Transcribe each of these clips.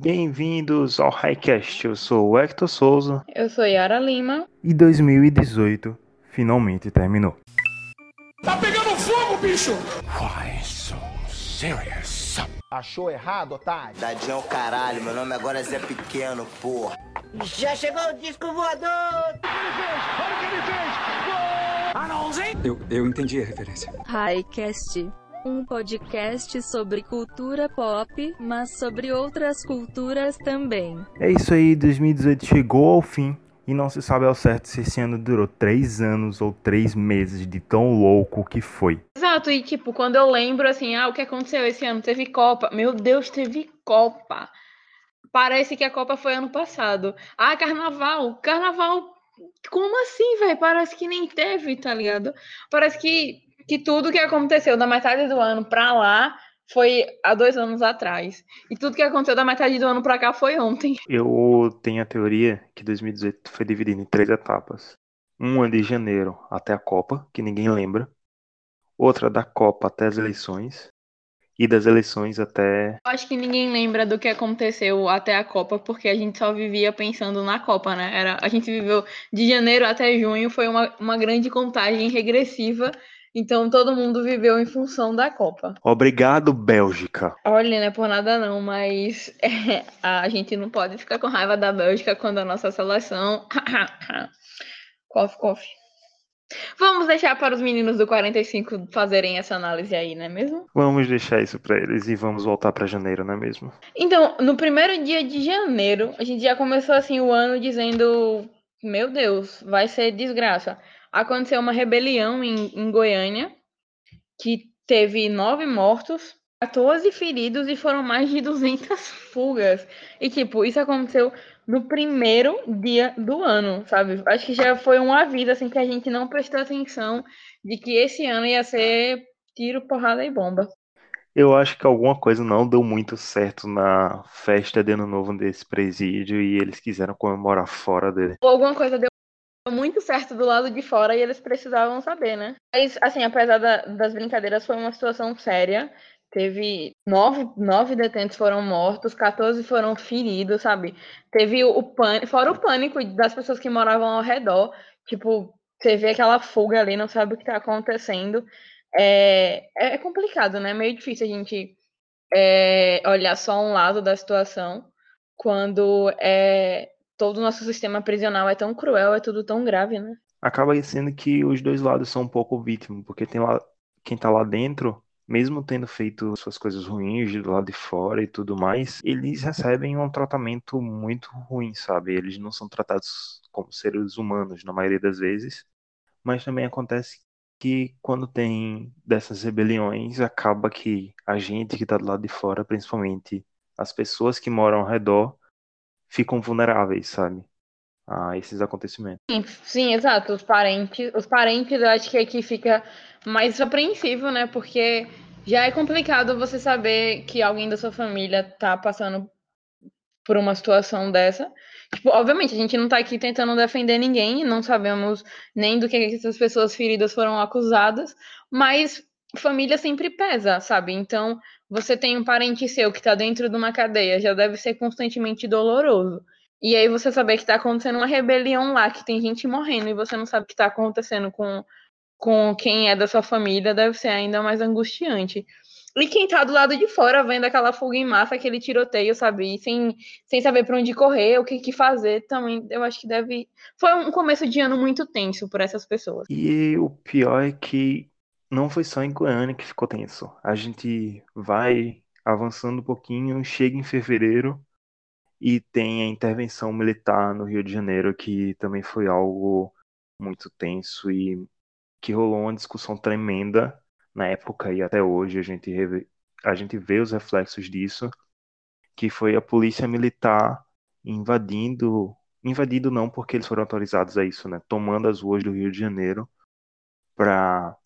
Bem-vindos ao Highcast. Eu sou o Hector Souza Eu sou Yara Lima. e 2018 finalmente terminou. Tá pegando fogo, bicho! Achou errado, otário? Dadinho é o caralho, meu nome agora é Zé Pequeno, porra. Já chegou o disco voador! Eu, eu entendi a referência. Highcast, um podcast sobre cultura pop, mas sobre outras culturas também. É isso aí, 2018 chegou ao fim e não se sabe ao certo se esse ano durou três anos ou três meses de tão louco que foi. Exato, e tipo, quando eu lembro assim, ah, o que aconteceu esse ano? Teve Copa. Meu Deus, teve Copa. Parece que a Copa foi ano passado. Ah, carnaval. Carnaval. Como assim, velho? Parece que nem teve, tá ligado? Parece que, que tudo que aconteceu da metade do ano pra lá foi há dois anos atrás. E tudo que aconteceu da metade do ano pra cá foi ontem. Eu tenho a teoria que 2018 foi dividido em três etapas. Uma de janeiro até a Copa, que ninguém lembra. Outra da Copa até as eleições. E das eleições até. Eu acho que ninguém lembra do que aconteceu até a Copa, porque a gente só vivia pensando na Copa, né? Era, a gente viveu de janeiro até junho, foi uma, uma grande contagem regressiva. Então todo mundo viveu em função da Copa. Obrigado, Bélgica. Olha, não é por nada não, mas é, a gente não pode ficar com raiva da Bélgica quando a nossa seleção. cof, cof. Vamos deixar para os meninos do 45 fazerem essa análise aí, não é mesmo? Vamos deixar isso pra eles e vamos voltar pra janeiro, não é mesmo? Então, no primeiro dia de janeiro, a gente já começou assim o ano dizendo: Meu Deus, vai ser desgraça. Aconteceu uma rebelião em, em Goiânia que teve nove mortos, 14 feridos e foram mais de 200 fugas. E, tipo, isso aconteceu no primeiro dia do ano, sabe? Acho que já foi um aviso, assim, que a gente não prestou atenção de que esse ano ia ser tiro, porrada e bomba. Eu acho que alguma coisa não deu muito certo na festa de ano novo desse presídio e eles quiseram comemorar fora dele. Ou alguma coisa deu muito certo do lado de fora e eles precisavam saber, né? Mas, assim, apesar da- das brincadeiras, foi uma situação séria. Teve nove, nove detentos foram mortos, 14 foram feridos, sabe? Teve o, pânico, fora o pânico das pessoas que moravam ao redor. Tipo, você vê aquela fuga ali, não sabe o que tá acontecendo. É, é complicado, né? É meio difícil a gente é, olhar só um lado da situação quando é, todo o nosso sistema prisional é tão cruel, é tudo tão grave, né? Acaba sendo que os dois lados são um pouco vítimas, porque tem lá quem tá lá dentro, mesmo tendo feito suas coisas ruins do lado de fora e tudo mais, eles recebem um tratamento muito ruim, sabe? Eles não são tratados como seres humanos na maioria das vezes, mas também acontece que quando tem dessas rebeliões, acaba que a gente que tá do lado de fora, principalmente as pessoas que moram ao redor, ficam vulneráveis, sabe? A esses acontecimentos. Sim, sim, exato. Os parentes, os parentes, eu acho que aqui fica mais apreensivo, né? Porque já é complicado você saber que alguém da sua família tá passando por uma situação dessa. Tipo, obviamente, a gente não tá aqui tentando defender ninguém, não sabemos nem do que essas pessoas feridas foram acusadas, mas família sempre pesa, sabe? Então, você tem um parente seu que tá dentro de uma cadeia, já deve ser constantemente doloroso. E aí você saber que tá acontecendo uma rebelião lá, que tem gente morrendo, e você não sabe o que tá acontecendo com, com quem é da sua família, deve ser ainda mais angustiante. E quem tá do lado de fora, vendo aquela fuga em massa, aquele tiroteio, sabe? E sem, sem saber para onde correr, o que, que fazer, também eu acho que deve. Foi um começo de ano muito tenso por essas pessoas. E o pior é que não foi só em Goiânia que ficou tenso. A gente vai avançando um pouquinho, chega em fevereiro e tem a intervenção militar no Rio de Janeiro, que também foi algo muito tenso e que rolou uma discussão tremenda na época e até hoje a gente, a gente vê os reflexos disso, que foi a polícia militar invadindo, invadindo não porque eles foram autorizados a isso, né? Tomando as ruas do Rio de Janeiro para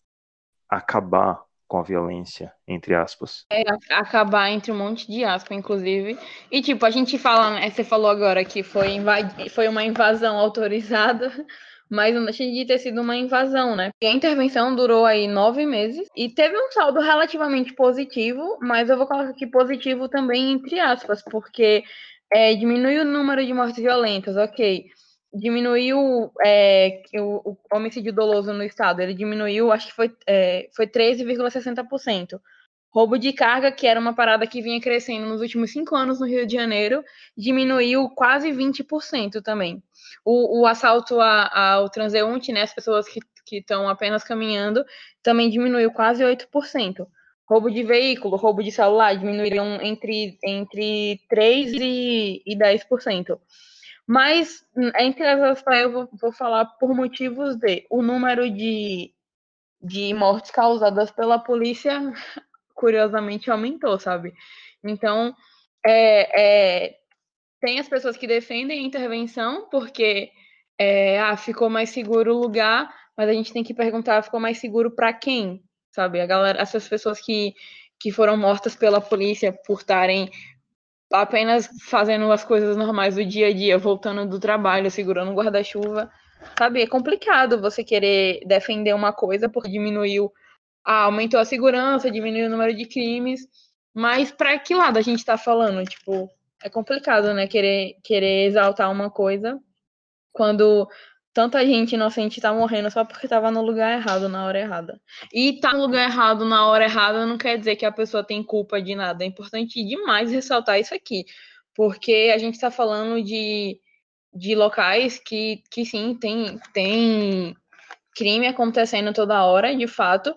acabar com a violência, entre aspas. É, acabar entre um monte de aspas, inclusive. E tipo, a gente fala, né, você falou agora que foi, invadi- foi uma invasão autorizada, mas não deixa de ter sido uma invasão, né? E a intervenção durou aí nove meses e teve um saldo relativamente positivo, mas eu vou colocar aqui positivo também entre aspas, porque é, diminuiu o número de mortes violentas, ok. Diminuiu é, o, o, homicídio doloso no estado, ele diminuiu, acho que foi, é, foi 13,60%. Roubo de carga, que era uma parada que vinha crescendo nos últimos cinco anos no Rio de Janeiro, diminuiu quase 20% também. O, o assalto a, ao transeunte, né, as pessoas que estão apenas caminhando, também diminuiu quase 8%. Roubo de veículo, roubo de celular diminuíram entre, entre 3% e, e 10%. Mas, entre as eu vou, vou falar por motivos de o número de, de mortes causadas pela polícia curiosamente aumentou, sabe? Então, é, é, tem as pessoas que defendem a intervenção porque é, ah, ficou mais seguro o lugar, mas a gente tem que perguntar, ficou mais seguro para quem? Sabe? A galera, essas pessoas que, que foram mortas pela polícia por estarem apenas fazendo as coisas normais do dia a dia, voltando do trabalho, segurando um guarda-chuva. Sabe, é complicado você querer defender uma coisa porque diminuiu ah, aumentou a segurança, diminuiu o número de crimes, mas para que lado a gente está falando? Tipo, é complicado, né? Querer, querer exaltar uma coisa quando tanta gente inocente está morrendo só porque estava no lugar errado na hora errada. E tá no lugar errado na hora errada não quer dizer que a pessoa tem culpa de nada. É importante demais ressaltar isso aqui, porque a gente está falando de, de locais que, que sim, tem, tem crime acontecendo toda hora, de fato,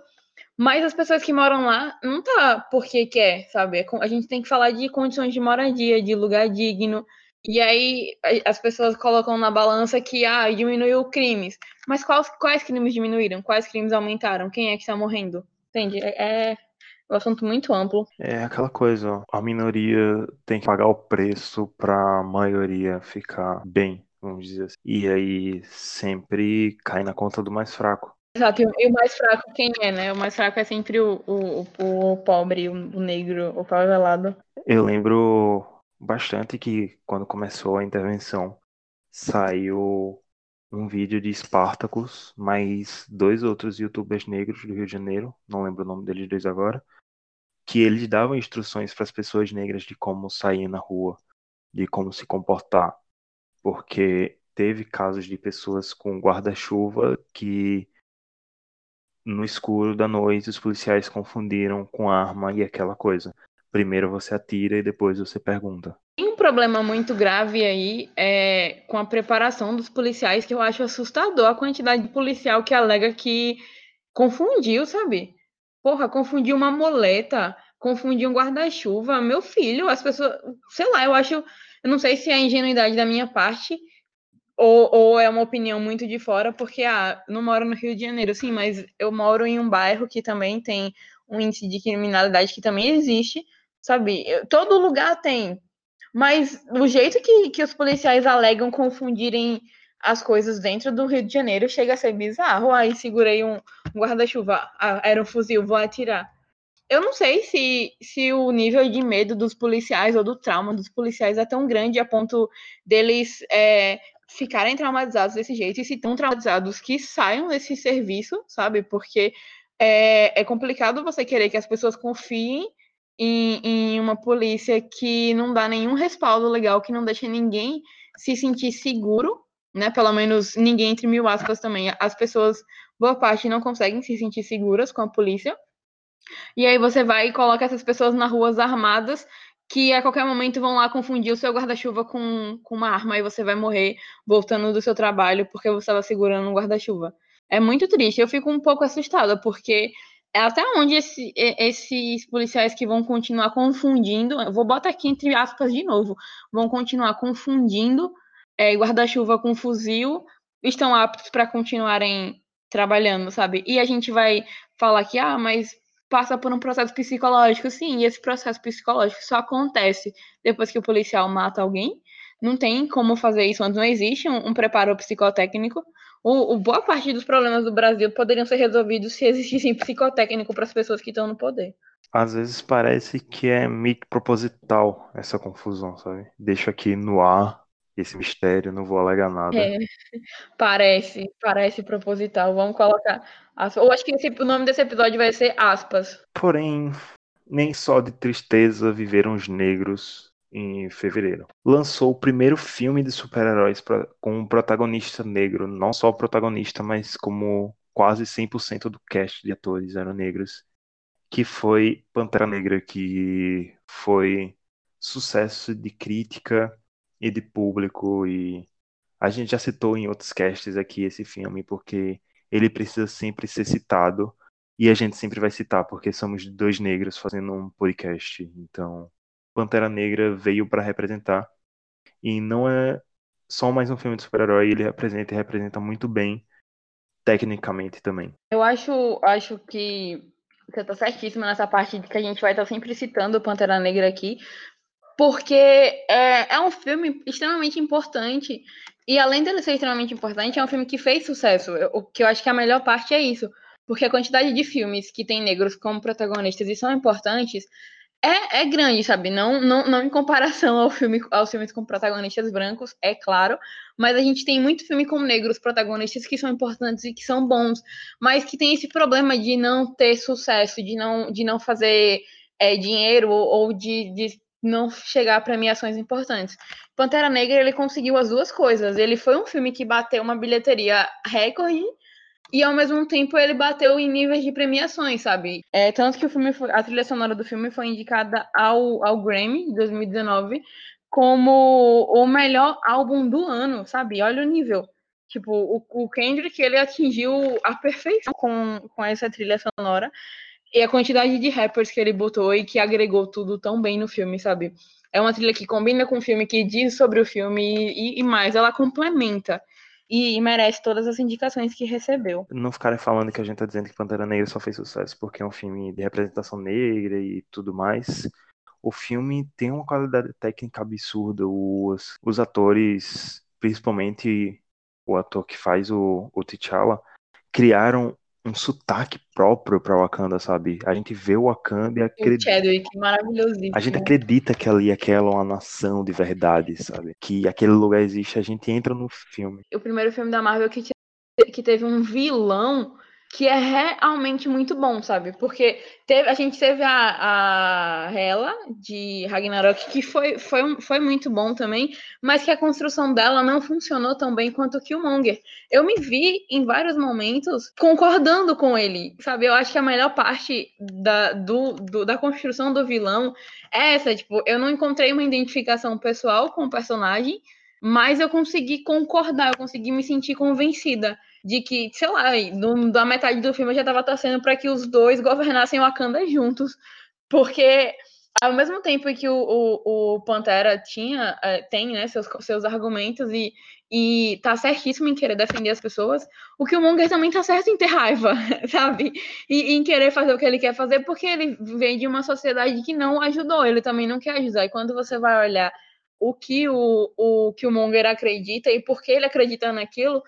mas as pessoas que moram lá não tá porque quer, sabe? É a gente tem que falar de condições de moradia, de lugar digno. E aí as pessoas colocam na balança que ah, diminuiu crimes. Mas quais, quais crimes diminuíram? Quais crimes aumentaram? Quem é que está morrendo? Entende? É, é um assunto muito amplo. É aquela coisa, ó, a minoria tem que pagar o preço para a maioria ficar bem, vamos dizer assim. E aí sempre cai na conta do mais fraco. Exato, e o mais fraco quem é, né? O mais fraco é sempre o, o, o pobre, o, negro, o favelado. Eu lembro bastante que quando começou a intervenção saiu um vídeo de Spartacus, mais dois outros youtubers negros do Rio de Janeiro, não lembro o nome deles dois agora, que eles davam instruções para as pessoas negras de como sair na rua, de como se comportar, porque teve casos de pessoas com guarda-chuva que no escuro da noite, os policiais confundiram com arma e aquela coisa. Primeiro você atira e depois você pergunta. Tem um problema muito grave aí é, com a preparação dos policiais, que eu acho assustador a quantidade de policial que alega que confundiu, sabe? Porra, confundiu uma moleta, confundiu um guarda-chuva. Meu filho, as pessoas. Sei lá, eu acho. Eu não sei se é ingenuidade da minha parte, ou, ou, é uma opinião muito de fora, porque ah, não moro no Rio de Janeiro, sim, mas eu moro em um bairro que também tem um índice de criminalidade que também existe, sabe? Todo lugar tem. Mas o jeito que, que os policiais alegam confundirem as coisas dentro do Rio de Janeiro chega a ser bizarro. Aí segurei um, guarda-chuva, era um fuzil, vou atirar. Eu não sei se, se o nível de medo dos policiais ou do trauma dos policiais é tão grande a ponto deles é, ficarem traumatizados desse jeito e se tão traumatizados que saiam desse serviço, sabe? Porque é, é complicado você querer que as pessoas confiem em, em, uma polícia que não dá nenhum respaldo legal, que não deixa ninguém se sentir seguro, né? Pelo menos ninguém entre mil aspas também. As pessoas, boa parte, não conseguem se sentir seguras com a polícia. E aí você vai e coloca essas pessoas nas ruas armadas que a qualquer momento vão lá confundir o seu guarda-chuva com, com uma arma e você vai morrer voltando do seu trabalho porque você estava segurando um guarda-chuva. É muito triste. Eu fico um pouco assustada porque até onde esse, esses policiais que vão continuar confundindo, vou botar aqui entre aspas de novo, vão continuar confundindo é, guarda-chuva com fuzil, estão aptos para continuarem trabalhando, sabe? E a gente vai falar que, ah, mas passa por um processo psicológico, sim, e esse processo psicológico só acontece depois que o policial mata alguém. Não tem como fazer isso antes, não existe um, um preparo psicotécnico. O, o, boa parte dos problemas do Brasil poderiam ser resolvidos se existisse psicotécnico para as pessoas que estão no poder. Às vezes parece que é meio proposital essa confusão, sabe? Deixa aqui no ar esse mistério, não vou alegar nada. É, parece, parece proposital. Vamos colocar. aspas. Ou acho que esse- o nome desse episódio vai ser aspas. Porém, nem só de tristeza viveram os negros em fevereiro. Lançou o primeiro filme de super-heróis com um protagonista negro, não só o protagonista, mas como quase 100% do cast de atores eram negros, que foi Pantera Negra, que foi sucesso de crítica e de público e a gente já citou em outros casts aqui esse filme porque ele precisa sempre ser citado e a gente sempre vai citar, porque somos dois negros fazendo um podcast. Então, Pantera Negra veio para representar. E não é só mais um filme de super-herói, ele representa e representa muito bem, tecnicamente também. Eu acho, acho que você tá certíssima nessa parte de que a gente vai estar sempre citando Pantera Negra aqui, porque é, é um filme extremamente importante. E além dele ser extremamente importante, é um filme que fez sucesso. O que eu acho que a melhor parte é isso. Porque a quantidade de filmes que tem negros como protagonistas e são importantes é, é grande, sabe? Não, não, não em comparação ao filme, aos filmes com protagonistas brancos, é claro. Mas a gente tem muito filme com negros protagonistas que são importantes e que são bons, mas que tem esse problema de não ter sucesso, de não, de não fazer é, dinheiro ou, de, de não chegar a premiações importantes. Pantera Negra ele conseguiu as duas coisas. Ele foi um filme que bateu uma bilheteria recorde e ao mesmo tempo ele bateu em níveis de premiações, sabe? É, tanto que o filme foi- a trilha sonora do filme foi indicada ao, ao Grammy de 2019 como o melhor álbum do ano, sabe? Olha o nível. Tipo, o, o Kendrick ele atingiu a perfeição com, com essa trilha sonora e a quantidade de rappers que ele botou e que agregou tudo tão bem no filme, sabe? É uma trilha que combina com o filme, que diz sobre o filme e, e mais, ela complementa e, merece todas as indicações que recebeu. Não ficarem falando que a gente tá dizendo que Pantera Negra só fez sucesso porque é um filme de representação negra e tudo mais. O filme tem uma qualidade técnica absurda. Os, os atores, principalmente o ator que faz o, o T'Challa, criaram um sotaque próprio pra Wakanda, sabe? A gente vê o Wakanda e acredita. Chadwick, maravilhosíssimo. A gente acredita que ali aquela é uma nação de verdade, sabe? Que aquele lugar existe, a gente entra no filme. o primeiro filme da Marvel que, que teve um vilão que é realmente muito bom, sabe? Porque teve, a gente teve a, a Hela de Ragnarok, que foi, foi, foi muito bom também, mas que a construção dela não funcionou tão bem quanto o Killmonger. Eu me vi em vários momentos concordando com ele, sabe? Eu acho que a melhor parte da, do, do- da construção do vilão é essa, tipo, eu não encontrei uma identificação pessoal com o personagem, mas eu consegui concordar, eu consegui me sentir convencida de que, sei lá, do- da metade do filme eu já estava torcendo para que os dois governassem Wakanda juntos, porque ao mesmo tempo que o, o, o Pantera tinha, eh, tem, né, seus, seus argumentos e, e tá certíssimo em querer defender as pessoas, o Killmonger também tá certo em ter raiva, sabe? E, e em querer fazer o que ele quer fazer, porque ele vem de uma sociedade que não ajudou, ele também não quer ajudar. E quando você vai olhar o que o, o Killmonger acredita e por que ele acredita naquilo,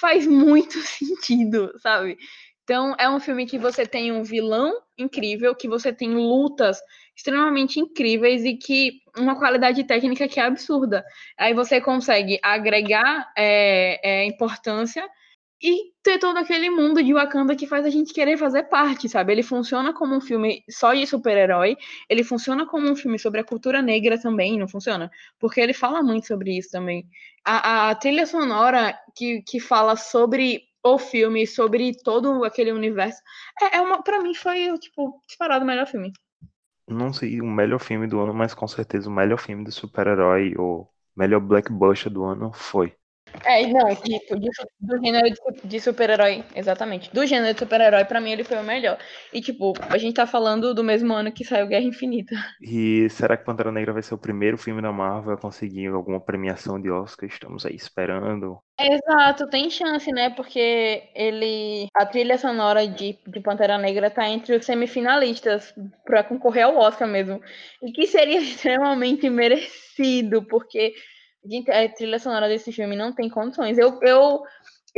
faz muito sentido, sabe? Então, é um filme que você tem um vilão incrível, que você tem lutas extremamente incríveis e que uma qualidade técnica que é absurda. Aí você consegue agregar é, é, importância e ter todo aquele mundo de Wakanda que faz a gente querer fazer parte, sabe? Ele funciona como um filme só de super-herói, ele funciona como um filme sobre a cultura negra também, não funciona? Porque ele fala muito sobre isso também. A, a trilha sonora que, que fala sobre o filme, sobre todo aquele universo, é, é uma, pra mim foi, tipo, disparado o melhor filme. Não sei o melhor filme do ano, mas com certeza o melhor filme de super-herói ou melhor blockbuster do ano foi. É, não, tipo, de, do gênero de, de super-herói, exatamente. Do gênero de super-herói, pra mim, ele foi o melhor. E, tipo, a gente tá falando do mesmo ano que saiu Guerra Infinita. E será que Pantera Negra vai ser o primeiro filme da Marvel a conseguir alguma premiação de Oscar? Estamos aí esperando. Exato, tem chance, né? Porque ele. A trilha sonora de, de Pantera Negra tá entre os semifinalistas pra concorrer ao Oscar mesmo. E que seria extremamente merecido, porque gente, a trilha sonora desse filme não tem condições. Eu, eu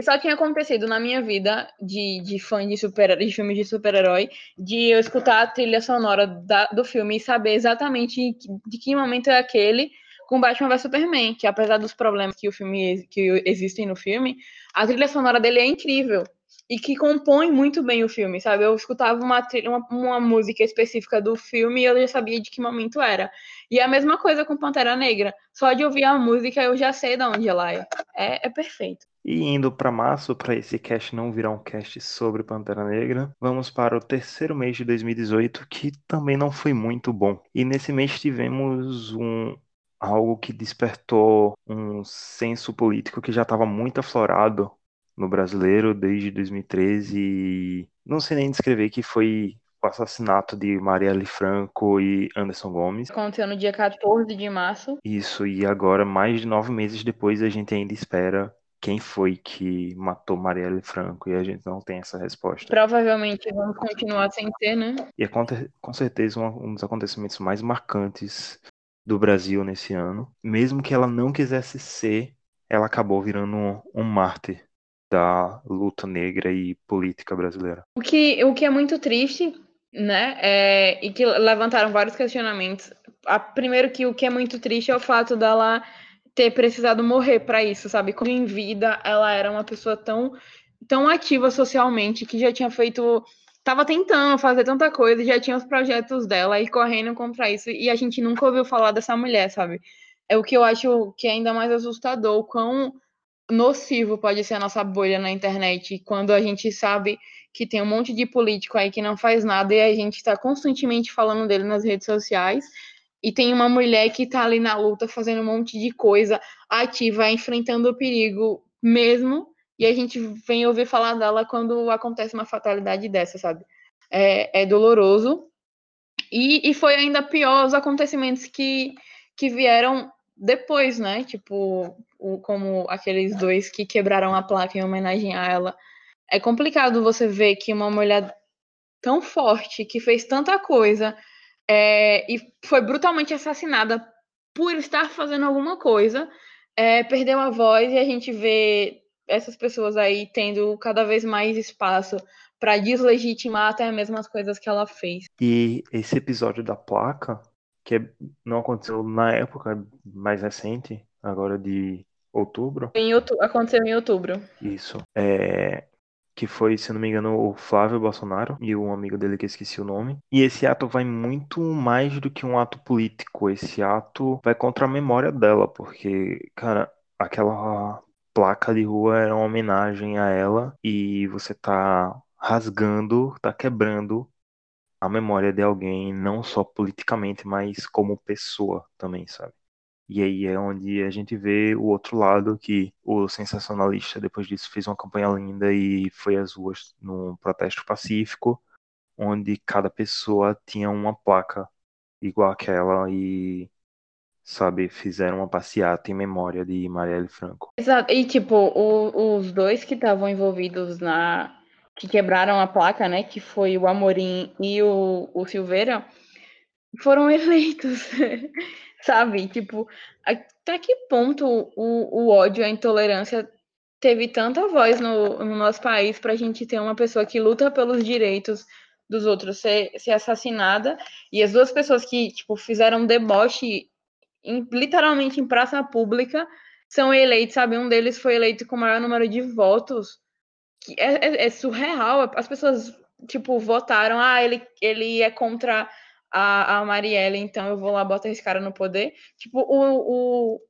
só tinha acontecido na minha vida de, de fã de, super, de filmes de super-herói, de eu escutar a trilha sonora da, do filme e saber exatamente de que momento é aquele, com Batman vs Superman, que apesar dos problemas que o filme que existem no filme, a trilha sonora dele é incrível e que compõe muito bem o filme, sabe? Eu escutava uma, trilha, uma, uma, música específica do filme e eu já sabia de que momento era. E a mesma coisa com Pantera Negra. Só de ouvir a música eu já sei de onde ela é. É, é perfeito. E indo para março, para esse cast não virar um cast sobre Pantera Negra, vamos para o terceiro mês de 2018, que também não foi muito bom. E nesse mês tivemos um, algo que despertou um senso político que já estava muito aflorado no brasileiro desde 2013 e não sei nem descrever que foi o assassinato de Marielle Franco e Anderson Gomes. Aconteceu no dia 14 de março. Isso, e agora, mais de nove meses depois, a gente ainda espera quem foi que matou Marielle Franco e a gente não tem essa resposta. Provavelmente vamos continuar sem ter, né? E é com, certeza um, um dos acontecimentos mais marcantes do Brasil nesse ano. Mesmo que ela não quisesse ser, ela acabou virando um, um mártir da luta negra e política brasileira. O que, o que é muito triste, né? É, e que levantaram vários questionamentos. A, primeiro que o que é muito triste é o fato dela ter precisado morrer para isso, sabe? Como em vida ela era uma pessoa tão tão ativa socialmente que já tinha feito tava tentando fazer tanta coisa, já tinha os projetos dela e correndo contra isso e a gente nunca ouviu falar dessa mulher, sabe? É o que eu acho que é ainda mais assustador, quão nocivo pode ser a nossa bolha na internet quando a gente sabe que tem um monte de político aí que não faz nada e a gente está constantemente falando dele nas redes sociais e tem uma mulher que está ali na luta fazendo um monte de coisa ativa, enfrentando o perigo mesmo e a gente vem ouvir falar dela quando acontece uma fatalidade dessa, sabe? É, é doloroso e, e foi ainda pior os acontecimentos que, que vieram depois, né? Tipo, o, como aqueles dois que quebraram a placa em homenagem a ela. É complicado você ver que uma mulher tão forte, que fez tanta coisa, é, e foi brutalmente assassinada por estar fazendo alguma coisa, é, perdeu a voz e a gente vê essas pessoas aí tendo cada vez mais espaço para deslegitimar até mesmo as coisas que ela fez. E esse episódio da placa que não aconteceu na época mais recente, agora de outubro. Em outubro aconteceu em outubro. Isso. É, que foi, se não me engano, o Flávio Bolsonaro e um amigo dele que eu esqueci o nome. E esse ato vai muito mais do que um ato político. Esse ato vai contra a memória dela, porque, cara, aquela placa de rua era uma homenagem a ela e você tá rasgando, tá quebrando a memória de alguém, não só politicamente, mas como pessoa também, sabe? E aí é onde a gente vê o outro lado que o sensacionalista depois disso fez uma campanha linda e foi às ruas num protesto pacífico, onde cada pessoa tinha uma placa igual aquela e sabe, fizeram uma passeata em memória de Marielle Franco. Exato. E tipo, o, os dois que estavam envolvidos na que quebraram a placa, né, que foi o Amorim e o, o Silveira, foram eleitos, sabe? Tipo, até que ponto o, o ódio, a intolerância teve tanta voz no, no nosso país para a gente ter uma pessoa que luta pelos direitos dos outros ser, ser assassinada e as duas pessoas que tipo fizeram deboche em, literalmente em praça pública são eleitos, sabe? Um deles foi eleito com o maior número de votos é, é, é, surreal. As pessoas, tipo, votaram, ah, ele, ele é contra a, a Marielle, então eu vou lá botar esse cara no poder. Tipo, o, o,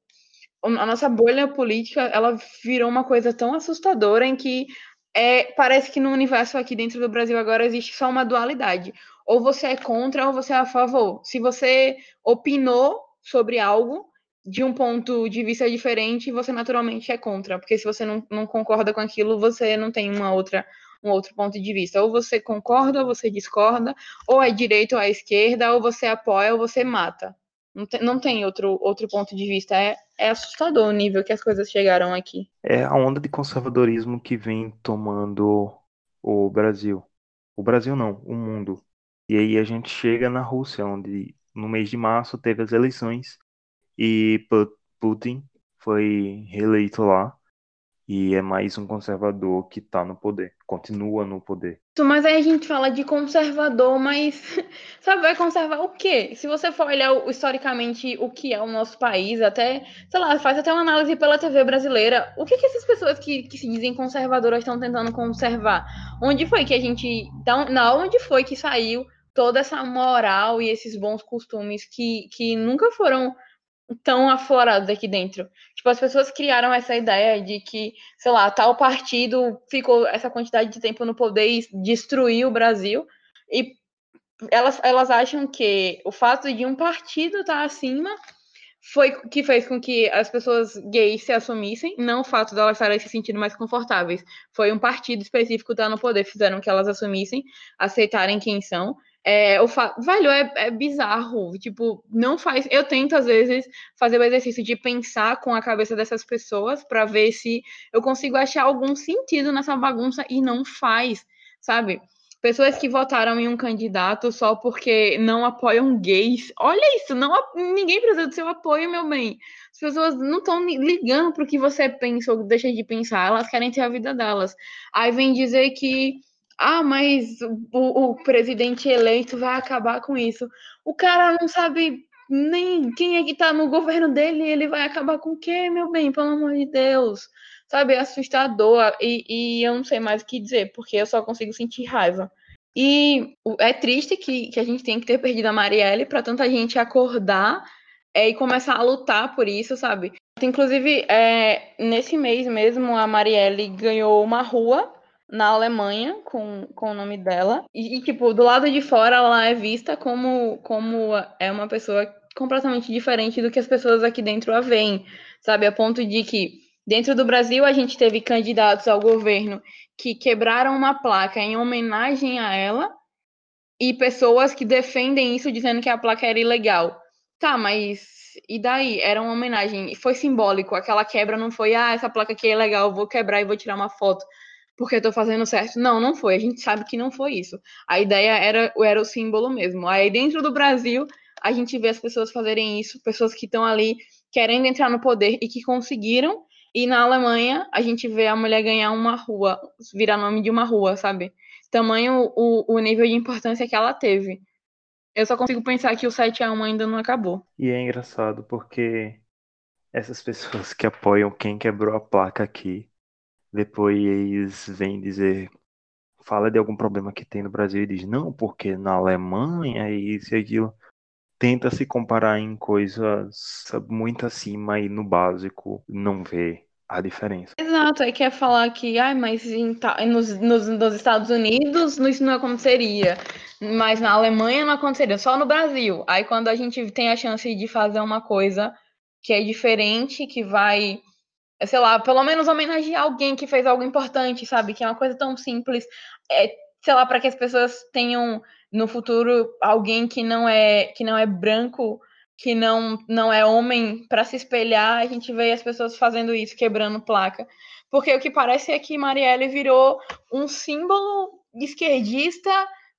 a nossa bolha política, ela virou uma coisa tão assustadora em que é, parece que no universo aqui dentro do Brasil agora existe só uma dualidade. Ou você é contra ou você é a favor. Se você opinou sobre algo, de um ponto de vista diferente, você naturalmente é contra, porque se você não, não concorda com aquilo, você não tem uma outra um outro ponto de vista. Ou você concorda, ou você discorda, ou é direita ou é esquerda, ou você apoia ou você mata. Não tem, não tem outro, outro ponto de vista. É, é assustador o nível que as coisas chegaram aqui. É a onda de conservadorismo que vem tomando o Brasil. O Brasil não, o mundo. E aí a gente chega na Rússia, onde no mês de março teve as eleições e Putin foi reeleito lá. E é mais um conservador que tá no poder, continua no poder. Mas aí a gente fala de conservador, mas sabe, vai conservar o quê? Se você for olhar historicamente o que é o nosso país, até, sei lá, faz até uma análise pela TV brasileira, o que, que essas pessoas que, que se dizem conservadoras estão tentando conservar? Onde foi que a gente. Não, onde foi que saiu toda essa moral e esses bons costumes que, que nunca foram tão aflorados aqui dentro. Tipo, as pessoas criaram essa ideia de que, sei lá, tal partido ficou essa quantidade de tempo no poder e destruiu o Brasil. E elas, elas acham que o fato de um partido estar acima foi que fez com que as pessoas gays se assumissem, não o fato de elas estarem se sentindo mais confortáveis. Foi um partido específico estar no poder, fizeram que elas assumissem, aceitarem quem são. É, fa... Velho, é, é bizarro. Tipo, não faz. Eu tento, às vezes, fazer o exercício de pensar com a cabeça dessas pessoas para ver se eu consigo achar algum sentido nessa bagunça e não faz, sabe? Pessoas que votaram em um candidato só porque não apoiam gays. Olha isso, não, ninguém precisa do seu apoio, meu bem. As pessoas não estão ligando para o que você pensa ou deixa de pensar, elas querem ter a vida delas. Aí vem dizer que ah, mas o, o, presidente eleito vai acabar com isso. O cara não sabe nem quem é que tá no governo dele, ele vai acabar com o quê, meu bem? Pelo amor de Deus. Sabe, é assustador. E, e eu não sei mais o que dizer, porque eu só consigo sentir raiva. E é triste que, que a gente tenha que ter perdido a Marielle para tanta gente acordar é, e começar a lutar por isso, sabe? Inclusive, é, nesse mês mesmo, a Marielle ganhou uma rua na Alemanha com, com o nome dela. E, tipo, do lado de fora ela é vista como, como é uma pessoa completamente diferente do que as pessoas aqui dentro a veem, sabe? A ponto de que dentro do Brasil a gente teve candidatos ao governo que quebraram uma placa em homenagem a ela e pessoas que defendem isso dizendo que a placa era ilegal. Tá, mas e daí? Era uma homenagem, foi simbólico. Aquela quebra não foi, ah, essa placa aqui é legal, vou quebrar e vou tirar uma foto porque estou fazendo certo. Não, não foi. A gente sabe que não foi isso. A ideia era, era o símbolo mesmo. Aí dentro do Brasil, a gente vê as pessoas fazerem isso, pessoas que estão ali querendo entrar no poder e que conseguiram. E na Alemanha, a gente vê a mulher ganhar uma rua, virar nome de uma rua, sabe? Tamanho o, o nível de importância que ela teve. Eu só consigo pensar que o 7 a 1 ainda não acabou. E é engraçado porque essas pessoas que apoiam quem quebrou a placa aqui depois vem dizer, fala de algum problema que tem no Brasil e diz, não, porque na Alemanha isso e aquilo. Tenta se comparar em coisas muito acima e no básico não vê a diferença. Exato, aí quer falar que, ai, mas em, nos, nos, nos, Estados Unidos isso não aconteceria, mas na Alemanha não aconteceria, só no Brasil. Aí quando a gente tem a chance de fazer uma coisa que é diferente, que vai sei lá, pelo menos homenagear alguém que fez algo importante, sabe? Que é uma coisa tão simples. É, sei lá, para que as pessoas tenham no futuro alguém que não é que não é branco, que não não é homem para se espelhar, a gente vê as pessoas fazendo isso, quebrando placa. Porque o que parece é que Marielle virou um símbolo esquerdista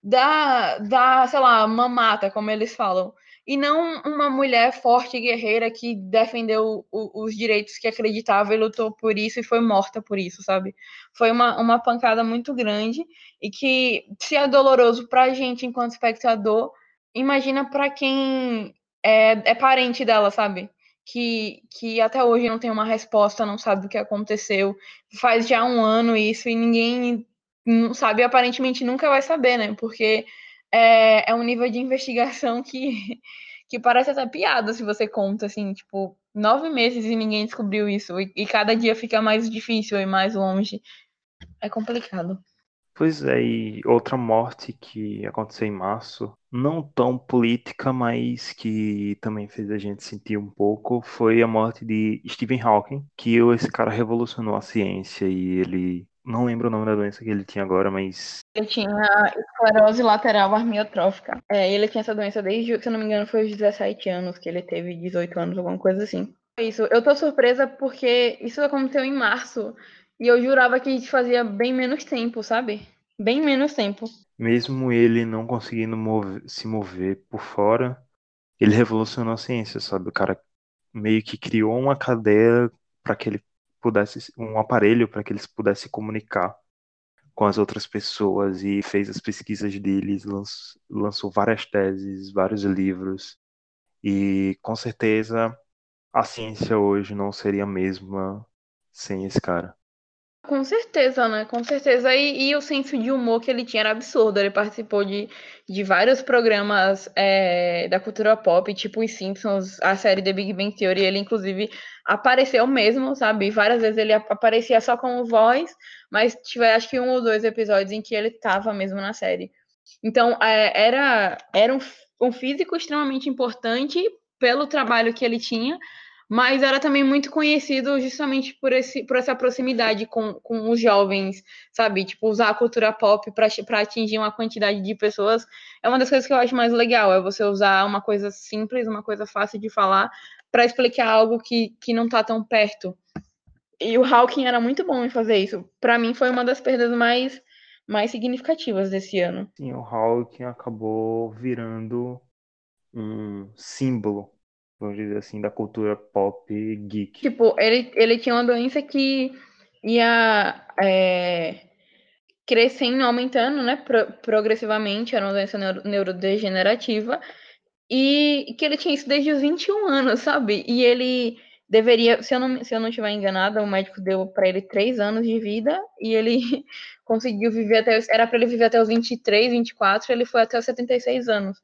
da, da, sei lá, mamata, como eles falam e não uma mulher forte e guerreira que defendeu o, os direitos que acreditava e lutou por isso e foi morta por isso, sabe? Foi uma, uma pancada muito grande e que, se é doloroso para a gente enquanto espectador, imagina para quem é, é parente dela, sabe? Que, que até hoje não tem uma resposta, não sabe o que aconteceu. Faz já um ano isso e ninguém não sabe, aparentemente nunca vai saber, né? Porque é, é um nível de investigação que, que parece até piada se você conta, assim, tipo, nove meses e ninguém descobriu isso. E, e cada dia fica mais difícil e mais longe. É complicado. Pois é, e outra morte que aconteceu em março, não tão política, mas que também fez a gente sentir um pouco, foi a morte de Stephen Hawking, que esse cara revolucionou a ciência e ele não lembro o nome da doença que ele tinha agora, mas. Ele tinha esclerose lateral amiotrófica. É, ele tinha essa doença desde, se eu não me engano, foi os 17 anos que ele teve, 18 anos, alguma coisa assim. Isso. Eu tô surpresa porque isso aconteceu em março. E eu jurava que fazia bem menos tempo, sabe? Bem menos tempo. Mesmo ele não conseguindo mover, se mover por fora, ele revolucionou a ciência, sabe? O cara meio que criou uma cadeia para que ele pudessem, um aparelho para que eles pudessem comunicar com as outras pessoas e fez as pesquisas deles, lançou várias teses, vários livros e com certeza a ciência hoje não seria a mesma sem esse cara. Com certeza, né? Com certeza. E, e, o senso de humor que ele tinha era absurdo. Ele participou de, de vários programas é, da cultura pop, tipo os Simpsons, a série The Big Bang Theory. Ele, inclusive, apareceu mesmo, sabe? Várias vezes ele aparecia só como voz, mas tiver acho que um ou dois episódios em que ele estava mesmo na série. Então, é, era, era um, um físico extremamente importante pelo trabalho que ele tinha, mas era também muito conhecido justamente por, esse, por essa proximidade com, com os jovens, sabe? Tipo, usar a cultura pop para atingir uma quantidade de pessoas é uma das coisas que eu acho mais legal, é você usar uma coisa simples, uma coisa fácil de falar, para explicar algo que, que não está tão perto. E o Hawking era muito bom em fazer isso. Para mim, foi uma das perdas mais, mais significativas desse ano. Sim, o Hawking acabou virando um símbolo vamos dizer assim, da cultura pop geek. Tipo, ele, ele tinha uma doença que ia é, crescendo, aumentando, né, pro, progressivamente, era uma doença neuro, neurodegenerativa, e que ele tinha isso desde os 21 anos, sabe? E ele deveria, se eu não, se eu não estiver enganada, o médico deu para ele três anos de vida, e ele conseguiu viver até, era para ele viver até os 23, 24, ele foi até os 76 anos,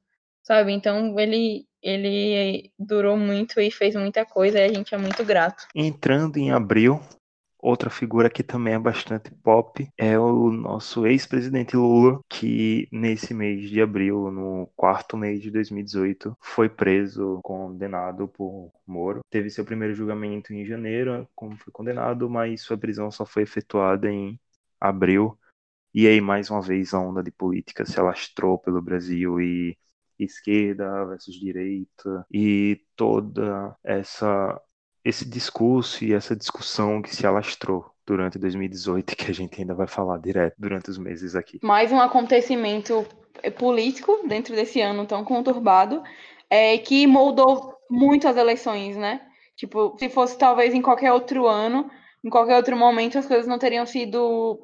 sabe? Então, ele ele durou muito e fez muita coisa e a gente é muito grato. Entrando em abril, outra figura que também é bastante pop é o nosso ex-presidente Lula, que nesse mês de abril, no quarto mês de 2018, foi preso, condenado por Moro. Teve seu primeiro julgamento em janeiro, como foi condenado, mas sua prisão só foi efetuada em abril. E aí, mais uma vez, a onda de política se alastrou pelo Brasil e esquerda versus direita e toda essa esse discurso e essa discussão que se alastrou durante 2018 que a gente ainda vai falar direto durante os meses aqui. Mais um acontecimento político dentro desse ano tão conturbado é que moldou muito as eleições, né? Tipo, se fosse talvez em qualquer outro ano, em qualquer outro momento, as coisas não teriam sido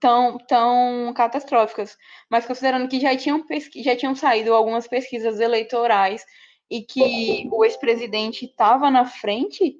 tão, tão catastróficas, mas considerando que já tinham, já tinham saído algumas pesquisas eleitorais e que o ex-presidente estava na frente,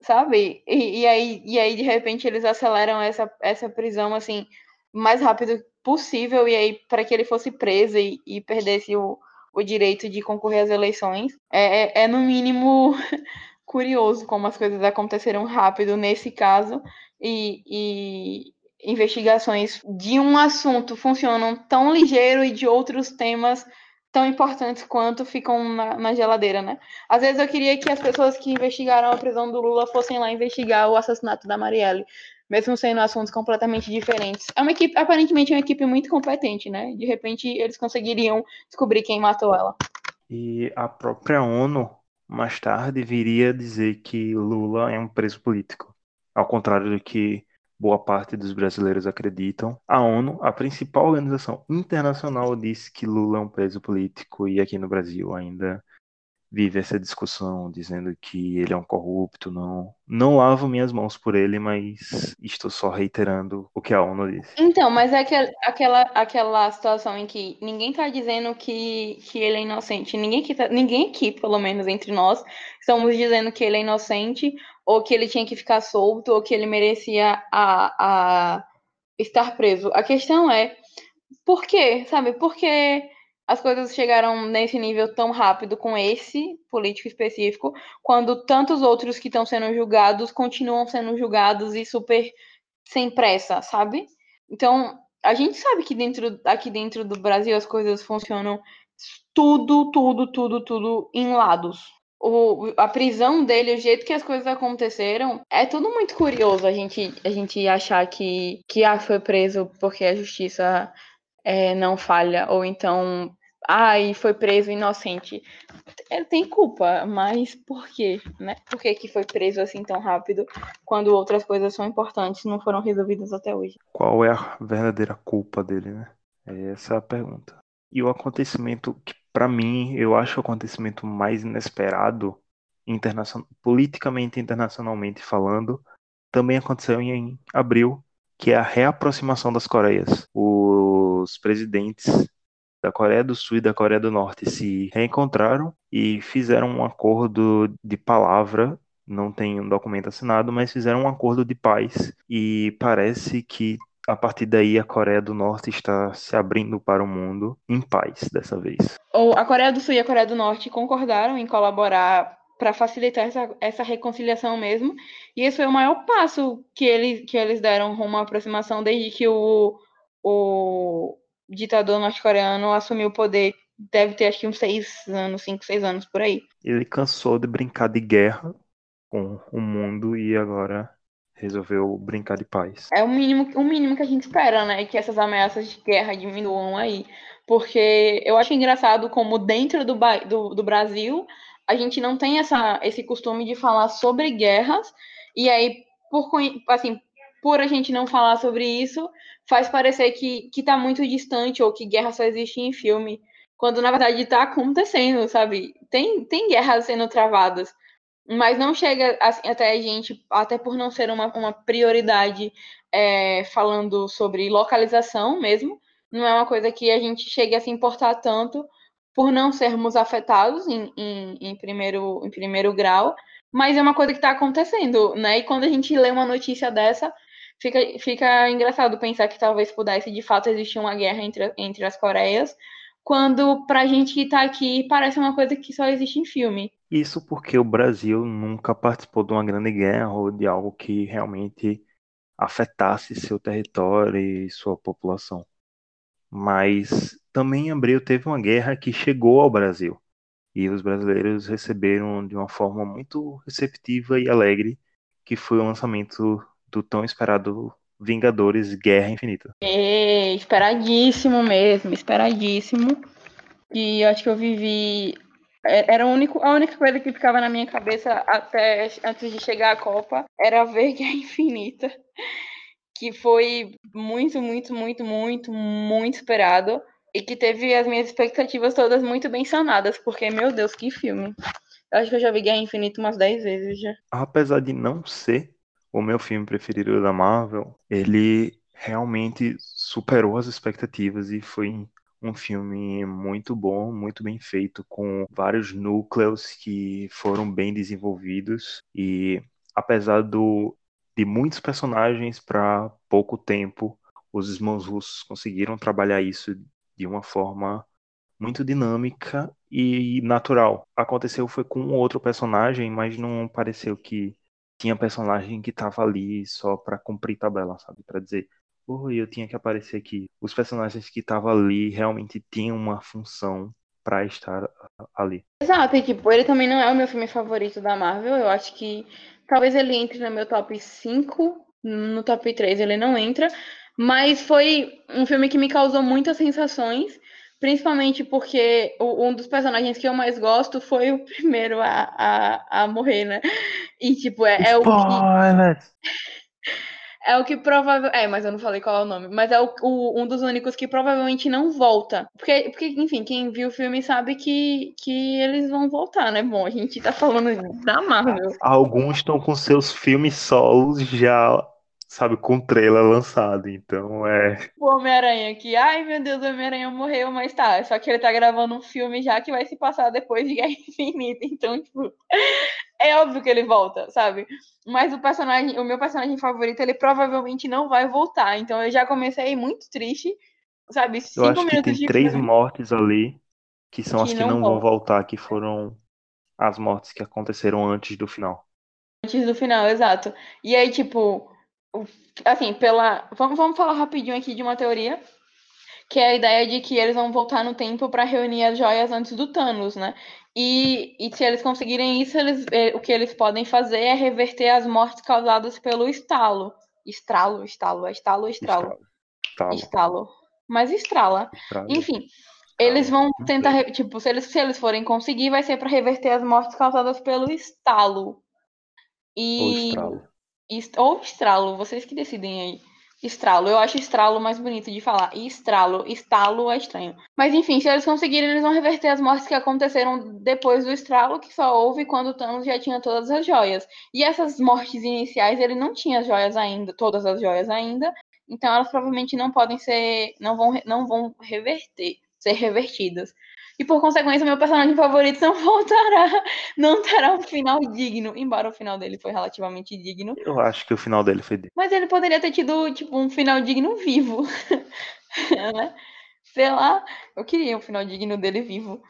sabe? E, e, aí, e aí, de repente, eles aceleram essa, essa prisão assim mais rápido possível, e aí, para que ele fosse preso e, e perdesse o, o direito de concorrer às eleições, é, é, é no mínimo curioso como as coisas aconteceram rápido nesse caso. E, e, investigações de um assunto funcionam tão ligeiro e de outros temas tão importantes quanto ficam na, na, geladeira, né? Às vezes eu queria que as pessoas que investigaram a prisão do Lula fossem lá investigar o assassinato da Marielle, mesmo sendo assuntos completamente diferentes. É uma equipe, aparentemente, é uma equipe muito competente, né? De repente eles conseguiriam descobrir quem matou ela. E a própria ONU, mais tarde, viria dizer que Lula é um preso político. Ao contrário do que boa parte dos brasileiros acreditam. A ONU, a principal organização internacional, disse que Lula é um preso político e aqui no Brasil ainda vive essa discussão dizendo que ele é um corrupto, não não lavo minhas mãos por ele, mas estou só reiterando o que a ONU disse. Então, mas é aquela aquela, aquela situação em que ninguém está dizendo que, que ele é inocente, ninguém aqui, tá, ninguém aqui, pelo menos entre nós, estamos dizendo que ele é inocente ou que ele tinha que ficar solto ou que ele merecia a, a estar preso. A questão é por quê, sabe? Por que as coisas chegaram nesse nível tão rápido com esse político específico, quando tantos outros que estão sendo julgados continuam sendo julgados e super sem pressa, sabe? Então, a gente sabe que dentro, aqui dentro do Brasil as coisas funcionam tudo, tudo, tudo, tudo em lados. O, a prisão dele, o jeito que as coisas aconteceram, é tudo muito curioso a gente, a gente achar que, que ah, foi preso porque a justiça é, não falha, ou então ai, foi preso inocente. Ele tem culpa, mas por quê, né? Por que, que foi preso assim tão rápido quando outras coisas são importantes não foram resolvidas até hoje? Qual é a verdadeira culpa dele, né? É essa a pergunta. E o acontecimento que, para mim, eu acho o acontecimento mais inesperado, internacional, politicamente internacionalmente falando, também aconteceu em abril, que é a reaproximação das Coreias. Os presidentes da Coreia do Sul e da Coreia do Norte se reencontraram e fizeram um acordo de palavra. Não tem um documento assinado, mas fizeram um acordo de paz. E parece que a partir daí a Coreia do Norte está se abrindo para o mundo em paz dessa vez. Ou a Coreia do Sul e a Coreia do Norte concordaram em colaborar para facilitar essa, essa reconciliação mesmo. E esse foi o maior passo que eles, que eles deram rumo à aproximação desde que o, o ditador norte-coreano assumiu o poder. Deve ter acho que uns seis anos, cinco, seis anos por aí. Ele cansou de brincar de guerra com o mundo e agora resolveu brincar de paz. É o mínimo, o mínimo que a gente espera, né? Que essas ameaças de guerra diminuam aí. Porque eu acho engraçado como dentro do, do, do Brasil a gente não tem essa, esse costume de falar sobre guerras, e aí, por, assim, por a gente não falar sobre isso, faz parecer que, que tá muito distante ou que guerra só existe em filme, quando na verdade tá acontecendo, sabe? Tem, tem guerras sendo travadas, mas não chega assim, até a gente, até por não ser uma, uma prioridade é, falando sobre localização mesmo, não é uma coisa que a gente chegue a se importar tanto, por não sermos afetados em, em, em, primeiro, em primeiro grau, mas é uma coisa que está acontecendo, né? E quando a gente lê uma notícia dessa, fica, fica engraçado pensar que talvez pudesse de fato existir uma guerra entre, entre as Coreias, quando para a gente que está aqui parece uma coisa que só existe em filme. Isso porque o Brasil nunca participou de uma grande guerra ou de algo que realmente afetasse seu território e sua população. Mas também em abril teve uma guerra que chegou ao Brasil. E os brasileiros receberam de uma forma muito receptiva e alegre, que foi o lançamento do tão esperado Vingadores Guerra Infinita. É, esperadíssimo mesmo, esperadíssimo. E acho que eu vivi. É, era a única, a única coisa que ficava na minha cabeça até antes de chegar a Copa era ver Guerra Infinita que foi muito, muito, muito, muito, muito esperado e que teve as minhas expectativas todas muito bem sanadas, porque, meu Deus, que filme. Eu acho que eu já vi Guerra Infinita umas 10 vezes já. Apesar de não ser o meu filme preferido da Marvel, ele realmente superou as expectativas e foi um filme muito bom, muito bem feito, com vários núcleos que foram bem desenvolvidos e apesar do de muitos personagens para pouco tempo. Os irmãos russos conseguiram trabalhar isso de uma forma muito dinâmica e natural. Aconteceu foi com outro personagem, mas não pareceu que tinha personagem que tava ali só para cumprir tabela, sabe? Para dizer, oi, eu tinha que aparecer aqui. Os personagens que estavam ali realmente tinham uma função para estar ali. Exato, e tipo, ele também não é o meu filme favorito da Marvel. Eu acho que Talvez ele entre no meu top 5, no top 3 ele não entra, mas foi um filme que me causou muitas sensações, principalmente porque um dos personagens que eu mais gosto foi o primeiro a, a, a morrer, né? E, tipo, é, é o que é o que provavelmente. É, mas eu não falei qual é o nome. Mas é o, o, um dos únicos que provavelmente não volta. Porque, porque, enfim, quem viu o filme sabe que, que eles vão voltar, né? Bom, a gente tá falando da Marvel. Alguns estão com seus filmes solos já sabe, com trailer lançado, então é. O Homem-Aranha aqui, ai meu Deus, o Homem-Aranha morreu, mas tá, só que ele tá gravando um filme já que vai se passar depois de Guerra Infinita, então, tipo, é óbvio que ele volta, sabe? Mas o personagem, o meu personagem favorito, ele provavelmente não vai voltar, então eu já comecei muito triste, sabe? Cinco eu acho que tem três filme, mortes ali, que são que as que não, não vão voltar, que foram as mortes que aconteceram antes do final. Antes do final, exato. E aí, tipo, assim, pela. Vamos, vamos falar rapidinho aqui de uma teoria. Que é a ideia de que eles vão voltar no tempo para reunir as joias antes do Thanos, né? E, e se eles conseguirem isso, eles, é, o que eles podem fazer é reverter as mortes causadas pelo estalo. Estralo, estalo, é estalo estralo? Estalo. Estalo. Mas estrala. Estralo. Enfim, eles vão tentar, tipo, se eles, se eles forem conseguir, vai ser para reverter as mortes causadas pelo estalo. E... Ou estralo. Ou estralo, vocês que decidem aí. Estralo. Eu acho estralo mais bonito de falar. E estralo. Estalo é estranho. Mas enfim, se eles conseguirem, eles vão reverter as mortes que aconteceram depois do estralo, que só houve quando Thanos já tinha todas as joias. E essas mortes iniciais, ele não tinha as joias ainda, todas as joias ainda. Então elas provavelmente não podem ser. não vão, não vão reverter, ser revertidas. E por consequência, meu personagem favorito não voltará, não terá um final digno, embora o final dele foi relativamente digno. Eu acho que o final dele foi digno. Mas ele poderia ter tido, tipo, um final digno vivo. né? Sei lá, eu queria um final digno dele vivo.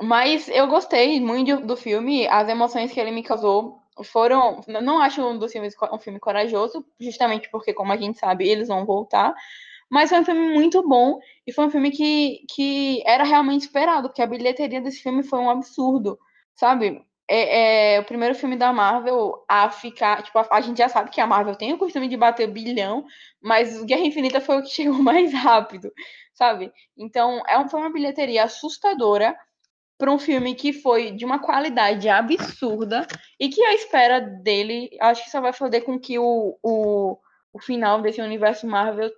Mas eu gostei muito do filme, as emoções que ele me causou foram. Não acho um dos filmes um filme corajoso, justamente porque, como a gente sabe, eles vão voltar. Mas foi um filme muito bom e foi um filme que, que era realmente esperado, porque a bilheteria desse filme foi um absurdo, sabe? É, é o primeiro filme da Marvel a ficar. Tipo, a, a, gente já sabe que a Marvel tem o costume de bater bilhão, mas Guerra Infinita foi o que chegou mais rápido, sabe? Então, é, foi uma bilheteria assustadora para um filme que foi de uma qualidade absurda e que a espera dele, acho que só vai fazer com que o, o, o final desse universo Marvel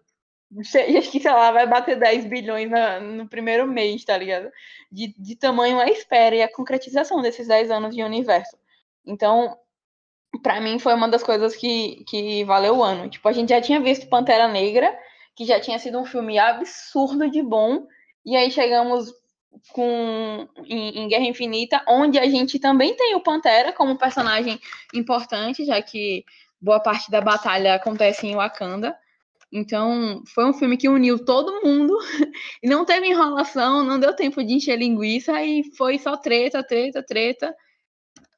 acho que, sei lá, vai bater 10 bilhões na, no primeiro mês, tá ligado? De, de tamanho a espera e a concretização desses 10 anos de universo. Então, para mim, foi uma das coisas que, que valeu o ano. Tipo, a gente já tinha visto Pantera Negra, que já tinha sido um filme absurdo de bom, e aí chegamos com em, em Guerra Infinita, onde a gente também tem o Pantera como personagem importante, já que boa parte da batalha acontece em Wakanda. Então, foi um filme que uniu todo mundo e não teve enrolação, não deu tempo de encher linguiça e foi só treta, treta, treta.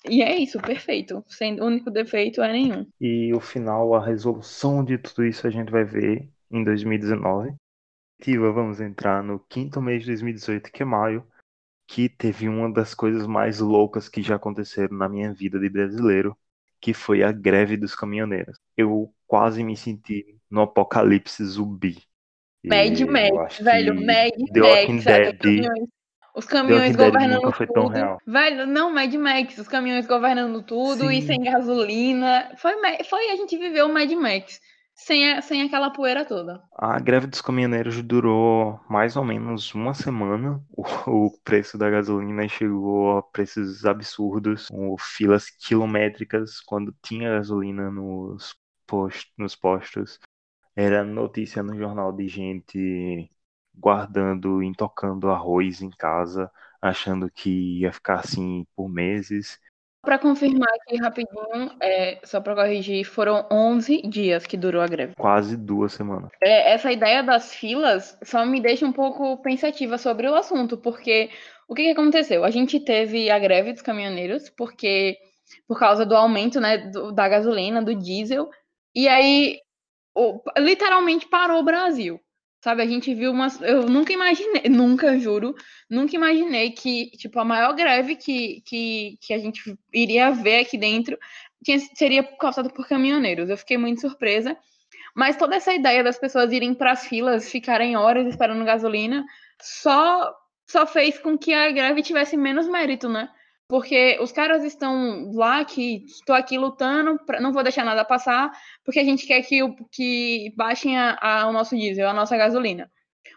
E é isso, perfeito. Sem único defeito é nenhum. E o final, a resolução de tudo isso a gente vai ver em 2019. Vamos entrar no quinto mês de 2018, que é maio, que teve uma das coisas mais loucas que já aconteceram na minha vida de brasileiro, que foi a greve dos caminhoneiros. Eu quase me senti no apocalipse zumbi. Mad Max, velho, Mad Max. Caminhões, os caminhões governando tudo. Velho, não, Mad Max, os caminhões governando tudo Sim. e sem gasolina. Foi, foi a gente viveu o Mad Max. Sem, a, sem aquela poeira toda. A greve dos caminhoneiros durou mais ou menos uma semana. O, o preço da gasolina chegou a preços absurdos, com filas quilométricas quando tinha gasolina nos, post, nos postos. Era notícia no jornal de gente guardando, intocando arroz em casa, achando que ia ficar assim por meses. Para confirmar aqui rapidinho, é, só para corrigir, foram 11 dias que durou a greve. Quase duas semanas. É, essa ideia das filas só me deixa um pouco pensativa sobre o assunto, porque o que, que aconteceu? A gente teve a greve dos caminhoneiros, porque por causa do aumento né, do, da gasolina, do diesel, e aí literalmente parou o Brasil. Sabe, a gente viu umas. Eu nunca imaginei, nunca, juro, nunca imaginei que, tipo, a maior greve que, que, que a gente iria ver aqui dentro tinha, seria causada por caminhoneiros. Eu fiquei muito surpresa. Mas toda essa ideia das pessoas irem para as filas, ficarem horas esperando gasolina, só, só fez com que a greve tivesse menos mérito, né? Porque os caras estão lá que estou aqui lutando, pra, não vou deixar nada passar, porque a gente quer que, que baixem a, a, o nosso diesel, a nossa gasolina.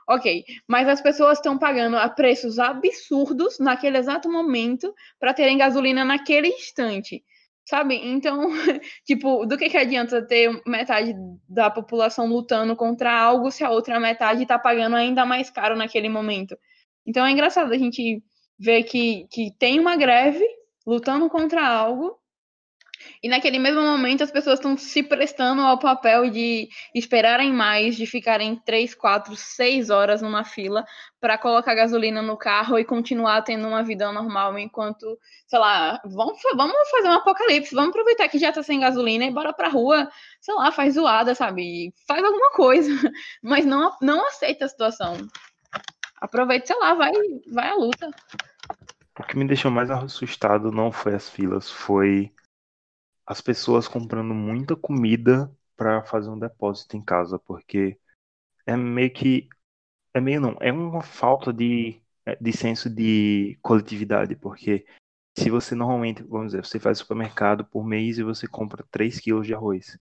Ok, mas as pessoas estão pagando a preços absurdos naquele exato momento para terem gasolina naquele instante, sabe? Então, tipo, do que, que adianta ter metade da população lutando contra algo se a outra metade está pagando ainda mais caro naquele momento? Então é engraçado a gente vê que, que tem uma greve lutando contra algo e naquele mesmo momento as pessoas estão se prestando ao papel de esperarem mais, de ficarem três, quatro, seis horas numa fila para colocar gasolina no carro e continuar tendo uma vida normal enquanto, sei lá, vamos, vamos fazer um apocalipse, vamos aproveitar que já tá sem gasolina e bora pra rua, sei lá, faz zoada, sabe? Faz alguma coisa, mas não, não aceita a situação. Aproveita, sei lá, vai, vai à luta. O que me deixou mais assustado não foi as filas, foi as pessoas comprando muita comida para fazer um depósito em casa, porque é meio que é meio não, é uma falta de, de senso de coletividade, porque se você normalmente, vamos dizer, você faz supermercado por mês e você compra 3 quilos de arroz.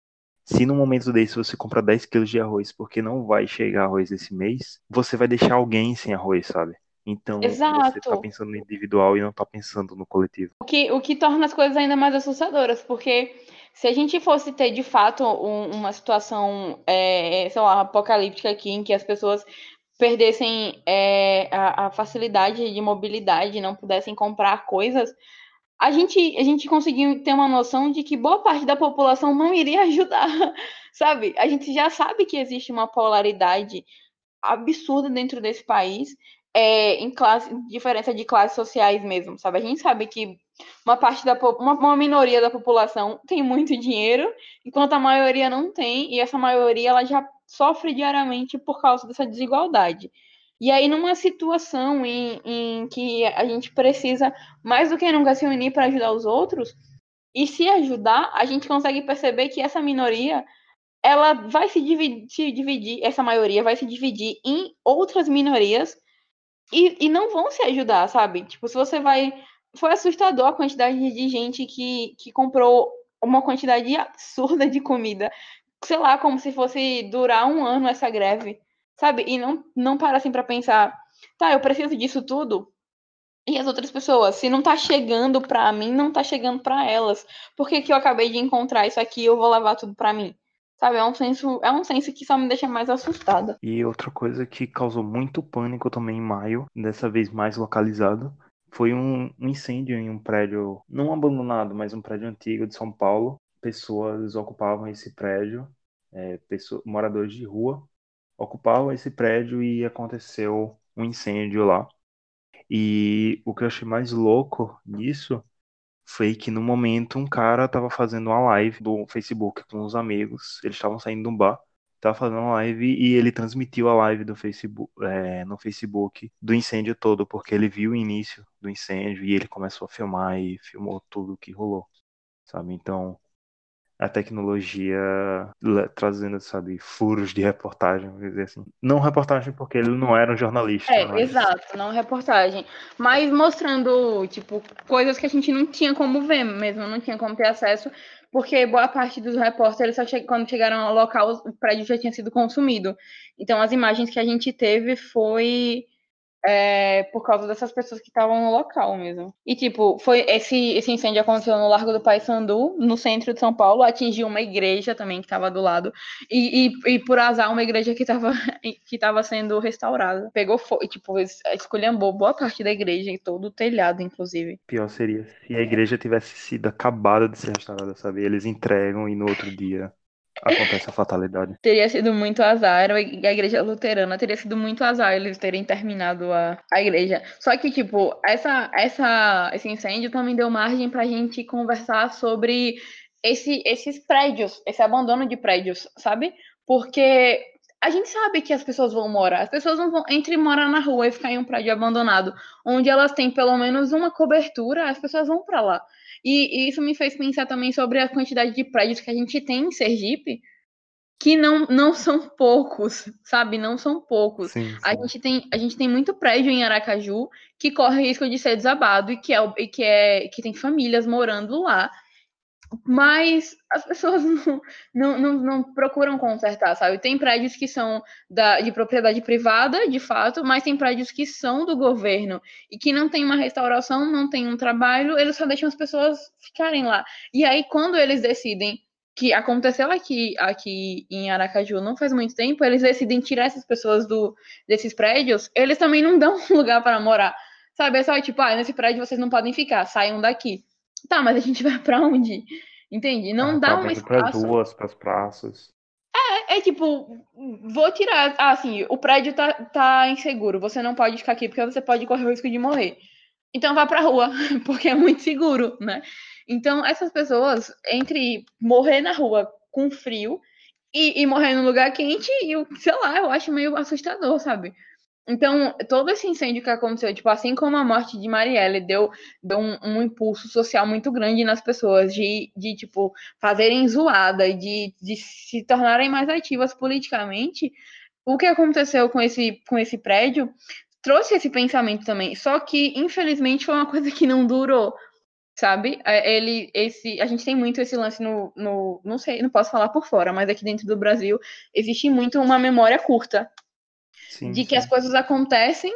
Se no momento desse você comprar 10 quilos de arroz porque não vai chegar arroz esse mês, você vai deixar alguém sem arroz, sabe? Então Exato. você tá pensando no individual e não tá pensando no coletivo. O que, o que torna as coisas ainda mais assustadoras, porque se a gente fosse ter de fato um- uma situação, é, sei lá, apocalíptica aqui, em que as pessoas perdessem é, a, a facilidade de mobilidade, não pudessem comprar coisas, a gente, a gente conseguiu ter uma noção de que boa parte da população não iria ajudar, sabe? A gente já sabe que existe uma polaridade absurda dentro desse país, é, em classe, diferença de classes sociais mesmo, sabe? A gente sabe que uma parte da uma, uma minoria da população tem muito dinheiro, enquanto a maioria não tem, e essa maioria ela já sofre diariamente por causa dessa desigualdade. E aí, numa situação em, em que a gente precisa mais do que nunca se unir para ajudar os outros, e se ajudar, a gente consegue perceber que essa minoria ela vai se dividir, se dividir, essa maioria vai se dividir em outras minorias e, e não vão se ajudar, sabe? Tipo, se você vai. Foi assustador a quantidade de gente que, que comprou uma quantidade absurda de comida. Sei lá, como se fosse durar um ano essa greve, sabe? E não, não para assim pra pensar, tá, eu preciso disso tudo. E as outras pessoas, se não tá chegando pra mim, não tá chegando pra elas. Por que, que eu acabei de encontrar isso aqui eu vou levar tudo pra mim? Sabe, é um senso, é um senso que só me deixa mais assustada. E outra coisa que causou muito pânico também em maio, dessa vez mais localizado, foi um, um incêndio em um prédio, não abandonado, mas um prédio antigo de São Paulo. Pessoas ocupavam esse prédio, é, pessoas, moradores de rua ocupavam esse prédio e aconteceu um incêndio lá. E o que eu achei mais louco nisso foi que no momento um cara tava fazendo uma live do Facebook com os amigos, eles estavam saindo de um bar, tava fazendo uma live e ele transmitiu a live do Facebook, é, no Facebook do incêndio todo, porque ele viu o início do incêndio e ele começou a filmar e filmou tudo que rolou, sabe? Então, a tecnologia trazendo, sabe, furos de reportagem, vamos dizer assim. Não reportagem porque ele não era um jornalista, É, mas exato, não reportagem. Mas mostrando, tipo, coisas que a gente não tinha como ver mesmo, não tinha como ter acesso, porque boa parte dos repórteres, só che- quando chegaram ao local, o prédio já tinha sido consumido. Então, as imagens que a gente teve foi é, por causa dessas pessoas que estavam no local mesmo. E, tipo, foi esse, esse incêndio aconteceu no Largo do Paissandu, no centro de São Paulo, atingiu uma igreja também que estava do lado, e, e, e por azar, uma igreja que estava que tava sendo restaurada. Pegou fogo, tipo, es- esculhambou boa parte da igreja e todo o telhado, inclusive. pior seria se a igreja tivesse sido acabada de ser restaurada, sabe? Eles entregam e no outro dia acontece a fatalidade. Teria sido muito azar, a igreja luterana teria sido muito azar eles terem terminado a, a igreja. Só que, tipo, essa, essa, esse incêndio também deu margem pra gente conversar sobre esse, esses prédios, esse abandono de prédios, sabe? Porque a gente sabe que as pessoas vão morar. As pessoas não vão entre morar na rua e ficar em um prédio abandonado, onde elas têm pelo menos uma cobertura, as pessoas vão pra lá. E, e isso me fez pensar também sobre a quantidade de prédios que a gente tem em Sergipe, que não, não são poucos, sabe? Não são poucos. Sim, A sim. gente, tem, a gente tem muito prédio em Aracaju que corre risco de ser desabado e que, é, e que, é, que tem famílias morando lá. Mas as pessoas não, não, não, não procuram consertar, sabe? Tem prédios que são da, de propriedade privada, de fato, mas tem prédios que são do governo e que não tem uma restauração, não tem um trabalho, eles só deixam as pessoas ficarem lá. E aí, quando eles decidem que aconteceu aqui, aqui em Aracaju não faz muito tempo, eles decidem tirar essas pessoas do, desses prédios, eles também não dão um lugar para morar. Sabe? É só tipo, ah, nesse prédio vocês não podem ficar, saiam daqui. Tá, mas a gente vai pra onde? Entende? Não Ah, dá tá um espaço. ruas, pras praças. É, é tipo, vou tirar. Ah, assim, o prédio tá, tá inseguro. Você não pode ficar aqui porque você pode correr o risco de morrer. Então vá pra rua, porque é muito seguro, né? Então, essas pessoas, entre morrer na rua com frio e, e morrer num lugar quente, eu, sei lá, eu acho meio assustador, sabe? Então, todo esse incêndio que aconteceu, tipo, assim como a morte de Marielle, deu, deu um, um impulso social muito grande nas pessoas de, de tipo, fazerem zoada de, de se tornarem mais ativas politicamente. O que aconteceu com esse, com esse prédio trouxe esse pensamento também. Só que, infelizmente, foi uma coisa que não durou, sabe? É, ele, esse, a gente tem muito esse lance no, no, não sei, não posso falar por fora, mas aqui dentro do Brasil existe muito uma memória curta sim, de que sim. as coisas acontecem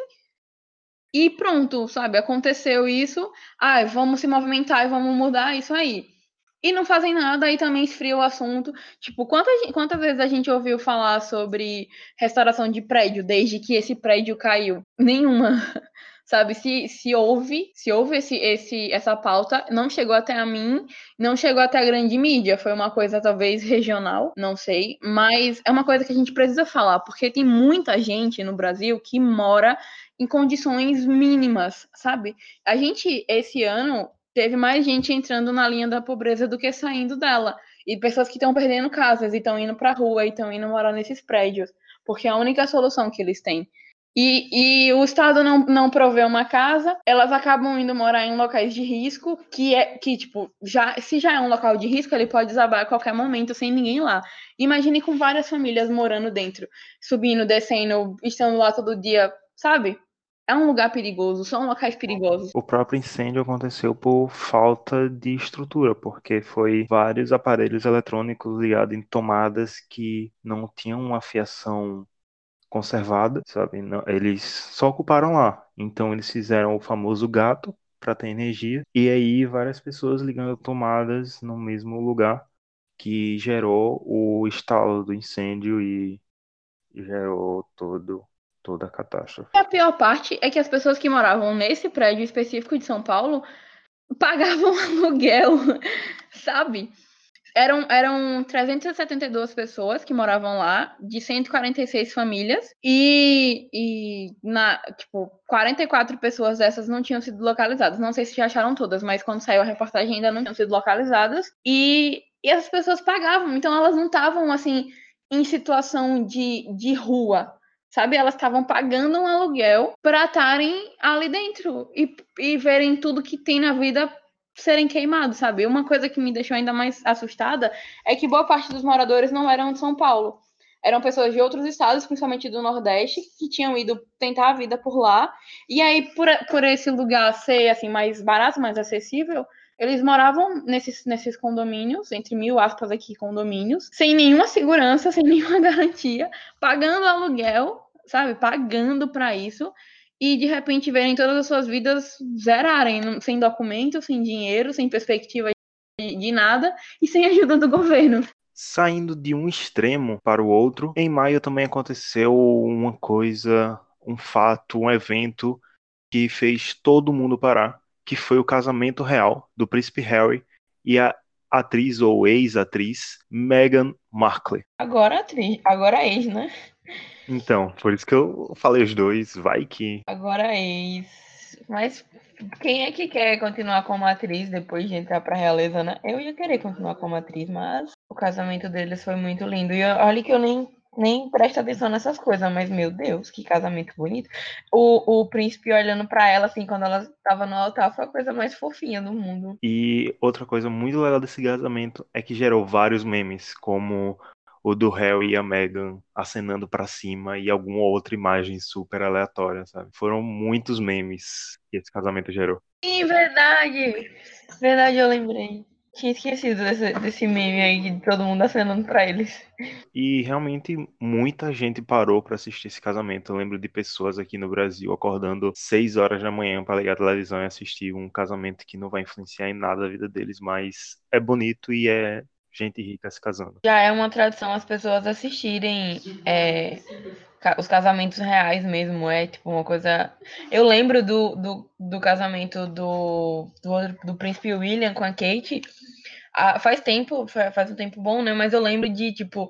e pronto, sabe? Aconteceu isso, ah, vamos se movimentar e vamos mudar isso aí. E não fazem nada, aí também esfria o assunto. Tipo, quantas, quantas vezes a gente ouviu falar sobre restauração de prédio desde que esse prédio caiu? Nenhuma sabe? Se, se houve, se houve esse, esse, essa pauta, não chegou até a mim, não chegou até a grande mídia, foi uma coisa talvez regional, não sei, mas é uma coisa que a gente precisa falar, porque tem muita gente no Brasil que mora em condições mínimas, sabe? A gente, esse ano, teve mais gente entrando na linha da pobreza do que saindo dela. E pessoas que estão perdendo casas e estão indo para a rua e estão indo morar nesses prédios, porque é a única solução que eles têm. E, e, o Estado não, não provê uma casa, elas acabam indo morar em locais de risco, que é que, tipo, já, se já é um local de risco, ele pode desabar a qualquer momento sem ninguém lá. Imagine com várias famílias morando dentro, subindo, descendo, estando lá todo dia, sabe? É um lugar perigoso, são locais perigosos. O próprio incêndio aconteceu por falta de estrutura, porque foi vários aparelhos eletrônicos ligados em tomadas que não tinham uma fiação conservada, sabe? Não, eles só ocuparam lá. Então eles fizeram o famoso gato para ter energia e aí várias pessoas ligando tomadas no mesmo lugar que gerou o estalo do incêndio e gerou todo toda a catástrofe. E a pior parte é que as pessoas que moravam nesse prédio específico de São Paulo pagavam aluguel, sabe? Eram, eram 372 pessoas que moravam lá, de 146 famílias, e, e na, tipo, 44 pessoas dessas não tinham sido localizadas. Não sei se já acharam todas, mas quando saiu a reportagem ainda não tinham sido localizadas. E, e essas pessoas pagavam, então elas não estavam, assim, em situação de, de rua, sabe? Elas estavam pagando um aluguel para estarem ali dentro e, e verem tudo que tem na vida serem queimados, sabe? Uma coisa que me deixou ainda mais assustada é que boa parte dos moradores não eram de São Paulo. Eram pessoas de outros estados, principalmente do Nordeste, que tinham ido tentar a vida por lá. E aí, por, por esse lugar ser assim mais barato, mais acessível, eles moravam nesses, nesses condomínios, entre mil aspas aqui, condomínios, sem nenhuma segurança, sem nenhuma garantia, pagando aluguel, sabe? Pagando para isso e de repente verem todas as suas vidas zerarem, sem documento, sem dinheiro, sem perspectiva de, de nada e sem ajuda do governo. Saindo de um extremo para o outro, em maio também aconteceu uma coisa, um fato, um evento que fez todo mundo parar, que foi o casamento real do príncipe Harry e a atriz ou ex-atriz Meghan Markle. Agora atriz, agora ex, né? Então, por isso que eu falei os dois, vai que. Agora ex. Mas quem é que quer continuar como atriz depois de entrar pra realeza, né? Eu ia querer continuar como atriz, mas o casamento deles foi muito lindo. E olha que eu nem, nem presto atenção nessas coisas, mas meu Deus, que casamento bonito. O, o príncipe olhando para ela, assim, quando ela tava no altar, foi a coisa mais fofinha do mundo. E outra coisa muito legal desse casamento é que gerou vários memes, como o do Harry e a Meghan acenando para cima e alguma outra imagem super aleatória, sabe? Foram muitos memes que esse casamento gerou. Sim, verdade! Verdade, eu lembrei. Tinha esquecido desse, desse meme aí de todo mundo acenando para eles. E realmente muita gente parou para assistir esse casamento. Eu lembro de pessoas aqui no Brasil acordando 6 horas da manhã para ligar a televisão e assistir um casamento que não vai influenciar em nada a vida deles, mas é bonito e é gente rica se casando. Já é uma tradição as pessoas assistirem é, os casamentos reais mesmo. É tipo uma coisa. Eu lembro do, do, do casamento do, do, do príncipe William com a Kate. Ah, faz tempo, faz um tempo bom, né? Mas eu lembro de, tipo,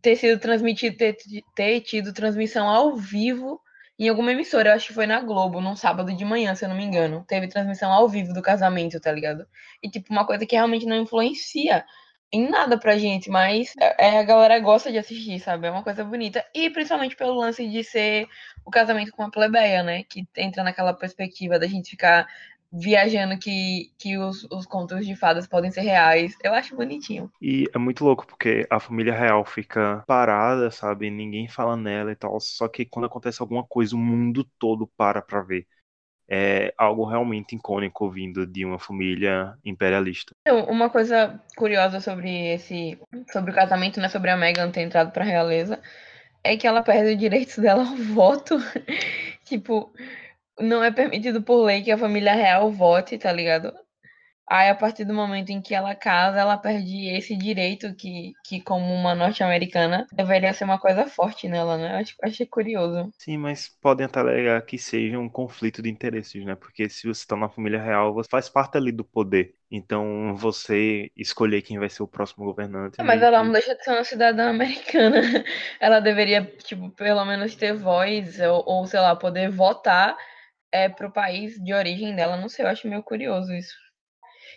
ter sido transmitido, ter, ter tido transmissão ao vivo em alguma emissora, eu acho que foi na Globo, num sábado de manhã, se eu não me engano. Teve transmissão ao vivo do casamento, tá ligado? E, tipo, uma coisa que realmente não influencia em nada pra gente, mas é, é, a galera gosta de assistir, sabe? É uma coisa bonita. E principalmente pelo lance de ser o casamento com a plebeia, né? Que entra naquela perspectiva da gente ficar viajando que, que os, os contos de fadas podem ser reais. Eu acho bonitinho. E é muito louco, porque a família real fica parada, sabe? Ninguém fala nela e tal. Só que quando acontece alguma coisa, o mundo todo para pra ver. É algo realmente icônico vindo de uma família imperialista. Uma coisa curiosa sobre esse, sobre o casamento, né, sobre a Meghan ter entrado para a realeza, é que ela perde o direito dela ao voto. tipo, não é permitido por lei que a família real vote, tá ligado? Aí, a partir do momento em que ela casa, ela perde esse direito que, que como uma norte-americana, deveria ser uma coisa forte nela, né? Acho, achei curioso. Sim, mas podem até alegar que seja um conflito de interesses, né? Porque se você está na família real, você faz parte ali do poder. Então, você escolher quem vai ser o próximo governante. É, mas ela não deixa de ser uma cidadã americana. Ela deveria, tipo, pelo menos ter voz, ou, ou sei lá, poder votar é, pro país de origem dela. Não sei, eu acho meio curioso isso.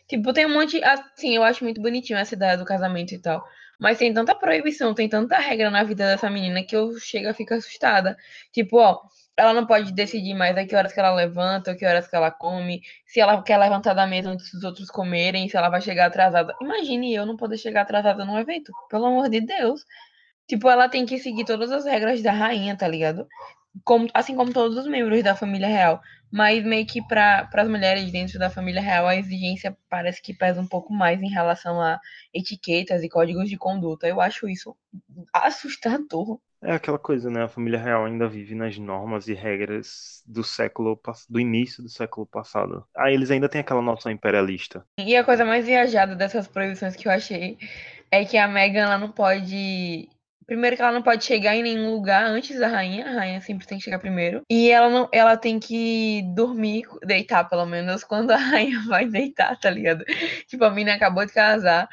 Tipo, tem um monte. Assim, eu acho muito bonitinho essa ideia do casamento e tal. Mas tem tanta proibição, tem tanta regra na vida dessa menina que eu chego a ficar assustada. Tipo, ó, ela não pode decidir mais a que horas que ela levanta, a que horas que ela come, se ela quer levantar da mesa antes dos outros comerem, se ela vai chegar atrasada. Imagine eu não poder chegar atrasada num evento. Pelo amor de Deus. Tipo, ela tem que seguir todas as regras da rainha, tá ligado? Como, assim como todos os membros da família real. Mas meio que para as mulheres dentro da família real, a exigência parece que pesa um pouco mais em relação a etiquetas e códigos de conduta. Eu acho isso assustador. É aquela coisa, né? A família real ainda vive nas normas e regras do século do início do século passado. Aí eles ainda têm aquela noção imperialista. E a coisa mais viajada dessas proibições que eu achei é que a Meghan ela não pode. Primeiro que ela não pode chegar em nenhum lugar antes da rainha, a rainha sempre tem que chegar primeiro. E ela não, ela tem que dormir, deitar pelo menos quando a rainha vai deitar, tá ligado? Tipo, a menina acabou de casar,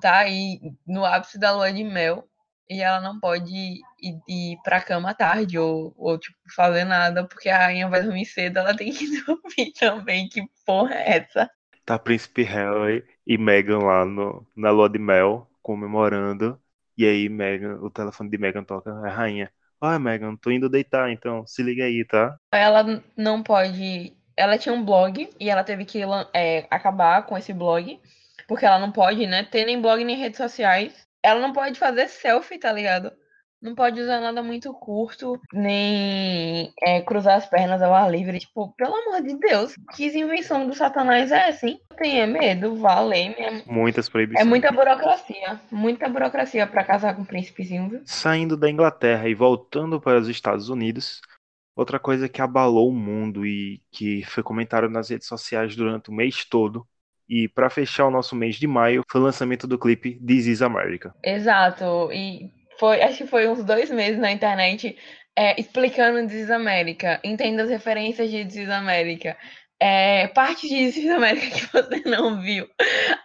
tá aí no ápice da lua de mel e ela não pode ir, ir pra cama tarde ou, ou tipo fazer nada porque a rainha vai dormir cedo, ela tem que dormir também. Que porra é essa? Tá Príncipe Harry e Meghan lá no, na lua de mel, comemorando. E aí Meghan, o telefone de Meghan toca, é a rainha. Olha, Meghan, tô indo deitar, então se liga aí, tá? Ela não pode. Ela tinha um blog e ela teve que é, acabar com esse blog, porque ela não pode, né, ter nem blog nem redes sociais. Ela não pode fazer selfie, tá ligado? Não pode usar nada muito curto, nem é, cruzar as pernas ao ar livre. Tipo, pelo amor de Deus, que invenção do satanás é essa, hein? Tenha medo, valeu. É, Muitas é proibições. muita burocracia. Muita burocracia pra casar com um príncipezinho, viu? Saindo da Inglaterra e voltando para os Estados Unidos, outra coisa que abalou o mundo e que foi comentado nas redes sociais durante o mês todo, e para fechar o nosso mês de maio, foi o lançamento do clipe This Is America. Exato. E foi, acho que foi uns dois meses na internet é, explicando This is América. Entenda as referências de This is América. É, parte de This is América que você não viu.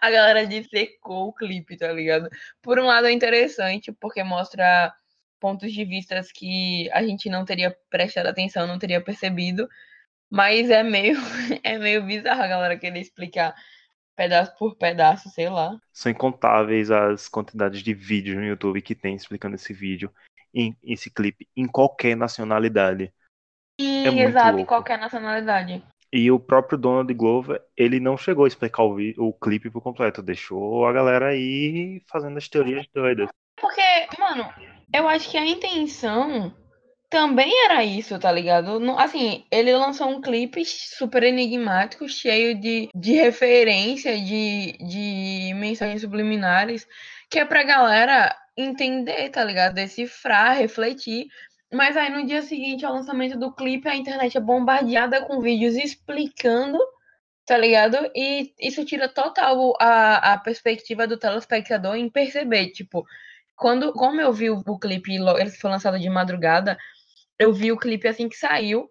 A galera dissecou o clipe, tá ligado? Por um lado é interessante, porque mostra pontos de vistas que a gente não teria prestado atenção, não teria percebido. Mas é meio, é meio bizarro a galera querer explicar pedaço por pedaço, sei lá. São incontáveis as quantidades de vídeos no YouTube que tem explicando esse vídeo, em, esse clipe, em qualquer nacionalidade. E É exato, em qualquer nacionalidade. E o próprio Donald Glover, ele não chegou a explicar o, o clipe por completo, deixou a galera aí fazendo as teorias doidas. Porque, mano, eu acho que a intenção também era isso, tá ligado? Assim, ele lançou um clipe super enigmático, cheio de, de referência, de, de mensagens subliminares, que é pra galera entender, tá ligado? Decifrar, refletir. Mas aí no dia seguinte ao lançamento do clipe, a internet é bombardeada com vídeos explicando, tá ligado? E isso tira total a, a perspectiva do telespectador em perceber, tipo, quando, como eu vi o, o clipe, ele foi lançado de madrugada, eu vi o clipe assim que saiu.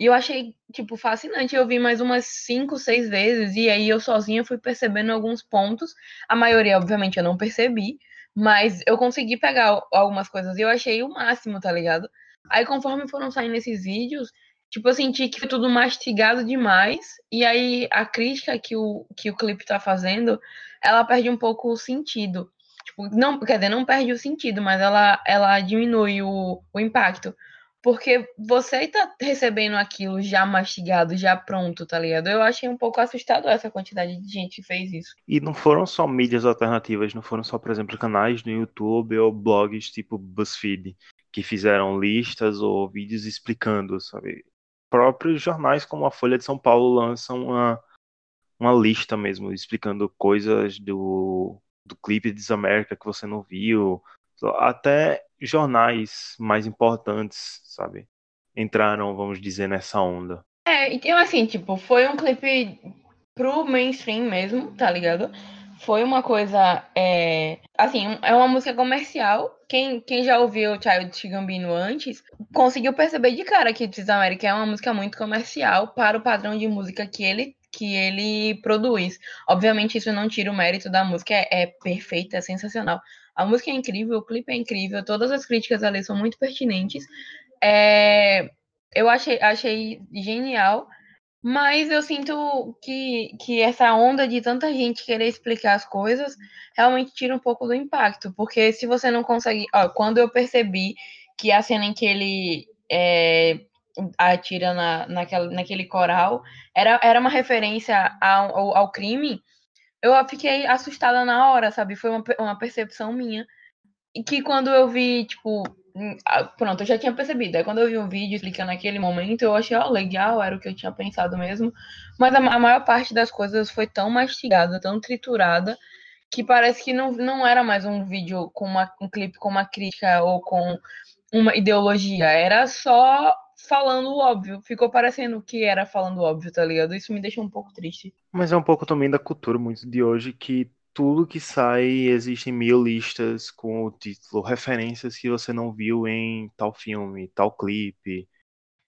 E eu achei, tipo, fascinante. Eu vi mais umas cinco, seis vezes. E aí eu sozinha fui percebendo alguns pontos. A maioria, obviamente, eu não percebi. Mas eu consegui pegar al- algumas coisas. E eu achei o máximo, tá ligado? Aí conforme foram saindo esses vídeos, tipo, eu senti que foi tudo mastigado demais. E aí a crítica que o, que o clipe tá fazendo, ela perde um pouco o sentido. Tipo, não, quer dizer, não perde o sentido, mas ela, ela diminui o, o impacto. Porque você tá recebendo aquilo já mastigado, já pronto, tá ligado? Eu achei um pouco assustador essa quantidade de gente que fez isso. E não foram só mídias alternativas, não foram só, por exemplo, canais no YouTube ou blogs tipo BuzzFeed, que fizeram listas ou vídeos explicando, sabe? próprios jornais como a Folha de São Paulo lançam uma, uma lista mesmo, explicando coisas do, do clipe de Desamérica que você não viu. Até jornais mais importantes, sabe? Entraram, vamos dizer, nessa onda. É, então assim, tipo, foi um clipe pro mainstream mesmo, tá ligado? Foi uma coisa, é, assim, é uma música comercial. Quem, quem já ouviu Child Gambino antes, conseguiu perceber de cara que This America é uma música muito comercial para o padrão de música que ele que ele produz. Obviamente, isso não tira o mérito da música, é, é perfeita, é sensacional. A música é incrível, o clipe é incrível, todas as críticas ali são muito pertinentes. É, eu achei, achei genial, mas eu sinto que, que essa onda de tanta gente querer explicar as coisas realmente tira um pouco do impacto, porque se você não consegue. Ó, quando eu percebi que a cena em que ele é, atira na, naquela, naquele coral era, era uma referência ao, ao, ao crime, eu fiquei assustada na hora, sabe? Foi uma, uma percepção minha. E que quando eu vi, tipo, hum, pronto, eu já tinha percebido. Aí quando eu vi um vídeo explicando naquele momento, eu achei, ó, oh, legal, era o que eu tinha pensado mesmo. Mas a, a, maior parte das coisas foi tão mastigada, tão triturada, que parece que não, não era mais um vídeo com uma, um clipe com uma crítica ou com uma ideologia. Era só falando o óbvio. Ficou parecendo que era falando óbvio, tá ligado? Isso me deixa um pouco triste. Mas é um pouco também da cultura muito de hoje que tudo que sai existem mil listas com o título, referências que você não viu em tal filme, tal clipe.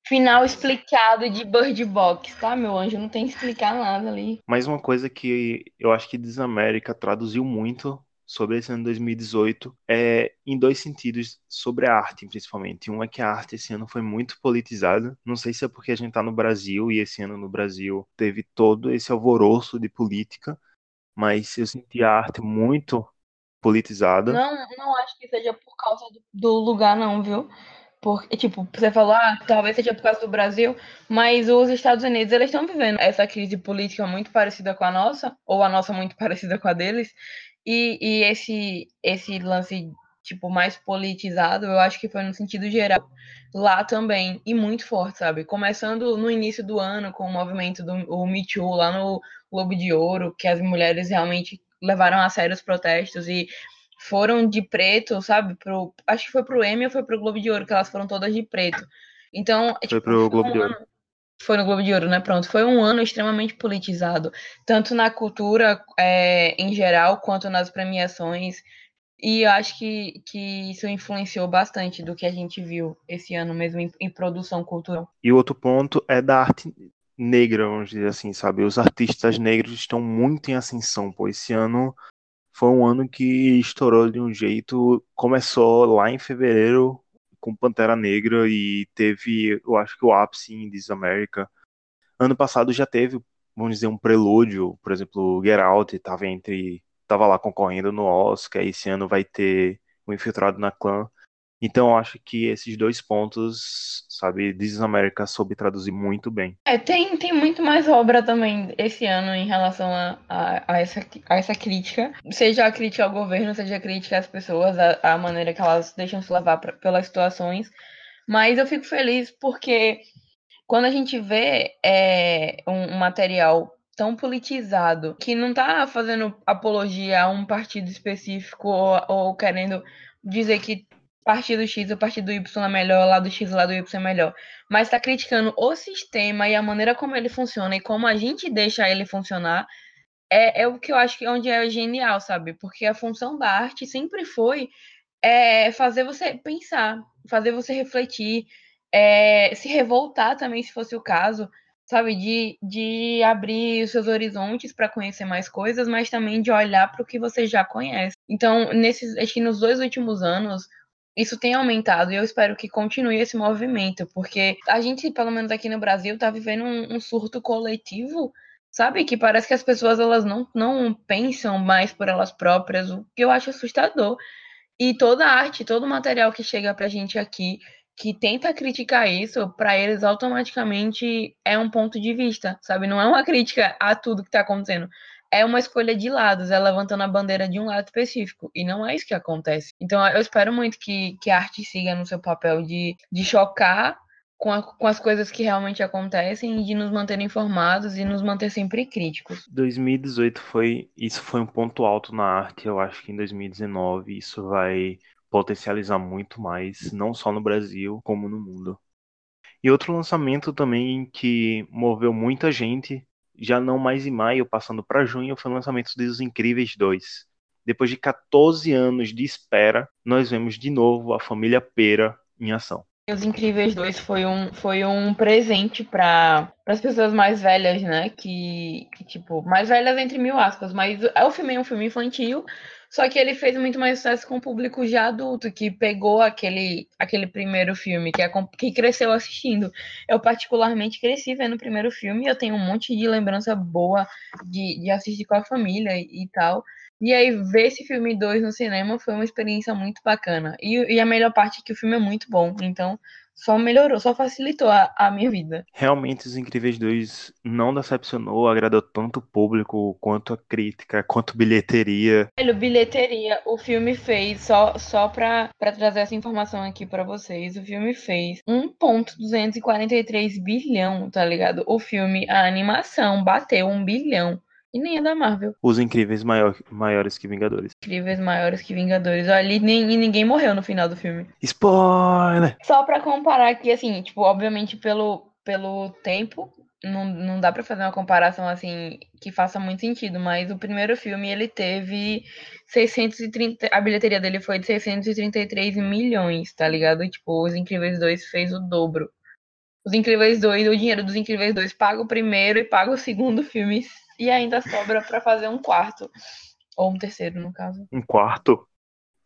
Final explicado de Bird Box, tá, meu anjo? Não tem que explicar nada ali. Mas uma coisa que eu acho que Desamérica traduziu muito sobre esse ano 2018 é em dois sentidos sobre a arte, principalmente. Um é que a arte esse ano foi muito politizada. Não sei se é porque a gente está no Brasil e esse ano no Brasil teve todo esse alvoroço de política, mas eu senti a arte muito politizada. Não, não acho que seja por causa do lugar, não, viu? Porque, tipo, você falou, ah, talvez seja por causa do Brasil, mas os Estados Unidos, eles estão vivendo essa crise política muito parecida com a nossa, ou a nossa muito parecida com a deles, e, e esse, esse lance, tipo, mais politizado, eu acho que foi no sentido geral lá também, e muito forte, sabe? Começando no início do ano com o movimento do o Me Too, lá no Globo de Ouro, que as mulheres realmente levaram a sério os protestos e foram de preto, sabe? Pro, acho que foi pro Emmy ou foi pro Globo de Ouro, que elas foram todas de preto. Então, foi tipo, pro Globo um de Ouro. Ano, foi no Globo de Ouro, né? Pronto. Foi um ano extremamente politizado, tanto na cultura é, em geral, quanto nas premiações. E eu acho que, que isso influenciou bastante do que a gente viu esse ano mesmo em, em produção cultural. E outro ponto é da arte negra, vamos dizer assim, sabe? Os artistas negros estão muito em ascensão, pô. Esse ano foi um ano que estourou de um jeito. Começou lá em fevereiro com Pantera Negra e teve, eu acho que o ápice em This America. Ano passado já teve, vamos dizer, um prelúdio, por exemplo, Get Out estava entre, tava lá concorrendo no Oscar, esse ano vai ter o Infiltrado na Clã. Então acho que esses dois pontos, sabe, This America soube traduzir muito bem. É, tem, tem muito mais obra também esse ano em relação a, a, a essa, a essa crítica. Seja a crítica ao governo, seja a crítica às pessoas, a, a maneira que elas deixam se levar pra, pelas situações. Mas eu fico feliz porque quando a gente vê é, um, um material tão politizado que não tá fazendo apologia a um partido específico ou, ou querendo dizer que partido X ou partido Y é melhor, lado X ou lado Y é melhor. Mas está criticando o sistema e a maneira como ele funciona e como a gente deixa ele funcionar. É, é o que eu acho que é onde é genial, sabe? Porque a função da arte sempre foi é, fazer você pensar, fazer você refletir, é, se revoltar também, se fosse o caso, sabe? De, de abrir os seus horizontes para conhecer mais coisas, mas também de olhar para o que você já conhece. Então, nesses, acho que nos dois últimos anos, isso tem aumentado e eu espero que continue esse movimento, porque a gente, pelo menos aqui no Brasil, está vivendo um, um, surto coletivo, sabe? Que parece que as pessoas elas não, não pensam mais por elas próprias, o que eu acho assustador. E toda arte, todo material que chega pra gente aqui, que tenta criticar isso, para eles automaticamente é um ponto de vista, sabe? Não é uma crítica a tudo que está acontecendo é uma escolha de lados, é levantando a bandeira de um lado específico. E não é isso que acontece. Então eu espero muito que, que a arte siga no seu papel de, de chocar com, a, com as coisas que realmente acontecem e de nos manter informados e nos manter sempre críticos. 2018 foi. Isso foi um ponto alto na arte. Eu acho que em 2019 isso vai potencializar muito mais, não só no Brasil, como no mundo. E outro lançamento também que moveu muita gente, já não mais em maio, passando para junho, foi o lançamento dos Incríveis 2. Depois de 14 anos de espera, nós vemos de novo a família Pera em ação. Os Incríveis 2 foi um, foi um presente para as pessoas mais velhas, né? Que, que, tipo, mais velhas entre mil aspas, mas é o filme é um filme infantil, só que ele fez muito mais sucesso com o público já adulto, que pegou aquele, aquele primeiro filme, que, é, que cresceu assistindo. Eu, particularmente, cresci vendo o primeiro filme, eu tenho um monte de lembrança boa de, de assistir com a família e, e tal. E aí, ver esse filme 2 no cinema foi uma experiência muito bacana. E, e, a melhor parte é que o filme é muito bom. Então, só melhorou, só facilitou a, a minha vida. Realmente, Os Incríveis 2 não decepcionou, agradou tanto o público, quanto a crítica, quanto bilheteria. Velho, bilheteria, o filme fez, só, só pra, pra trazer essa informação aqui para vocês, o filme fez 1,243 bilhão, tá ligado? O filme, a animação, bateu um bilhão. E nem é da Marvel. Os incríveis maior, maiores que Vingadores. Incríveis maiores que Vingadores. Ali nem, e ninguém morreu no final do filme. Spoiler! Só pra comparar aqui, assim, tipo, obviamente pelo, pelo tempo, não, não dá pra fazer uma comparação assim que faça muito sentido, mas o primeiro filme ele teve 630. A bilheteria dele foi de 633 milhões, tá ligado? Tipo, Os Incríveis 2 fez o dobro. Os Incríveis 2, o dinheiro dos Incríveis 2 paga o primeiro e paga o segundo filme e ainda sobra para fazer um quarto. Ou um terceiro, no caso. Um quarto?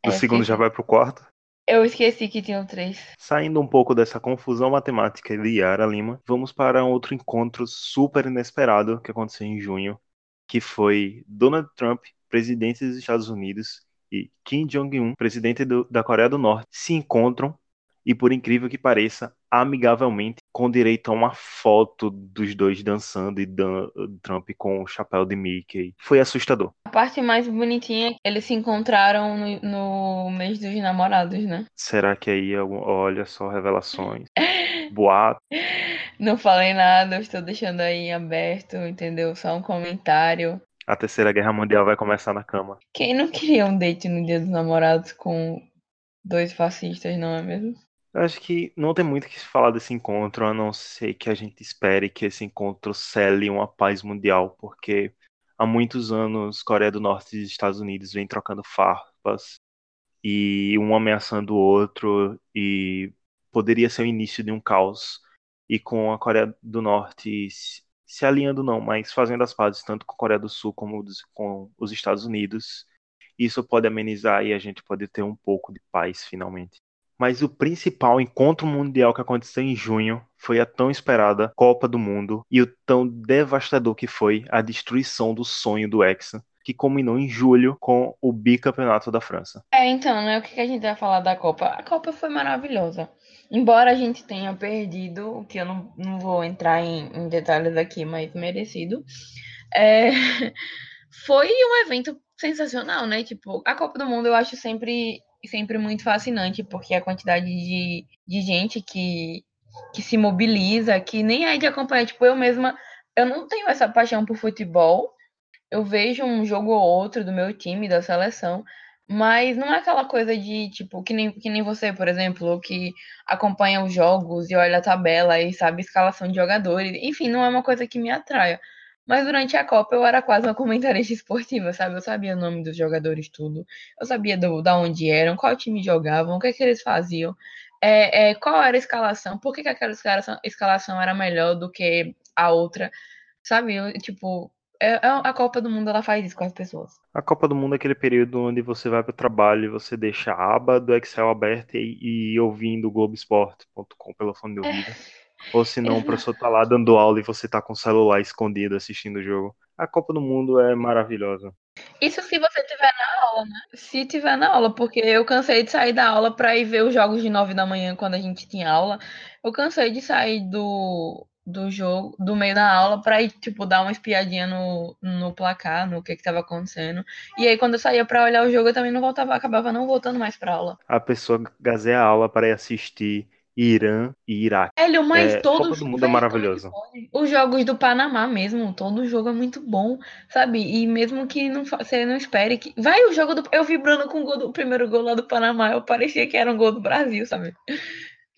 Do é, segundo já vai pro quarto? Eu esqueci que tinham três. Saindo um pouco dessa confusão matemática de Yara Lima, vamos para outro encontro super inesperado que aconteceu em junho, que foi Donald Trump, presidente dos Estados Unidos, e Kim Jong-un, presidente do, da Coreia do Norte, se encontram e, por incrível que pareça, amigavelmente, com direito a uma foto dos dois dançando e Dan Trump com o chapéu de Mickey. Foi assustador. A parte mais bonitinha é que eles se encontraram no, no mês dos namorados, né? Será que aí, olha só, revelações, boato. Não falei nada, eu estou deixando aí aberto, entendeu? Só um comentário. A terceira guerra mundial vai começar na cama. Quem não queria um date no dia dos namorados com dois fascistas, não é mesmo? Eu acho que não tem muito o que se falar desse encontro, a não ser que a gente espere que esse encontro cele uma paz mundial, porque há muitos anos Coreia do Norte e Estados Unidos vêm trocando farpas e um ameaçando o outro e poderia ser o início de um caos. E com a Coreia do Norte se, alinhando não, mas fazendo as pazes tanto com a Coreia do Sul como com os Estados Unidos, isso pode amenizar e a gente pode ter um pouco de paz finalmente. Mas o principal encontro mundial que aconteceu em junho foi a tão esperada Copa do Mundo e o tão devastador que foi a destruição do sonho do Hexa, que culminou em julho com o bicampeonato da França. É, então, né? O que a gente vai falar da Copa? A Copa foi maravilhosa. Embora a gente tenha perdido, que eu não, não vou entrar em, em detalhes aqui, mas merecido. É, foi um evento sensacional, né? Tipo, a Copa do Mundo eu acho sempre sempre muito fascinante, porque a quantidade de, de gente que, que se mobiliza, que nem é de acompanhar. Tipo, eu mesma, eu não tenho essa paixão por futebol. Eu vejo um jogo ou outro do meu time, da seleção, mas não é aquela coisa de, tipo, que nem, que nem você, por exemplo, que acompanha os jogos e olha a tabela e sabe a escalação de jogadores. Enfim, não é uma coisa que me atraia. Mas durante a Copa eu era quase uma comentarista esportiva, sabe? Eu sabia o nome dos jogadores, tudo. Eu sabia do, da onde eram, qual time jogavam, o que, é que eles faziam, é, é, qual era a escalação, por que, que aquela escalação, escalação era melhor do que a outra, sabe? Eu, tipo, é, é, a Copa do Mundo ela faz isso com as pessoas. A Copa do Mundo é aquele período onde você vai para o trabalho e você deixa a aba do Excel aberta e, e ouvindo Globoesporte.com pelo fone de ouvido. É. Ou se não, o professor tá lá dando aula e você tá com o celular escondido assistindo o jogo. A Copa do Mundo é maravilhosa. Isso se você tiver na aula, né? Se tiver na aula, porque eu cansei de sair da aula pra ir ver os jogos de nove da manhã quando a gente tinha aula. Eu cansei de sair do, do jogo, do meio da aula, pra ir, tipo, dar uma espiadinha no, no placar, no que que tava acontecendo. E aí, quando eu saía pra olhar o jogo, eu também não voltava, acabava não voltando mais pra aula. A pessoa gazeia a aula para ir assistir Irã e Iraque. Velho, mas É, todo Copa do Mundo é maravilhoso. é pode? Os jogos do Panamá mesmo, todo jogo é muito bom, sabe? E mesmo que não, você não espere que. Vai o jogo do. Eu vibrando com o, gol do- o primeiro gol lá do Panamá, eu parecia que era um gol do Brasil, sabe?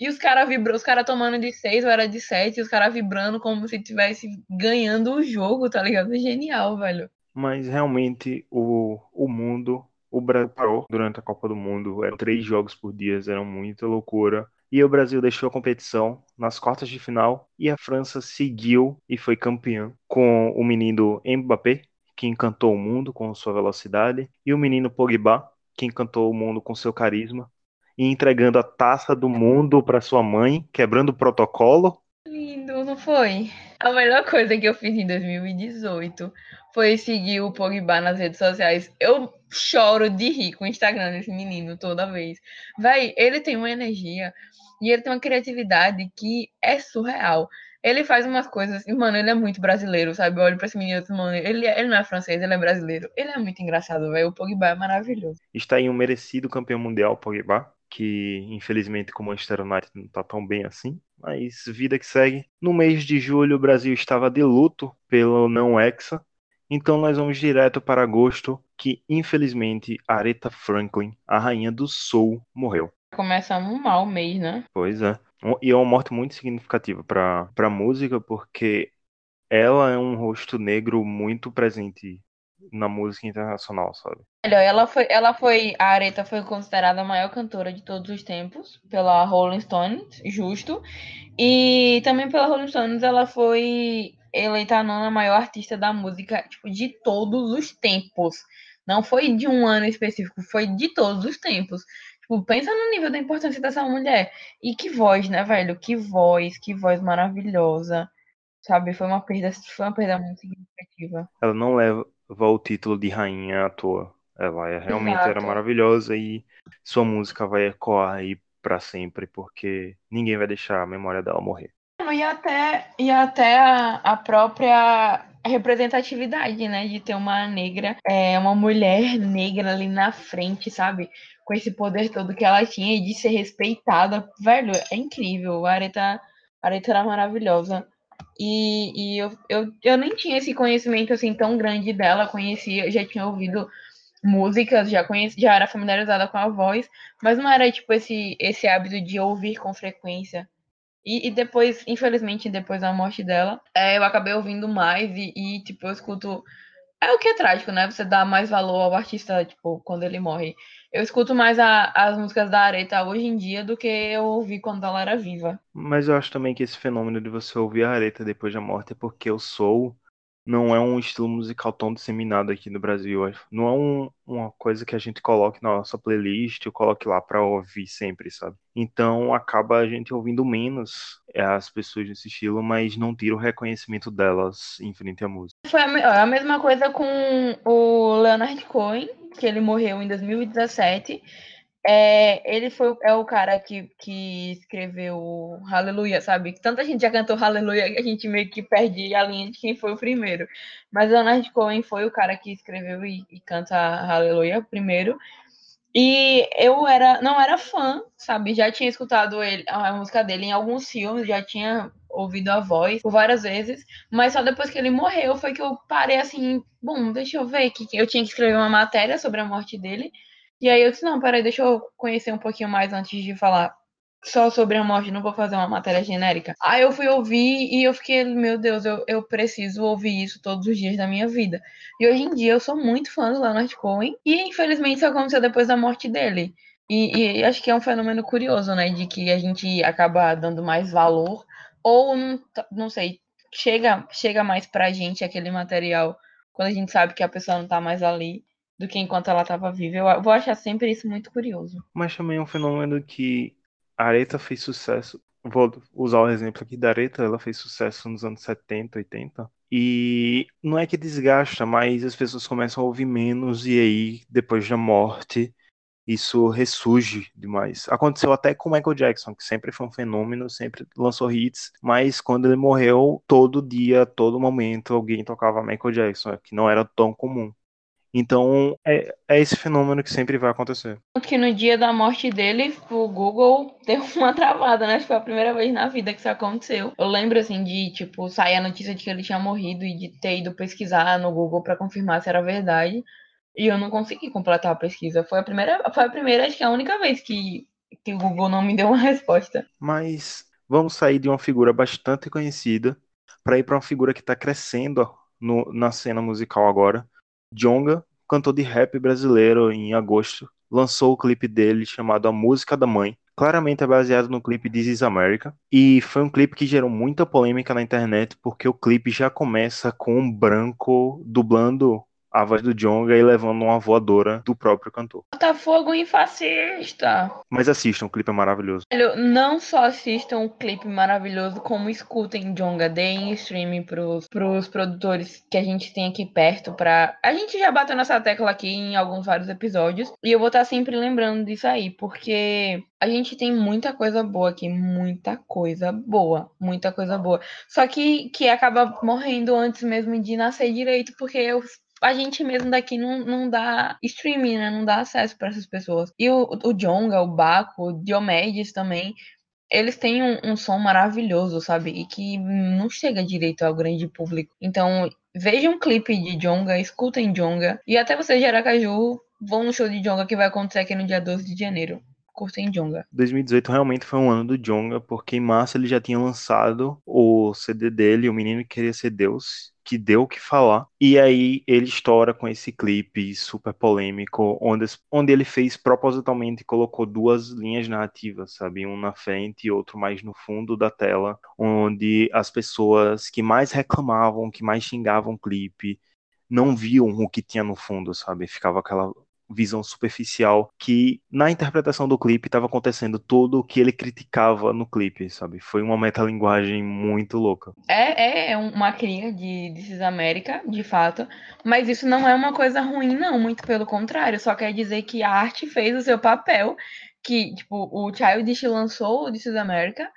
E os caras vibrando, os caras tomando de seis ou era de sete, e os caras vibrando como se tivesse ganhando o jogo, tá ligado? Genial, velho. Mas realmente o, o mundo, o Brasil parou durante a Copa do Mundo. Eram três jogos por dia, era muita loucura. E o Brasil deixou a competição nas quartas de final e a França seguiu e foi campeã com o menino Mbappé, que encantou o mundo com sua velocidade, e o menino Pogba, que encantou o mundo com seu carisma, e entregando a taça do mundo para sua mãe, quebrando o protocolo. Lindo, não foi? A melhor coisa que eu fiz em 2018 foi seguir o Pogba nas redes sociais. Eu choro de rir com o Instagram desse menino toda vez. Vai, ele tem uma energia e ele tem uma criatividade que é surreal. Ele faz umas coisas, e, mano, ele é muito brasileiro, sabe? Eu olho pra esse menino mano, ele, ele não é francês, ele é brasileiro. Ele é muito engraçado, velho. O Pogba é maravilhoso. Está aí um merecido campeão mundial, Pogba, que infelizmente com o Manchester United não está tão bem assim, mas vida que segue. No mês de julho o Brasil estava de luto pelo não hexa, então nós vamos direto para agosto, que infelizmente Aretha Franklin, a rainha do soul, morreu. Começamos mal o mês, né? Pois é. E é uma morte muito significativa para a música, porque ela é um rosto negro muito presente na música internacional, sabe? Olha, ela foi, ela foi, a Aretha foi considerada a maior cantora de todos os tempos pela Rolling Stones, justo. E também pela Rolling Stones ela foi eleita a nona maior artista da música, tipo, de todos os tempos. Não foi de um ano específico, foi de todos os tempos. Tipo, pensa no nível da importância dessa mulher. E que voz, né, velho? Que voz, que voz maravilhosa. Sabe? Foi uma perda, foi uma perda muito significativa. Ela não leva o título de rainha à toa. Ela é- realmente era Exato. maravilhosa e sua música vai ecoar aí pra sempre, porque ninguém vai deixar a memória dela morrer. E até, e até a, a própria representatividade, né? De ter uma negra, é, uma mulher negra ali na frente, sabe? Com esse poder todo que ela tinha e de ser respeitada. Velho, é incrível. A Aretha, a Aretha era maravilhosa. E, e eu, eu, eu nem tinha esse conhecimento assim tão grande dela, conhecia, já tinha ouvido músicas, já conheci, já era familiarizada com a voz, mas não era tipo esse, esse hábito de ouvir com frequência. E, e depois, infelizmente, depois da morte dela, é, eu acabei ouvindo mais e, e, tipo, eu escuto. É o que é trágico, né? Você dá mais valor ao artista, tipo, quando ele morre. Eu escuto mais a- as músicas da Aretha hoje em dia do que eu ouvi quando ela era viva. Mas eu acho também que esse fenômeno de você ouvir a Aretha depois da morte é porque o soul não é um estilo musical tão disseminado aqui no Brasil. Não é um- uma coisa que a gente coloque na nossa playlist ou coloque lá pra ouvir sempre, sabe? Então acaba a gente ouvindo menos é, as pessoas desse estilo, mas não tira o reconhecimento delas em frente à música. Foi a, a mesma coisa com o Leonard Cohen, que ele morreu em 2017. É, ele foi é o cara que, que escreveu Hallelujah, sabe? Tanta gente já cantou Hallelujah que a gente meio que perde a linha de quem foi o primeiro. Mas Leonard Cohen foi o cara que escreveu e, e canta Hallelujah primeiro. E eu era, não era fã, sabe? Já tinha escutado ele, a música dele em alguns filmes, já tinha ouvido a voz por várias vezes, mas só depois que ele morreu foi que eu parei assim, bom, deixa eu ver que eu tinha que escrever uma matéria sobre a morte dele. E aí eu disse, não, peraí, deixa eu conhecer um pouquinho mais antes de falar só sobre a morte, não vou fazer uma matéria genérica. Aí eu fui ouvir e eu fiquei, meu Deus, eu, eu preciso ouvir isso todos os dias da minha vida. E hoje em dia eu sou muito fã do Leonard Cohen e infelizmente isso aconteceu depois da morte dele. E, e acho que é um fenômeno curioso, né, de que a gente acaba dando mais valor ou não, t- não sei, chega chega mais pra gente aquele material quando a gente sabe que a pessoa não tá mais ali do que enquanto ela tava viva. Eu vou achar sempre isso muito curioso. Mas também é um fenômeno que a Aretha fez sucesso. Vou usar o exemplo aqui da Aretha, ela fez sucesso nos anos 70, 80. E não é que desgasta, mas as pessoas começam a ouvir menos e aí, depois da morte, isso ressurge demais. Aconteceu até com Michael Jackson, que sempre foi um fenômeno, sempre lançou hits, mas quando ele morreu, todo dia, todo momento, alguém tocava Michael Jackson, que não era tão comum. Então, é, é esse fenômeno que sempre vai acontecer. Tanto que no dia da morte dele, o Google deu uma travada, né? Foi a primeira vez na vida que isso aconteceu. Eu lembro, assim, de, tipo, sair a notícia de que ele tinha morrido e de ter ido pesquisar no Google pra confirmar se era verdade. E eu não consegui completar a pesquisa. Foi a primeira, foi a primeira, acho que é a única vez que, que o Google não me deu uma resposta. Mas vamos sair de uma figura bastante conhecida para ir para uma figura que está crescendo no- na cena musical agora. Djonga, cantor de rap brasileiro, em agosto, lançou o clipe dele chamado A Música da Mãe. Claramente é baseado no clipe This Is America. E foi um clipe que gerou muita polêmica na internet, porque o clipe já começa com um branco dublando a voz do Djonga e levando uma voadora do próprio cantor. Botafogo em fascista. Mas assistam, o clipe é maravilhoso. Não só assistam o clipe maravilhoso, como escutem Jonga, deem streaming pros, pros produtores que a gente tem aqui perto pra... A gente já bateu nessa tecla aqui em alguns vários episódios, e eu vou estar sempre lembrando disso aí, porque a gente tem muita coisa boa aqui, muita coisa boa, muita coisa boa. Só que, que acaba morrendo antes mesmo de nascer direito, porque eu a gente mesmo daqui não, não dá streaming, né? Não dá acesso para essas pessoas. E o, o Jonga, o Baco, o Diomedes também, eles têm um, um som maravilhoso, sabe? E que não chega direito ao grande público. Então, vejam um clipe de Jonga, escutem Jonga. E até vocês de Aracaju vão no show de Jonga que vai acontecer aqui no dia 12 de janeiro. Curtem Jonga. 2018 realmente foi um ano do Djonga, porque em março ele já tinha lançado o CD dele, O Menino que Queria Ser Deus, que deu o que falar. E aí ele estoura com esse clipe super polêmico, onde, onde ele fez propositalmente, colocou duas linhas narrativas, sabe? Um na frente e outro mais no fundo da tela, onde as pessoas que mais reclamavam, que mais xingavam o clipe, não viam o que tinha no fundo, sabe? Ficava aquela visão superficial que na interpretação do clipe estava acontecendo tudo o que ele criticava no clipe, sabe? Foi uma metalinguagem muito louca. É, é uma cria de This is America, de fato, mas isso não é uma coisa ruim, não, muito pelo contrário, só quer dizer que a arte fez o seu papel, que, tipo, o Childish lançou o This is America,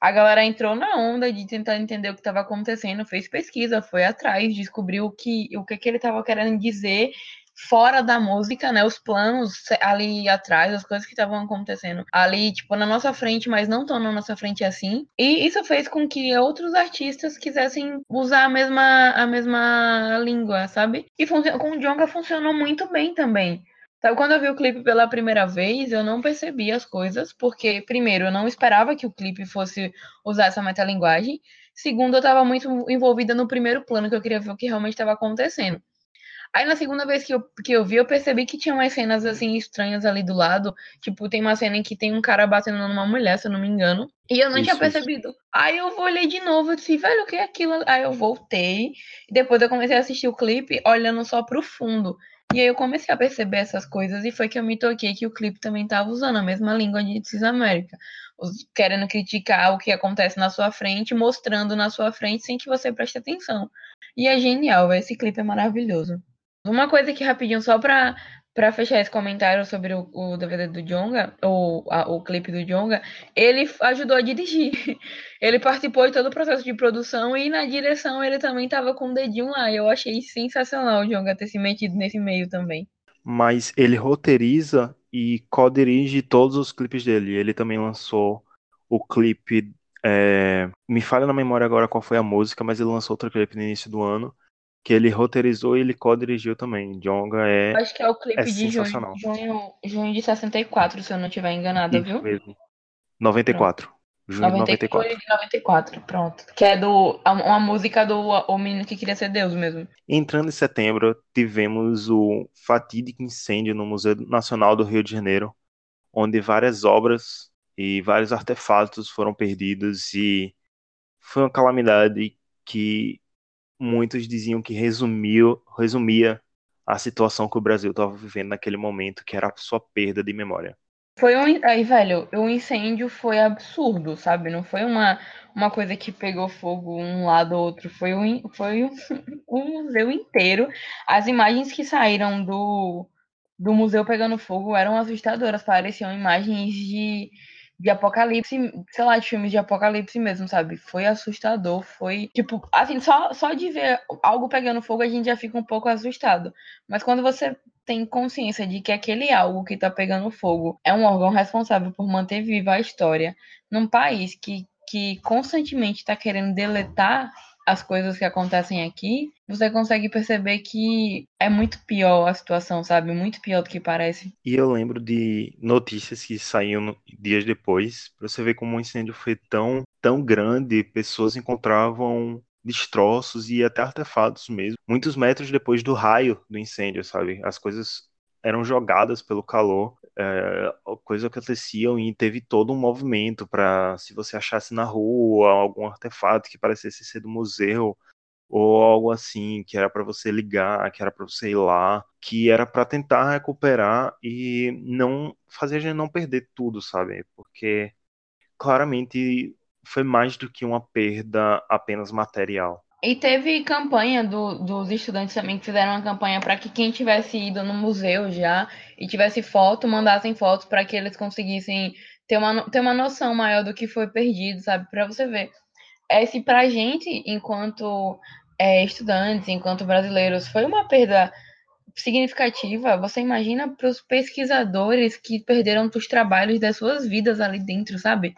a galera entrou na onda de tentar entender o que estava acontecendo, fez pesquisa, foi atrás, descobriu o que, o que, que ele estava querendo dizer fora da música, né? Os planos ali atrás, as coisas que estavam acontecendo ali, tipo, na nossa frente, mas não tão na nossa frente assim. E isso fez com que outros artistas quisessem usar a mesma, a mesma língua, sabe? E com o Jonga funcionou muito bem também. Sabe, quando eu vi o clipe pela primeira vez, eu não percebi as coisas, porque, primeiro, eu não esperava que o clipe fosse usar essa metalinguagem. Segundo, eu estava muito envolvida no primeiro plano, que eu queria ver o que realmente estava acontecendo. Aí na segunda vez que eu, que eu vi, eu percebi que tinha umas cenas assim estranhas ali do lado. Tipo, tem uma cena em que tem um cara batendo numa mulher, se eu não me engano. E eu não Isso, tinha percebido. Aí eu olhei de novo e disse, velho, o que é aquilo? Aí eu voltei. E depois eu comecei a assistir o clipe olhando só pro fundo. E aí eu comecei a perceber essas coisas e foi que eu me toquei que o clipe também tava usando a mesma língua de Cis América. Querendo criticar o que acontece na sua frente, mostrando na sua frente sem que você preste atenção. E é genial, esse clipe é maravilhoso. Uma coisa que rapidinho, só pra, pra fechar esse comentário sobre o, o DVD do Jonga, ou a, o clipe do Jonga, ele ajudou a dirigir. Ele participou de todo o processo de produção e na direção ele também tava com o dedinho lá. Eu achei sensacional o Jonga ter se metido nesse meio também. Mas ele roteiriza e co-dirige todos os clipes dele. Ele também lançou o clipe. É... Me falha na memória agora qual foi a música, mas ele lançou outro clipe no início do ano que ele roteirizou e ele co-dirigiu também. Jonga é. Acho que é o clipe é de junho, junho, junho de 64, se eu não estiver enganada, viu? mesmo. 94. Junho de 94. Junho de 94, pronto. Que é do. Uma música do O Menino que Queria Ser Deus mesmo. Entrando em setembro, tivemos o fatídico incêndio no Museu Nacional do Rio de Janeiro, onde várias obras e vários artefatos foram perdidos e foi uma calamidade que muitos diziam que resumiu, resumia a situação que o Brasil estava vivendo naquele momento, que era a sua perda de memória. Foi um. Aí, velho, o incêndio foi absurdo, sabe? Não foi uma, uma coisa que pegou fogo um lado ou outro. Foi um, foi um, um museu inteiro. As imagens que saíram do, do museu pegando fogo eram assustadoras. Pareciam imagens de, de apocalipse, sei lá, de filmes de apocalipse mesmo, sabe? Foi assustador, foi tipo, assim, só, só de ver algo pegando fogo a gente já fica um pouco assustado. Mas quando você tem consciência de que aquele algo que tá pegando fogo é um órgão responsável por manter viva a história num país que, que constantemente está querendo deletar as coisas que acontecem aqui, você consegue perceber que é muito pior a situação, sabe? Muito pior do que parece. E eu lembro de notícias que saíam dias depois, pra você ver como o incêndio foi tão, tão grande, pessoas encontravam destroços e até artefatos mesmo, muitos metros depois do raio do incêndio, sabe? As coisas eram jogadas pelo calor, é, coisas aconteciam e teve todo um movimento para se você achasse na rua algum artefato que parecesse ser do museu ou algo assim que era para você ligar, que era para você ir lá, que era para tentar recuperar e não fazer a gente não perder tudo, sabe? Porque claramente foi mais do que uma perda apenas material. E teve campanha do, dos estudantes também que fizeram uma campanha para que quem tivesse ido no museu já e tivesse foto, mandassem fotos para que eles conseguissem ter uma, ter uma noção maior do que foi perdido, sabe? Para você ver. É, se pra gente, enquanto é, estudantes, enquanto brasileiros, foi uma perda significativa, você imagina para os pesquisadores que perderam os trabalhos das suas vidas ali dentro, sabe?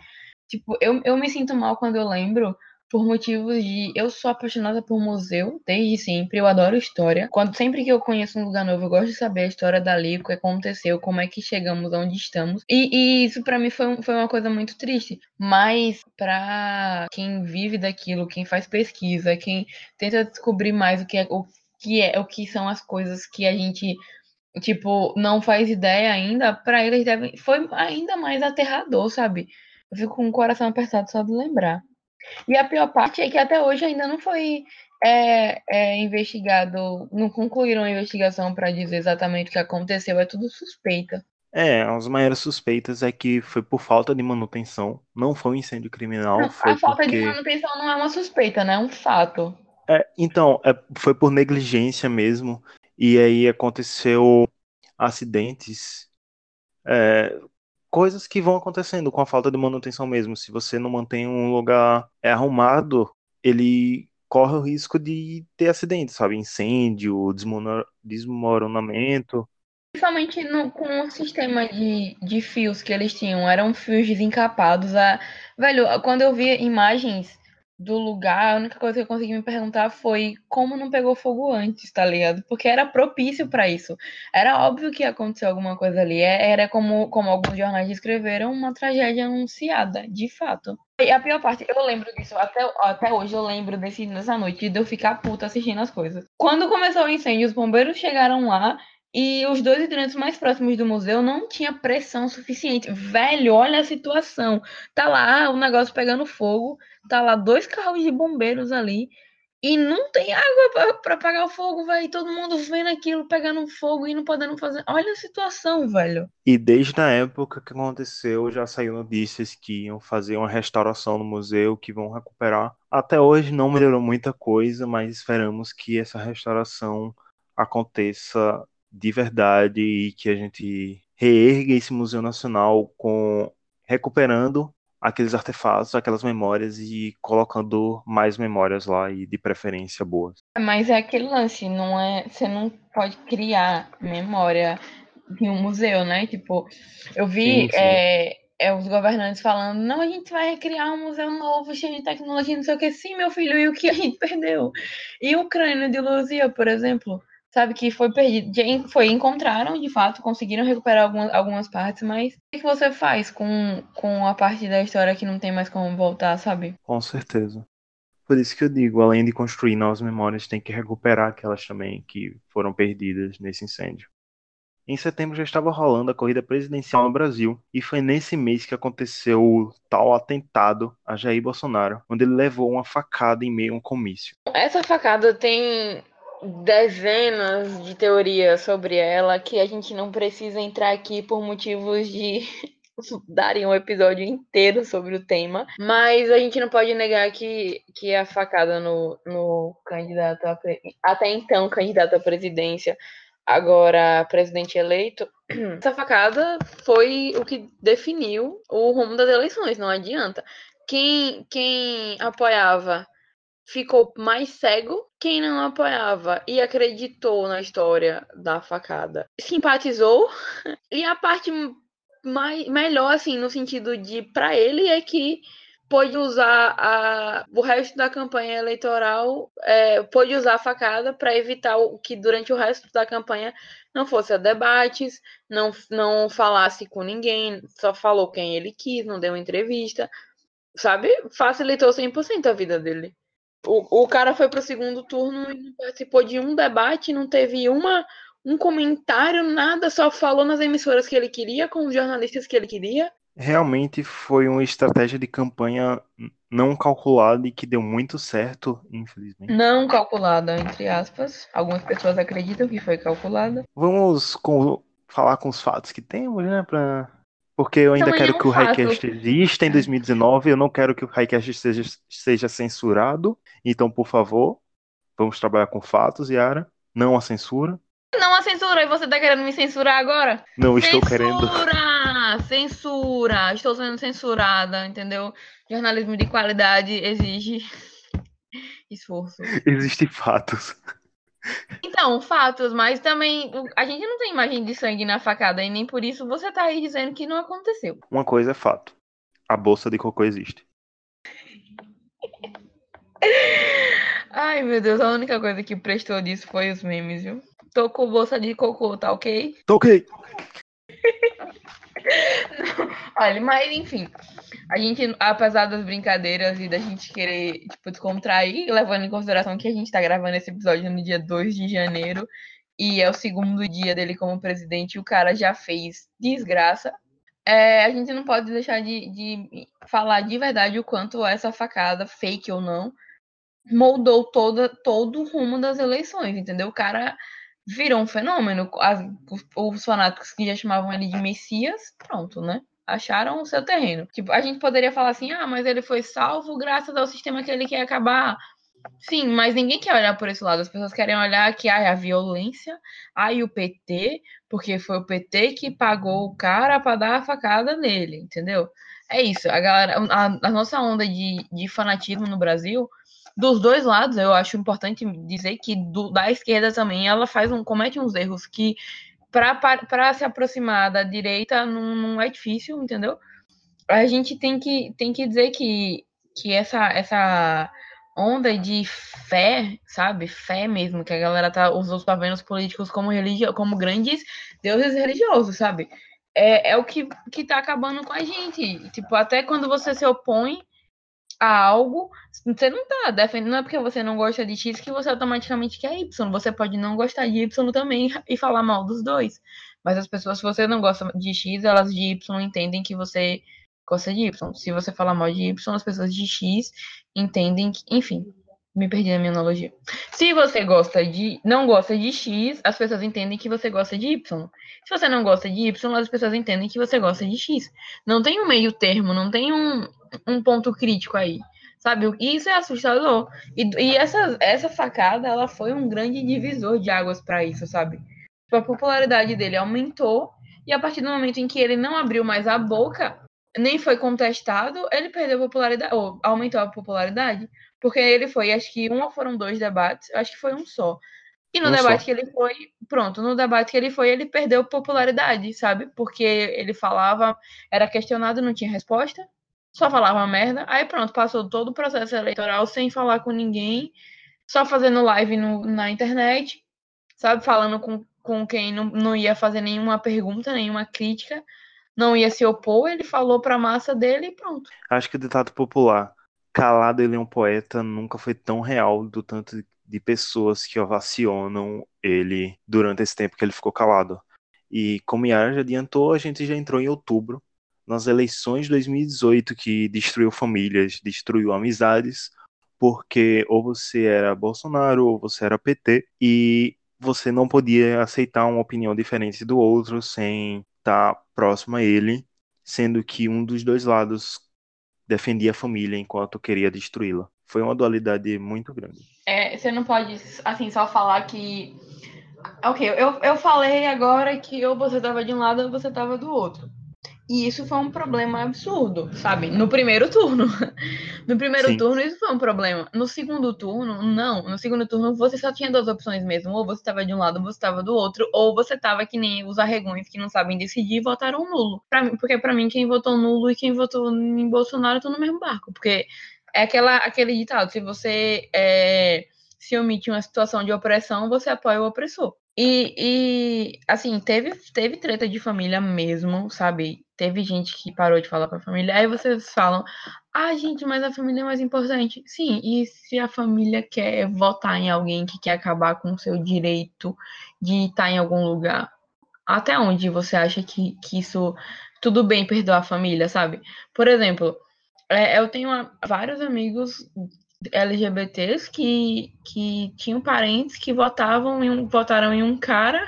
Tipo, eu, eu me sinto mal quando eu lembro por motivos de eu sou apaixonada por museu desde sempre, eu adoro história. Quando sempre que eu conheço um lugar novo, eu gosto de saber a história dali, o que aconteceu, como é que chegamos onde estamos. E, e isso para mim foi, foi uma coisa muito triste, mas para quem vive daquilo, quem faz pesquisa, quem tenta descobrir mais o que é o que é o que são as coisas que a gente tipo não faz ideia ainda, para eles deve foi ainda mais aterrador, sabe? Eu fico com o coração apertado só de lembrar. E a pior parte é que até hoje ainda não foi é, é, investigado, não concluíram a investigação para dizer exatamente o que aconteceu, é tudo suspeita. É, as maiores suspeitas é que foi por falta de manutenção, não foi um incêndio criminal. Não, foi a falta porque... de manutenção não é uma suspeita, né? É um fato. É, então, é, foi por negligência mesmo, e aí aconteceu acidentes é, coisas que vão acontecendo com a falta de manutenção mesmo. Se você não mantém um lugar é, arrumado, ele corre o risco de ter acidentes, sabe? Incêndio, desmoronamento. Principalmente no, com o sistema de, de fios que eles tinham, eram fios desencapados. A... Velho, quando eu vi imagens do lugar, a única coisa que eu consegui me perguntar foi como não pegou fogo antes, tá ligado? Porque era propício para isso. Era óbvio que ia acontecer alguma coisa ali. É, era como, como alguns jornais descreveram, uma tragédia anunciada, de fato. E a pior parte, eu lembro disso, até, até hoje eu lembro desse, dessa noite de eu ficar puta assistindo as coisas. Quando começou o incêndio, os bombeiros chegaram lá e os dois hidrantes mais próximos do museu não tinha pressão suficiente. Velho, olha a situação. Tá lá o negócio pegando fogo, tá lá dois carros de bombeiros ali e não tem água para apagar o fogo, velho. Todo mundo vendo aquilo pegando fogo e não podendo fazer. Olha a situação, velho. E desde a época que aconteceu, já saiu notícias que iam fazer uma restauração no museu, que vão recuperar. Até hoje não melhorou muita coisa, mas esperamos que essa restauração aconteça de verdade e que a gente reerga esse Museu Nacional com recuperando aqueles artefatos, aquelas memórias e colocando mais memórias lá e de preferência boas. Mas é aquele lance, não é, você não pode criar memória em um museu, né? Tipo, eu vi sim, sim. É, é, os governantes falando, não, a gente vai criar um museu novo, cheio de tecnologia, não sei o que. Sim, meu filho, e o que a gente perdeu? E o crânio de Luzia, por exemplo, sabe, que foi perdido. Foi, encontraram, de fato, conseguiram recuperar algumas, algumas partes, mas o que você faz com, com a parte da história que não tem mais como voltar, sabe? Com certeza. Por isso que eu digo, além de construir novas memórias, tem que recuperar aquelas também que foram perdidas nesse incêndio. Em setembro já estava rolando a corrida presidencial no Brasil, e foi nesse mês que aconteceu o tal atentado a Jair Bolsonaro, onde ele levou uma facada em meio a um comício. Essa facada tem dezenas de teorias sobre ela que a gente não precisa entrar aqui por motivos de darem um episódio inteiro sobre o tema, mas a gente não pode negar que, que a facada no, no candidato a, até então candidato à presidência, agora presidente eleito, Essa facada foi o que definiu o rumo das eleições, não adianta. Quem, quem apoiava ficou mais cego, quem não apoiava e acreditou na história da facada simpatizou. E a parte mais, melhor, assim, no sentido de para ele é que pôde usar a, o resto da campanha eleitoral, é, pôde usar a facada para evitar o, que durante o resto da campanha não fosse a debates, não, não falasse com ninguém, só falou quem ele quis, não deu entrevista, sabe? Facilitou 100% a vida dele. O, o cara foi pro segundo turno e não participou de um debate, não teve uma um comentário, nada, só falou nas emissoras que ele queria, com os jornalistas que ele queria. Realmente foi uma estratégia de campanha não calculada e que deu muito certo, infelizmente. Não calculada, entre aspas. Algumas pessoas acreditam que foi calculada. Vamos com, falar com os fatos que temos, né? Pra... Porque eu ainda Também quero é um que o. Highcast exista em 2019, eu não quero que o Highcast seja, seja censurado. Então, por favor, vamos trabalhar com fatos, Yara. Não a censura. Não a censura, e você tá querendo me censurar agora? Não estou censura! querendo. Censura! Estou sendo censurada, entendeu? Jornalismo de qualidade exige esforço. Existem fatos. Então, fatos, mas também a gente não tem imagem de sangue na facada e nem por isso você tá aí dizendo que não aconteceu. Uma coisa é fato. A bolsa de cocô existe. Ai, meu Deus, a única coisa que prestou disso foi os memes, viu? Tô com bolsa de cocô, tá ok? Tô ok. Olha, mas enfim, a gente, apesar das brincadeiras e da gente querer, tipo, descontrair, levando em consideração que a gente tá gravando esse episódio no dia 2 de janeiro e é o segundo dia dele como presidente e o cara já fez desgraça, é, a gente não pode deixar de, de falar de verdade o quanto essa facada, fake ou não, moldou toda, todo o rumo das eleições, entendeu? O cara virou um fenômeno. As- os, os fanáticos que já chamavam ele de Messias, pronto, né? Acharam o seu terreno. Tipo, a gente poderia falar assim, ah, mas ele foi salvo graças ao sistema que ele quer acabar. Sim, mas ninguém quer olhar por esse lado. As pessoas querem olhar que ah, a violência, e o PT, porque foi o PT que pagou o cara para dar a facada nele, entendeu? É isso. A galera, a, a nossa onda de, de fanatismo no Brasil dos dois lados, eu acho importante dizer que do, da esquerda também ela faz um comete uns erros que para se aproximar da direita não, não é difícil, entendeu? A gente tem que, tem que dizer que, que essa, essa onda de fé, sabe? Fé mesmo, que a galera tá, os outros tá vendo os políticos como, religio, como grandes deuses religiosos, sabe? É, é o que, que tá acabando com a gente. Tipo, até quando você se opõe a algo, você não tá defendendo, não é porque você não gosta de X que você automaticamente quer Y. Você pode não gostar de Y também e falar mal dos dois. Mas as pessoas, se você não gosta de X, elas de Y entendem que você gosta de Y. Se você falar mal de Y, as pessoas de X entendem que, enfim, me perdi na minha analogia. Se você gosta de, não gosta de X, as pessoas entendem que você gosta de Y. Se você não gosta de Y, as pessoas entendem que você gosta de X. Não tem um meio termo, não tem um, um ponto crítico aí, sabe? E isso é assustador. E, e essa, essa facada, ela foi um grande divisor de águas para isso, sabe? Tipo, a popularidade dele aumentou e a partir do momento em que ele não abriu mais a boca, nem foi contestado, ele perdeu a popularidade, ou aumentou a popularidade, porque ele foi, acho que um ou foram dois debates, acho que foi um só. E no Um debate só. que ele foi, pronto, no debate que ele foi, ele perdeu popularidade, sabe? Porque ele falava, era questionado, não tinha resposta, só falava merda. Aí pronto, passou todo o processo eleitoral sem falar com ninguém, só fazendo live no, na internet, sabe? Falando com, com quem não, não ia fazer nenhuma pergunta, nenhuma crítica, não ia se opor, ele falou pra massa dele e pronto. Acho que o ditado popular, calado ele é um poeta, nunca foi tão real do tanto de pessoas que ovacionam ele durante esse tempo que ele ficou calado. E como Yara já adiantou, a gente já entrou em outubro, nas eleições de 2018, que destruiu famílias, destruiu amizades, porque ou você era Bolsonaro ou você era PT, e você não podia aceitar uma opinião diferente do outro sem estar próximo a ele, sendo que um dos dois lados defendia a família enquanto queria destruí-la. Foi uma dualidade muito grande. É, você não pode, assim, só falar que Ok, eu, eu falei agora que ou você tava de um lado ou você tava do outro. E isso foi um problema absurdo, sabe? No primeiro turno. No primeiro Sim. turno, isso foi um problema. No segundo turno, não. No segundo turno, você só tinha duas opções mesmo. Ou você estava de um lado, ou você estava do outro. Ou você estava que nem os arregões que não sabem decidir e votaram nulo. Pra mim, porque para mim, quem votou nulo e quem votou em Bolsonaro estão no mesmo barco. Porque é aquela, aquele ditado: se você é, se omite uma situação de opressão, você apoia o opressor. E, e, assim, teve, teve treta de família mesmo, sabe? Teve gente que parou de falar pra família. Aí vocês falam, ah, gente, mas a família é mais importante. Sim, e se a família quer votar em alguém que quer acabar com o seu direito de estar em algum lugar? Até onde você acha que, que isso tudo bem perdoar a família, sabe? Por exemplo, é, eu tenho vários amigos LGBTs que, que tinham parentes que votavam em um, votaram em um cara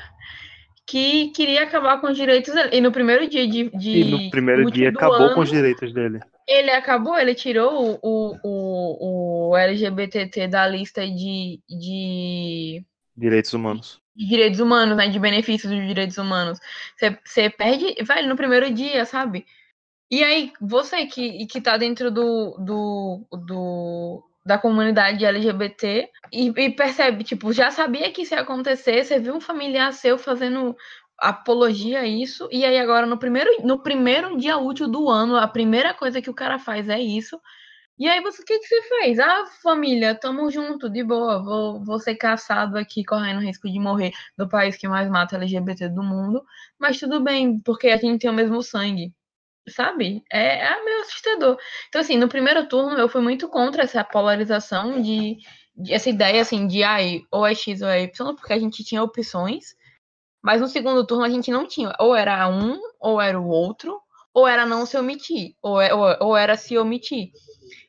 que queria acabar com os direitos dele. E no primeiro dia de, de E no primeiro dia acabou ano, com os direitos dele. ele acabou, ele tirou o, o, o, LGBTT da lista de, de, Direitos humanos. de direitos humanos, né? De benefícios dos direitos humanos. Você- Você perde, velho, no primeiro dia, sabe? E aí, você que, que tá dentro do, do, do, da comunidade LGBT e, e percebe, tipo, já sabia que isso ia acontecer, você viu um familiar seu fazendo apologia a isso, e aí agora no primeiro, no primeiro dia útil do ano, a primeira coisa que o cara faz é isso. E aí você, o que, que você fez? Ah, família, tamo junto, de boa, vou, vou ser caçado aqui, correndo risco de morrer no país que mais mata LGBT do mundo, mas tudo bem, porque a gente tem o mesmo sangue sabe? É, é meio assustador. Então, assim, no primeiro turno eu fui muito contra essa polarização de, de essa ideia assim de ai, ou é X ou é Y, porque a gente tinha opções, mas no segundo turno a gente não tinha. Ou era um, ou era o outro, ou era não se omitir, ou, é- ou, ou era se omitir.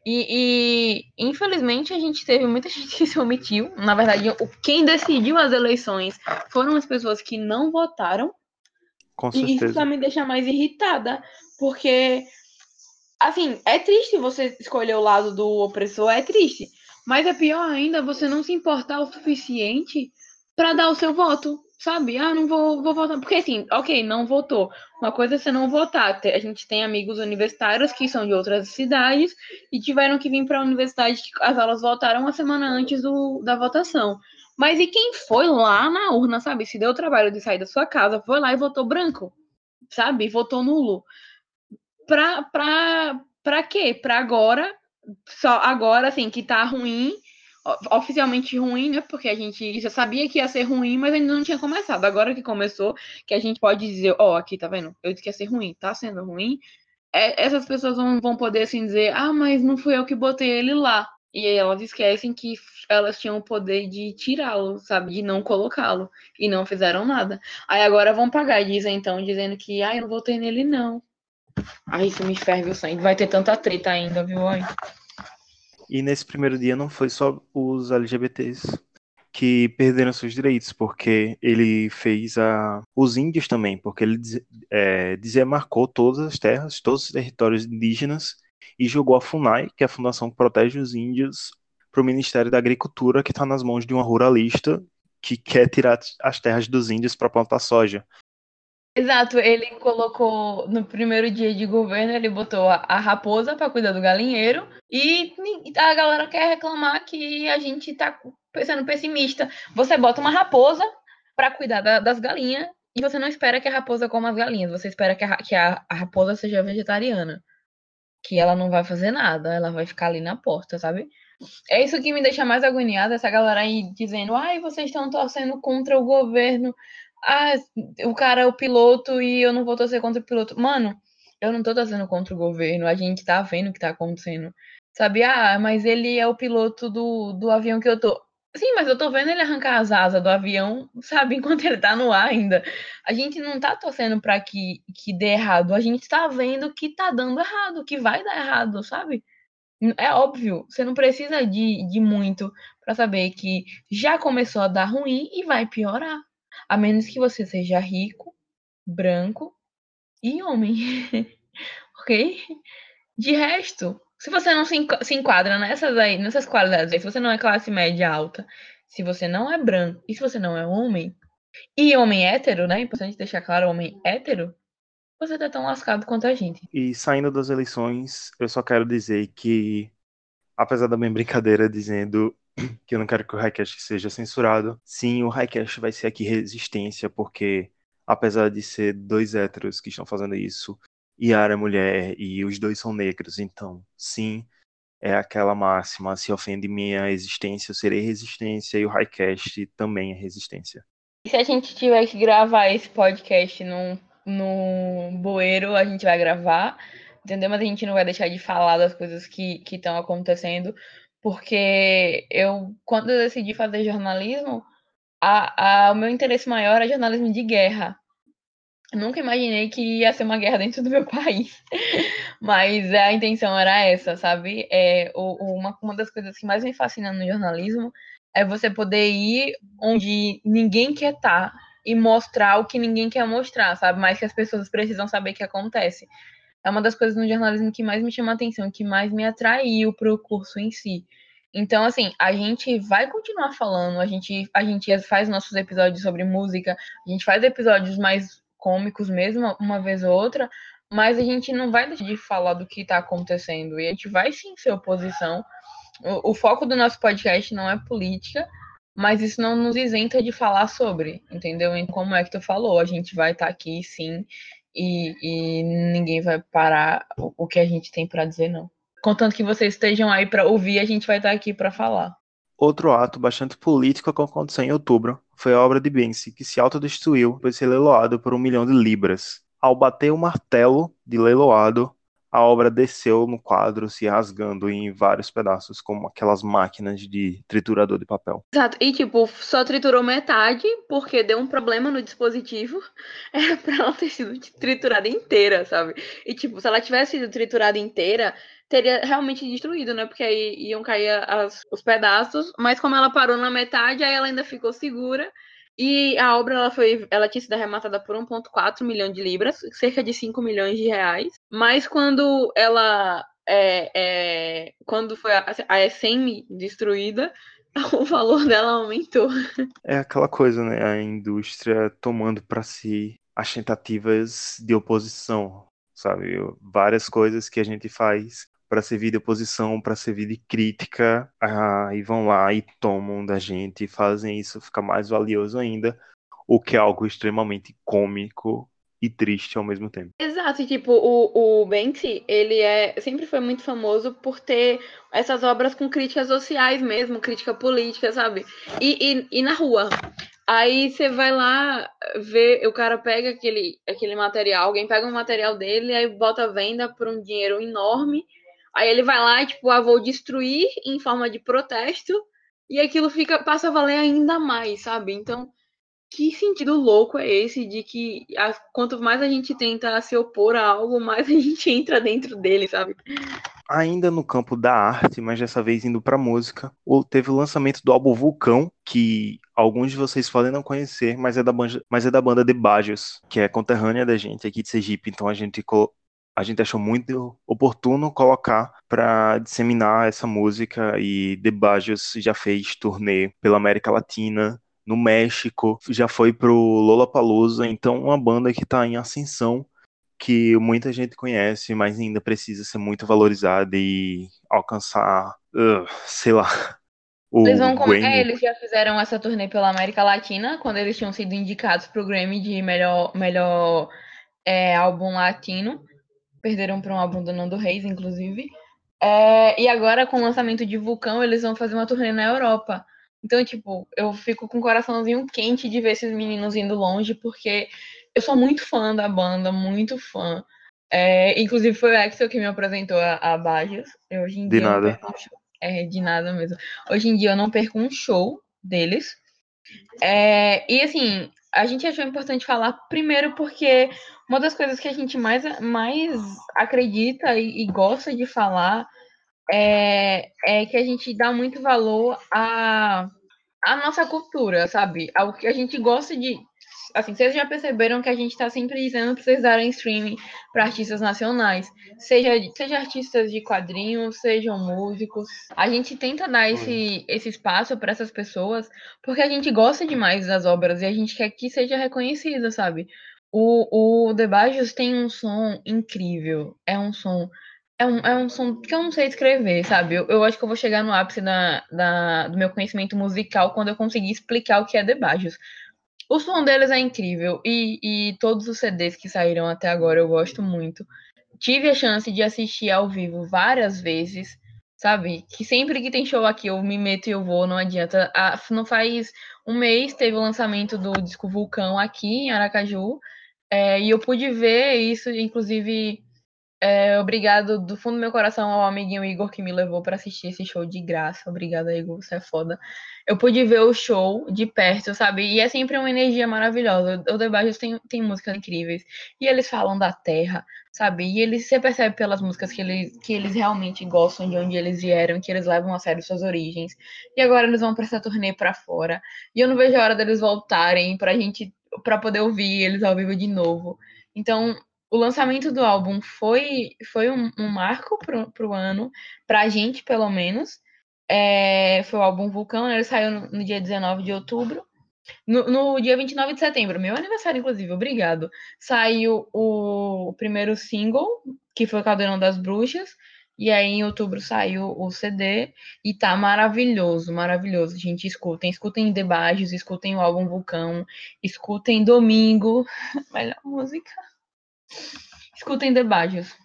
E, e, infelizmente a gente teve muita gente que se omitiu. Na verdade, o- quem decidiu as eleições foram as pessoas que não votaram. Com E isso certeza. só me deixa mais irritada, porque, assim, é triste você escolher o lado do opressor, é triste. Mas é pior ainda você não se importar o suficiente pra dar o seu voto, sabe? Ah, não vou, vou votar. Porque, assim, ok, não votou. Uma coisa é você não votar. A gente tem amigos universitários que são de outras cidades e tiveram que vir pra universidade que as aulas voltaram uma semana antes do, da votação. Mas e quem foi lá na urna, sabe? Se deu o trabalho de sair da sua casa, foi lá e votou branco, sabe? Votou nulo. Pra, pra, pra quê? Pra agora, só agora, assim, que tá ruim, oficialmente ruim, né? Porque a gente já sabia que ia ser ruim, mas ainda não tinha começado. Agora que começou, que a gente pode dizer, ó, aqui, tá vendo? Eu disse que ia ser ruim, tá sendo ruim. É, essas pessoas vão, vão poder, assim, dizer, ah, mas não fui eu que botei ele lá. E elas esquecem que elas tinham o poder de tirá-lo, sabe? De não colocá-lo. E não fizeram nada. Aí agora vão pagar, dizem então, dizendo que, ah, eu não votei nele, não. Ai, isso me ferve o sangue. Vai ter tanta treta ainda, viu? Ai. E nesse primeiro dia não foi só os LGBTs que perderam seus direitos, porque ele fez a... os índios também, porque ele é, todas as terras, todos os territórios indígenas e jogou a FUNAI, que é a Fundação que protege os índios, para o Ministério da Agricultura, que está nas mãos de uma ruralista que quer tirar as terras dos índios para plantar soja. Exato, ele colocou no primeiro dia de governo, ele botou a, a raposa para cuidar do galinheiro e a galera quer reclamar que a gente tá sendo pessimista. Você bota uma raposa para cuidar da- das galinhas e você não espera que a raposa coma as galinhas, você espera que a, que a- a raposa seja vegetariana. Que ela não vai fazer nada, ela vai ficar ali na porta, sabe? É isso que me deixa mais agoniada, essa galera aí dizendo, ai, vocês estão torcendo contra o governo. Ah, o cara é o piloto e eu não vou torcer contra o piloto. Mano, eu não tô torcendo contra o governo, a gente tá vendo o que tá acontecendo. Sabe, ah, mas ele é o piloto do, do avião que eu tô. Sim, mas eu tô vendo ele arrancar as asas do avião, sabe, enquanto ele tá no ar ainda. A gente não tá torcendo pra que, que dê errado, a gente tá vendo que tá dando errado, que vai dar errado, sabe? É óbvio, você não precisa de, de muito pra saber que já começou a dar ruim e vai piorar. A menos que você seja rico, branco e homem. ok? De resto, se você não se, enqua- se enquadra nessas aí, nessas qualidades se você não é classe média alta, se você não é branco e se você não é homem, e homem hétero, né? Importante deixar claro, homem hétero, você tá tão lascado quanto a gente. E saindo das eleições, eu só quero dizer que, apesar da minha brincadeira dizendo que eu não quero que o Highcast seja censurado, sim, o Highcast vai ser aqui resistência, porque apesar de ser dois héteros que estão fazendo isso, Yara é mulher e os dois são negros, então, sim, é aquela máxima, se ofende minha existência, eu serei resistência, e o Highcast também é resistência. E se a gente tiver que gravar esse podcast num, num bueiro, a gente vai gravar, entendeu? Mas a gente não vai deixar de falar das coisas que estão acontecendo, porque eu, quando eu decidi fazer jornalismo, a, a, o meu interesse maior é jornalismo de guerra. Nunca imaginei que ia ser uma guerra dentro do meu país, mas a intenção era essa, sabe? É, o, uma, uma das coisas que mais me fascina no jornalismo é você poder ir onde ninguém quer estar tá e mostrar o que ninguém quer mostrar, sabe? Mas que as pessoas precisam saber que acontece. É uma das coisas no jornalismo que mais me chama a atenção, que mais me atraiu para o curso em si. Então, assim, a gente vai continuar falando, a gente, a gente faz nossos episódios sobre música, a gente faz episódios mais cômicos mesmo, uma vez ou outra, mas a gente não vai deixar de falar do que está acontecendo. E a gente vai sim ser oposição. O, o, foco do nosso podcast não é política, mas isso não nos isenta de falar sobre, entendeu? E como é que tu falou, a gente vai estar tá aqui sim, e, e, ninguém vai parar o, o que a gente tem para dizer, não. Contanto que vocês estejam aí para ouvir, a gente vai estar tá aqui para falar. Outro ato bastante político que aconteceu em outubro foi a obra de Banksy, que se autodestruiu depois de ser leiloado por um milhão de libras. Ao bater o martelo de leiloado, a obra desceu no quadro, se rasgando em vários pedaços, como aquelas máquinas de triturador de papel. Exato, e tipo, só triturou metade porque deu um problema no dispositivo. Era pra ela ter sido triturada inteira, sabe? E tipo, se ela tivesse sido triturada inteira, teria realmente destruído, né? Porque aí iam cair as, os pedaços, mas como ela parou na metade, aí ela ainda ficou segura. E a obra ela foi, ela tinha sido arrematada por 1,4 milhão de libras, cerca de 5 milhões de reais. Mas quando ela é, é, quando foi a, a SM destruída, o valor dela aumentou. É aquela coisa, né? A indústria tomando para si as tentativas de oposição, sabe? Várias coisas que a gente faz para servir de oposição, para servir de crítica, ah, e vão lá e tomam da gente e fazem isso ficar mais valioso ainda, o que é algo extremamente cômico e triste ao mesmo tempo. Exato, tipo, o, o Banksy, ele é, sempre foi muito famoso por ter essas obras com críticas sociais mesmo, crítica política, sabe? E, e, e na rua. Aí você vai lá ver, o cara pega aquele, aquele material, alguém pega um material dele, aí bota a venda por um dinheiro enorme, Aí ele vai lá e, tipo, ah, vou destruir em forma de protesto, e aquilo fica passa a valer ainda mais, sabe? Então, que sentido louco é esse de que a, quanto mais a gente tenta se opor a algo, mais a gente entra dentro dele, sabe? Ainda no campo da arte, mas dessa vez indo pra música, teve o lançamento do álbum Vulcão, que alguns de vocês podem não conhecer, mas é da banda, mas é da banda The Bajos, que é conterrânea da gente aqui de Sergipe, então a gente a gente achou muito oportuno colocar para disseminar essa música e The Bajos já fez turnê pela América Latina, no México, já foi pro Lollapalooza, então uma banda que está em ascensão, que muita gente conhece, mas ainda precisa ser muito valorizada e alcançar, uh, sei lá, o eles, vão com... é, eles já fizeram essa turnê pela América Latina, quando eles tinham sido indicados para o Grammy de melhor, melhor é, álbum latino perderam para um álbum do Nando Reis, inclusive. É, e agora, com o lançamento de Vulcão, eles vão fazer uma turnê na Europa. Então, tipo, eu fico com o coraçãozinho quente de ver esses meninos indo longe, porque eu sou muito fã da banda, muito fã. É, inclusive, foi o Axel que me apresentou a, a Bajos. Hoje em de dia nada. Um é, de nada mesmo. Hoje em dia eu não perco um show deles. É, e assim, a gente achou importante falar primeiro porque uma das coisas que a gente mais, mais acredita e, e gosta de falar é, é, que a gente dá muito valor à, à nossa cultura, sabe? Ao que a gente gosta de. assim, vocês já perceberam que a gente está sempre dizendo para vocês darem streaming para artistas nacionais, seja, seja artistas de quadrinhos, sejam músicos. A gente tenta dar esse, esse espaço para essas pessoas porque a gente gosta demais das obras e a gente quer que seja reconhecida, sabe? O, o The Bajos tem um som incrível. É um som. É um, é um som que eu não sei escrever, sabe? Eu, eu acho que eu vou chegar no ápice da, da, do meu conhecimento musical quando eu conseguir explicar o que é The Bajos. O som deles é incrível e, e todos os CDs que saíram até agora eu gosto muito. Tive a chance de assistir ao vivo várias vezes, sabe? Que sempre que tem show aqui eu me meto e eu vou, não adianta. Ah, não faz um mês teve o lançamento do disco Vulcão aqui em Aracaju. É, e eu pude ver isso, inclusive, é, obrigado do fundo do meu coração ao amiguinho Igor que me levou para assistir esse show de graça. Obrigada, Igor, você é foda. Eu pude ver o show de perto, sabe? E é sempre uma energia maravilhosa. O The Bajos tem, tem músicas incríveis. E eles falam da terra, sabe? E eles, você percebe pelas músicas que eles, que eles realmente gostam de onde eles vieram, que eles levam a sério suas origens. E agora eles vão pra essa turnê pra fora. E eu não vejo a hora deles voltarem pra gente, pra poder ouvir eles ao vivo de novo. Então, o lançamento do álbum foi, foi um, um marco pro, pro ano, pra gente, pelo menos. É, foi o álbum Vulcão, né? ele saiu no, no dia 19 de outubro. No, no, dia 29 de setembro, meu aniversário, inclusive, obrigado. Saiu o primeiro single, que foi o Caldeirão das Bruxas. E aí, em outubro, saiu o CD. E tá maravilhoso, maravilhoso. Gente, escutem. Escutem Debajos, escutem o álbum Vulcão. Escutem Domingo. Melhor música. Escutem Debajos.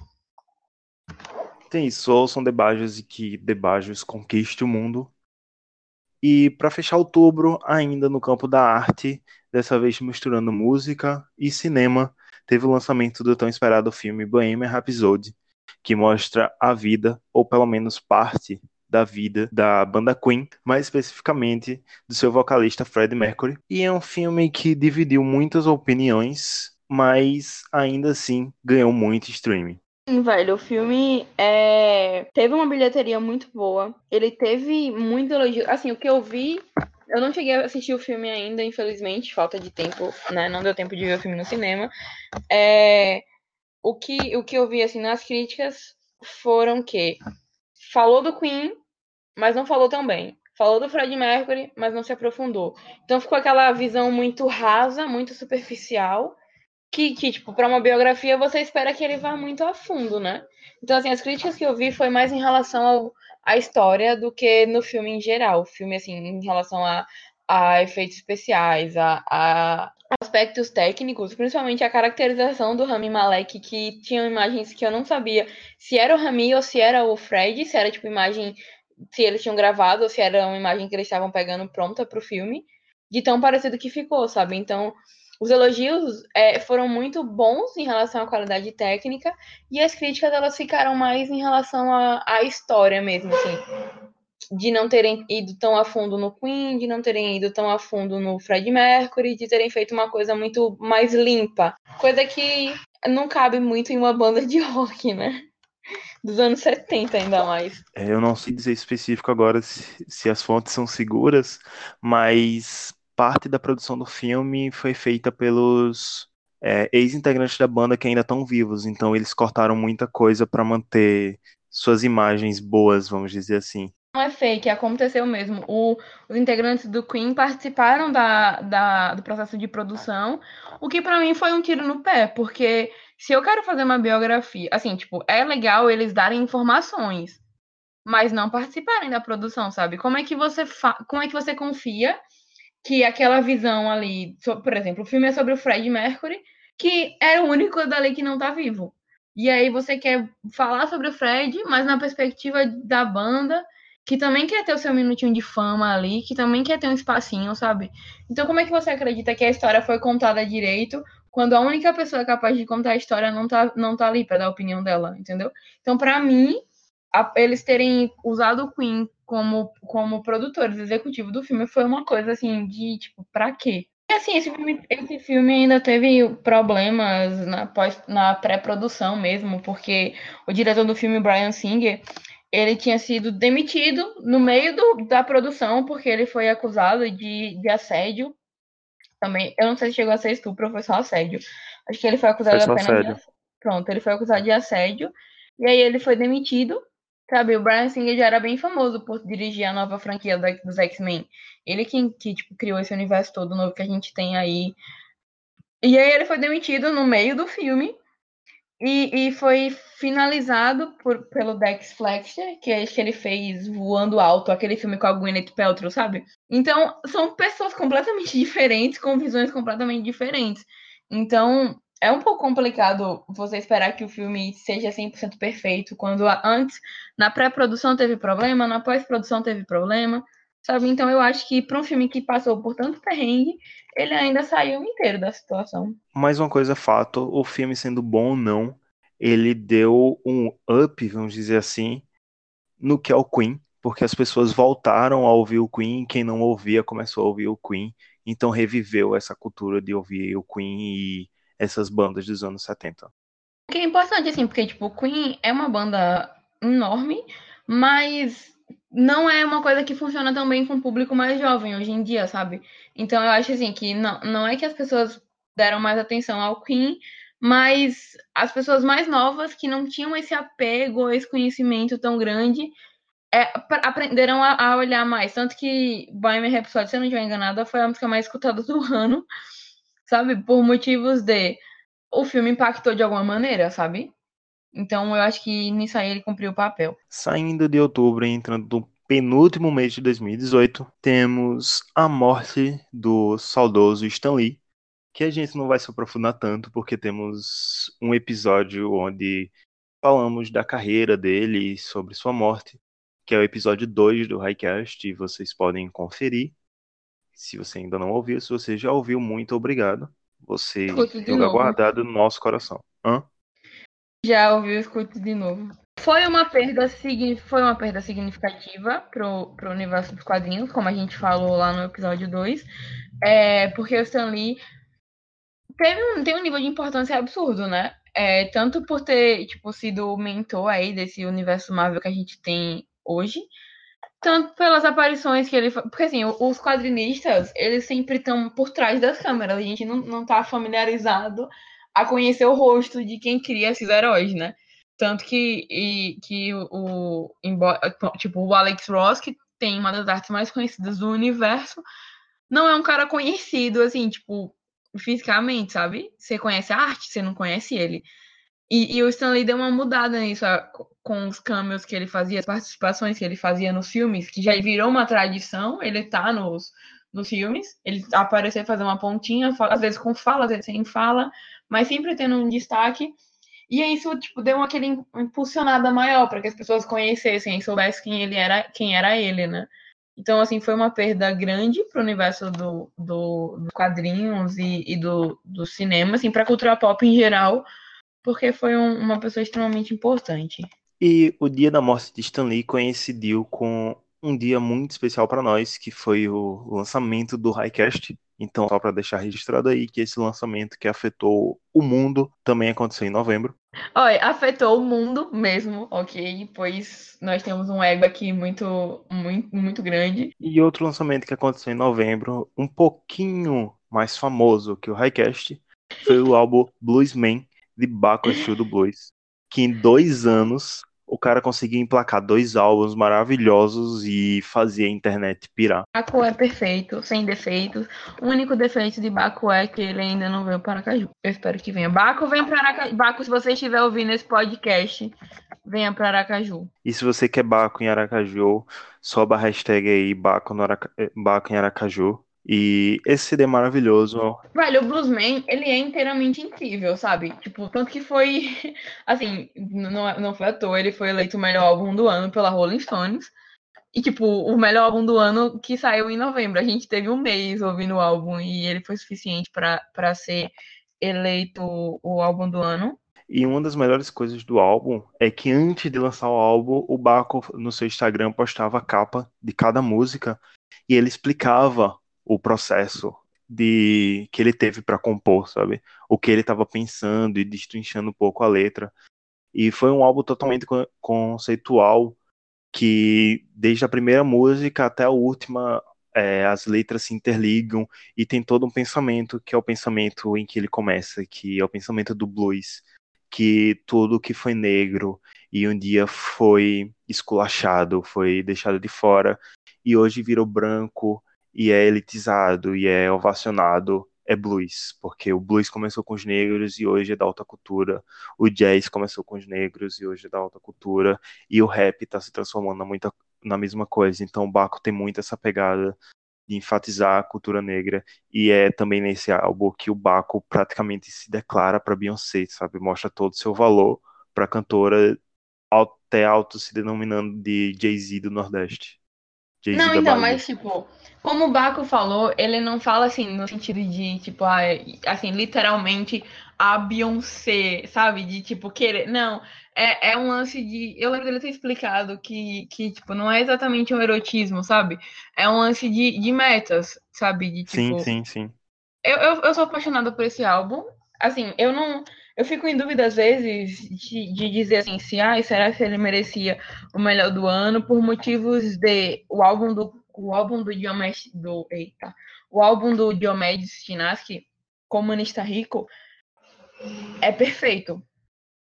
Tem isso, ouçam Debajos e que Debajos conquiste o mundo. E para fechar outubro, ainda no campo da arte, dessa vez misturando música e cinema, teve o lançamento do tão esperado filme Bohemian Rhapsody, que mostra a vida, ou pelo menos parte da vida da banda Queen, mais especificamente do seu vocalista Freddie Mercury. E é um filme que dividiu muitas opiniões, mas ainda assim ganhou muito streaming. Sim, velho, o filme é... teve uma bilheteria muito boa. Ele teve muito elogio. Assim, o que eu vi. Eu não cheguei a assistir o filme ainda, infelizmente, falta de tempo, né? Não deu tempo de ver o filme no cinema. É... O, que, o que eu vi, assim, nas críticas foram que falou do Queen, mas não falou tão bem. Falou do Fred Mercury, mas não se aprofundou. Então ficou aquela visão muito rasa, muito superficial que, que tipo, para uma biografia você espera que ele vá muito a fundo, né? Então, assim, as críticas que eu vi foi mais em relação ao, à história do que no filme em geral. O filme, assim, em relação a, a efeitos especiais, a, a aspectos técnicos, principalmente a caracterização do Rami Malek, que tinham imagens que eu não sabia se era o Rami ou se era o Fred, se era, tipo, imagem, se eles tinham gravado ou se era uma imagem que eles estavam pegando pronta para o filme, de tão parecido que ficou, sabe? Então, os elogios é, foram muito bons em relação à qualidade técnica e as críticas elas ficaram mais em relação à, à história mesmo, assim, de não terem ido tão a fundo no Queen, de não terem ido tão a fundo no Fred Mercury, de terem feito uma coisa muito mais limpa, coisa que não cabe muito em uma banda de rock, né? Dos anos 70 ainda mais. É, eu não sei dizer específico agora se, se as fontes são seguras, mas parte da produção do filme foi feita pelos é, ex-integrantes da banda que ainda estão vivos, então eles cortaram muita coisa para manter suas imagens boas, vamos dizer assim. É fake, aconteceu mesmo. O, os integrantes do Queen participaram da, da, do processo de produção, o que para mim foi um tiro no pé, porque se eu quero fazer uma biografia, assim, tipo, é legal eles darem informações, mas não participarem da produção, sabe? Como é que você como é que você confia que aquela visão ali, por exemplo, o filme é sobre o Fred Mercury, que é o único dali que não tá vivo. E aí você quer falar sobre o Fred, mas na perspectiva da banda, que também quer ter o seu minutinho de fama ali, que também quer ter um espacinho, sabe? Então como é que você acredita que a história foi contada direito, quando a única pessoa capaz de contar a história não tá, não tá ali para dar a opinião dela, entendeu? Então, para mim, a, eles terem usado o Queen como, como produtores executivos do filme foi uma coisa assim de tipo, pra quê? E assim, esse filme, esse filme ainda teve problemas na, na pré-produção mesmo, porque o diretor do filme, Brian Singer, ele tinha sido demitido no meio do, da produção porque ele foi acusado de, de assédio também. Eu não sei se chegou a ser estupro ou foi só assédio. Acho que ele foi acusado Foi apenas de assédio. assédio. Pronto, ele foi acusado de assédio. E aí ele foi demitido. Sabe, o Brian Singer já era bem famoso por dirigir a nova franquia do- dos X-Men. Ele que, que tipo, criou esse universo todo novo que a gente tem aí. E aí ele foi demitido no meio do filme. E, e foi finalizado por, pelo Dex Fletcher, que é esse que ele fez Voando Alto, aquele filme com a Gwyneth Paltrow, sabe? Então, são pessoas completamente diferentes, com visões completamente diferentes. Então, é um pouco complicado você esperar que o filme seja 100% perfeito, quando antes, na pré-produção teve problema, na pós-produção teve problema, sabe? Então, eu acho que para um filme que passou por tanto perrengue, ele ainda saiu inteiro da situação. Mais uma coisa é fato, o filme sendo bom ou não, ele deu um up, vamos dizer assim, no que é o Queen, porque as pessoas voltaram a ouvir o Queen, quem não ouvia começou a ouvir o Queen, então reviveu essa cultura de ouvir o Queen e essas bandas dos anos 70. O que é importante, assim, porque, tipo, Queen é uma banda enorme, mas não é uma coisa que funciona tão bem com o público mais jovem hoje em dia, sabe? Então eu acho, assim, que não, não é que as pessoas deram mais atenção ao Queen, mas as pessoas mais novas que não tinham esse apego, esse conhecimento tão grande, é, aprenderam a, a olhar mais. Tanto que Bohemian Rhapsody, se eu não estiver enganada, foi a música mais escutada do ano, sabe? Por motivos de o filme impactou de alguma maneira, sabe? Então eu acho que nisso aí ele cumpriu o papel. Saindo de outubro e entrando no penúltimo mês de 2018, temos a morte do saudoso Stan Lee, que a gente não vai se aprofundar tanto, porque temos um episódio onde falamos da carreira dele e sobre sua morte, que é o episódio 2 do Highcast, e vocês podem conferir. Se você ainda não ouviu, se você já ouviu, muito obrigado. Você novo. guardado no nosso coração. Hã? Já ouviu, escute de novo. Foi uma perda, foi uma perda significativa pro, pro universo dos quadrinhos, como a gente falou lá no episódio 2. É, porque o Stan Lee teve um, tem um nível de importância absurdo, né? É, tanto por ter, tipo, sido o mentor aí desse universo Marvel que a gente tem hoje, tanto pelas aparições que ele... Porque, assim, os quadrinistas, eles sempre estão por trás das câmeras. A gente não, não tá familiarizado a conhecer o rosto de quem cria esses heróis, né? Tanto que, e, que o, o, tipo, o Alex Ross, que tem uma das artes mais conhecidas do universo, não é um cara conhecido, assim, tipo, fisicamente, sabe? Você conhece a arte, você não conhece ele. E, e o Stan Lee deu uma mudada nisso, com os cameos que ele fazia, as participações que ele fazia nos filmes, que já virou uma tradição, ele tá nos, nos filmes, ele aparecer fazer uma pontinha, às vezes com fala, às vezes sem fala, mas sempre tendo um destaque. E isso tipo deu aquele im- impulsionada maior para que as pessoas conhecessem e soubessem quem ele era, quem era ele, né? Então assim foi uma perda grande para o universo do, do, dos quadrinhos e, e do, do cinema, assim, para a cultura pop em geral, porque foi um- uma pessoa extremamente importante. E o dia da morte de Stan Lee coincidiu com um dia muito especial para nós, que foi o lançamento do Highcast. Então, só para deixar registrado aí que esse lançamento que afetou o mundo também aconteceu em novembro. Olha, afetou o mundo mesmo, ok? Pois nós temos um ego aqui muito, muito, muito grande. E outro lançamento que aconteceu em novembro, um pouquinho mais famoso que o Highcast, foi o álbum Bluesman, de Baco do Blues. Que em dois anos o cara conseguiu emplacar dois álbuns maravilhosos e fazer a internet pirar. Baco é perfeito, sem defeitos. O único defeito de Baco é que ele ainda não veio para Aracaju. Eu espero que venha. Baco, vem para Aracaju. Baco, se você estiver ouvindo esse podcast, venha para Aracaju. E se você quer Baco em Aracaju, soba a hashtag aí Baco, no Araca... Baco em Aracaju. E esse CD é maravilhoso. Velho, o Bluesman, ele é inteiramente incrível, sabe? Tipo, tanto que foi, assim, não, não foi à toa, ele foi eleito o melhor álbum do ano pela Rolling Stones. E, tipo, o melhor álbum do ano que saiu em novembro. A gente teve um mês ouvindo o álbum e ele foi suficiente pra ser eleito o álbum do ano. E uma das melhores coisas do álbum é que antes de lançar o álbum, o Baco no seu Instagram postava a capa de cada música e ele explicava o processo de que ele teve para compor, sabe? O que ele estava pensando e destrinchando um pouco a letra. E foi um álbum totalmente con- conceitual que desde a primeira música até a última é, as letras se interligam e tem todo um pensamento que é o pensamento em que ele começa, que é o pensamento do blues, que tudo que foi negro e um dia foi esculachado, foi deixado de fora e hoje virou branco e é elitizado e é ovacionado é blues, porque o blues começou com os negros e hoje é da alta cultura, o jazz começou com os negros e hoje é da alta cultura, e o rap está se transformando na, muita, na mesma coisa. Então o Baco tem muito essa pegada de enfatizar a cultura negra, e é também nesse álbum que o Baco praticamente se declara para Beyoncé, sabe? Mostra todo o seu valor para a cantora, até alto se denominando de Jay-Z do Nordeste. Não, então, mas tipo, como o Baco falou, ele não fala assim no sentido de, tipo, ah, assim, literalmente a Beyoncé, sabe? De tipo, querer. Não, é, é um lance de. Eu lembro dele ter explicado que, que, tipo, não é exatamente um erotismo, sabe? É um lance de, de metas, sabe? De, tipo, sim, sim, sim. Eu, eu, eu sou apaixonada por esse álbum. Assim, eu não eu fico em dúvida às vezes de, de dizer assim, se ah, será que ele merecia o melhor do ano por motivos de o álbum do o álbum do Diomedes do eita, o álbum do Diomedes Chinaski, Comunista Rico, é perfeito.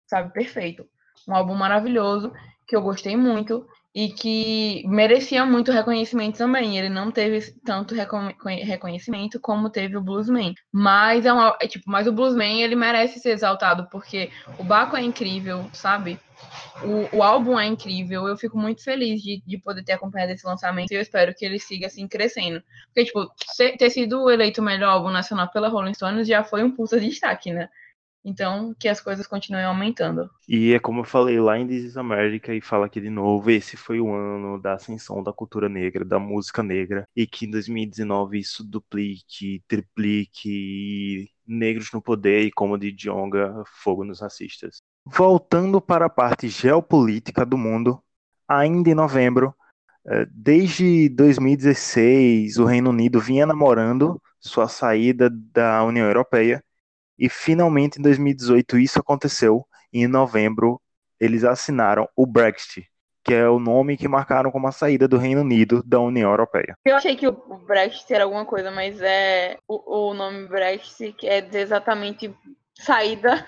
Sabe, perfeito. Um álbum maravilhoso que eu gostei muito e que merecia muito reconhecimento também. Ele não teve tanto reconhecimento como teve o Bluesman. Mas é, uma, é tipo, mas o Bluesman ele merece ser exaltado porque o Baco é incrível, sabe? O, o álbum é incrível. Eu fico muito feliz de, de poder ter acompanhado esse lançamento e eu espero que ele siga assim crescendo. Porque, tipo, ter sido eleito o melhor álbum nacional pela Rolling Stones já foi um puta destaque, né? Então, que as coisas continuem aumentando. E é como eu falei lá em This is America e falo aqui de novo, esse foi o ano da ascensão da cultura negra, da música negra, e que em 2019 isso duplique, triplique, negros no poder e como de Djonga, fogo nos racistas. Voltando para a parte geopolítica do mundo, ainda em novembro, eh, desde 2016, o Reino Unido vinha namorando sua saída da União Europeia e finalmente em 2018 isso aconteceu. E em novembro eles assinaram o Brexit, que é o nome que marcaram como a saída do Reino Unido da União Europeia. Eu achei que o Brexit era alguma coisa, mas é o, o nome Brexit é exatamente saída.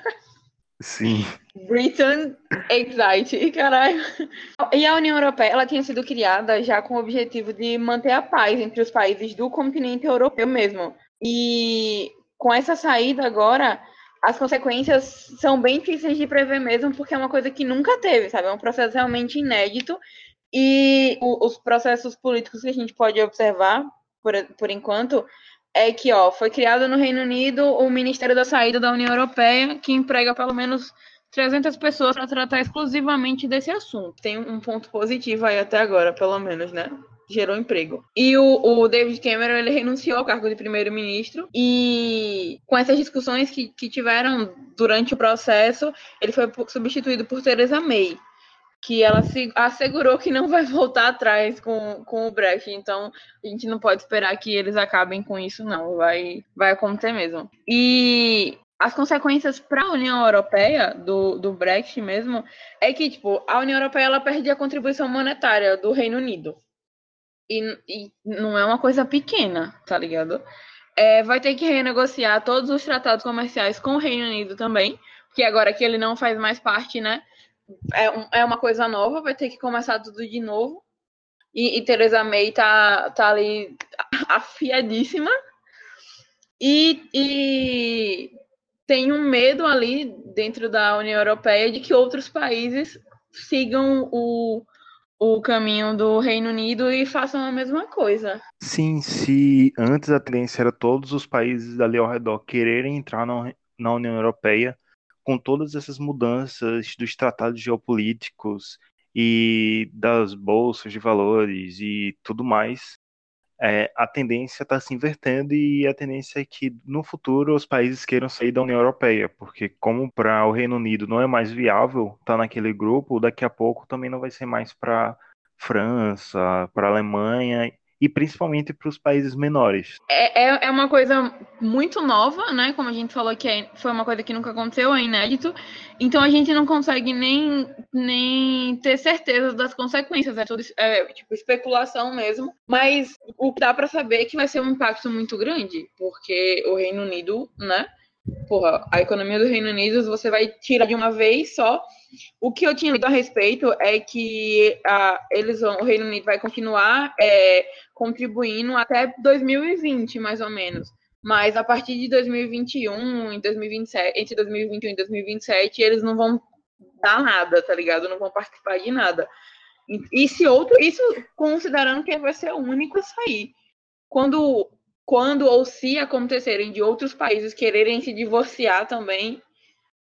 Sim. Britain Exit, caralho. E a União Europeia, ela tinha sido criada já com o objetivo de manter a paz entre os países do continente europeu mesmo. E com essa saída agora, as consequências são bem difíceis de prever mesmo, porque é uma coisa que nunca teve, sabe? É um processo realmente inédito. E o, os processos políticos que a gente pode observar, por, por enquanto, é que ó, foi criado no Reino Unido o Ministério da Saída da União Europeia, que emprega pelo menos 300 pessoas para tratar exclusivamente desse assunto. Tem um ponto positivo aí até agora, pelo menos, né? Gerou emprego. E o, o David Cameron ele renunciou ao cargo de primeiro-ministro e com essas discussões que, que tiveram durante o processo, ele foi substituído por Theresa May, que ela se assegurou que não vai voltar atrás com, com o Brexit. Então, a gente não pode esperar que eles acabem com isso, não. Vai, vai acontecer mesmo. E as consequências para a União Europeia do, do Brexit mesmo é que, tipo, a União Europeia ela perde a contribuição monetária do Reino Unido. E, e não é uma coisa pequena, tá ligado? É, vai ter que renegociar todos os tratados comerciais com o Reino Unido também, porque agora que ele não faz mais parte, né? É, um, é uma coisa nova, vai ter que começar tudo de novo. E, e May tá, tá ali afiadíssima. E, e tem um medo ali dentro da União Europeia de que outros países sigam o, o caminho do Reino Unido e façam a mesma coisa. Sim, se antes a tendência era todos os países ali ao redor quererem entrar na União Europeia, com todas essas mudanças dos tratados geopolíticos e das bolsas de valores e tudo mais, é, a tendência está se invertendo e a tendência é que no futuro os países queiram sair da União Europeia, porque como para o Reino Unido não é mais viável estar tá naquele grupo, daqui a pouco também não vai ser mais para França, para Alemanha e principalmente para os países menores. É, é, é, uma coisa muito nova, né? Como a gente falou que é, foi uma coisa que nunca aconteceu, é inédito. Então a gente não consegue nem, nem ter certeza das consequências, é tudo é, tipo especulação mesmo. Mas o que dá para saber é que vai ser um impacto muito grande, porque o Reino Unido, né? Porra, a economia do Reino Unido você vai tirar de uma vez só o que eu tinha lido a respeito é que a, eles vão, o Reino Unido vai continuar é, contribuindo até 2020, mais ou menos. Mas a partir de 2021, em 2027, entre 2021 e 2027, eles não vão dar nada, tá ligado? Não vão participar de nada. E se outro, isso considerando que vai ser o único a sair. Quando, quando ou se acontecerem de outros países quererem se divorciar também,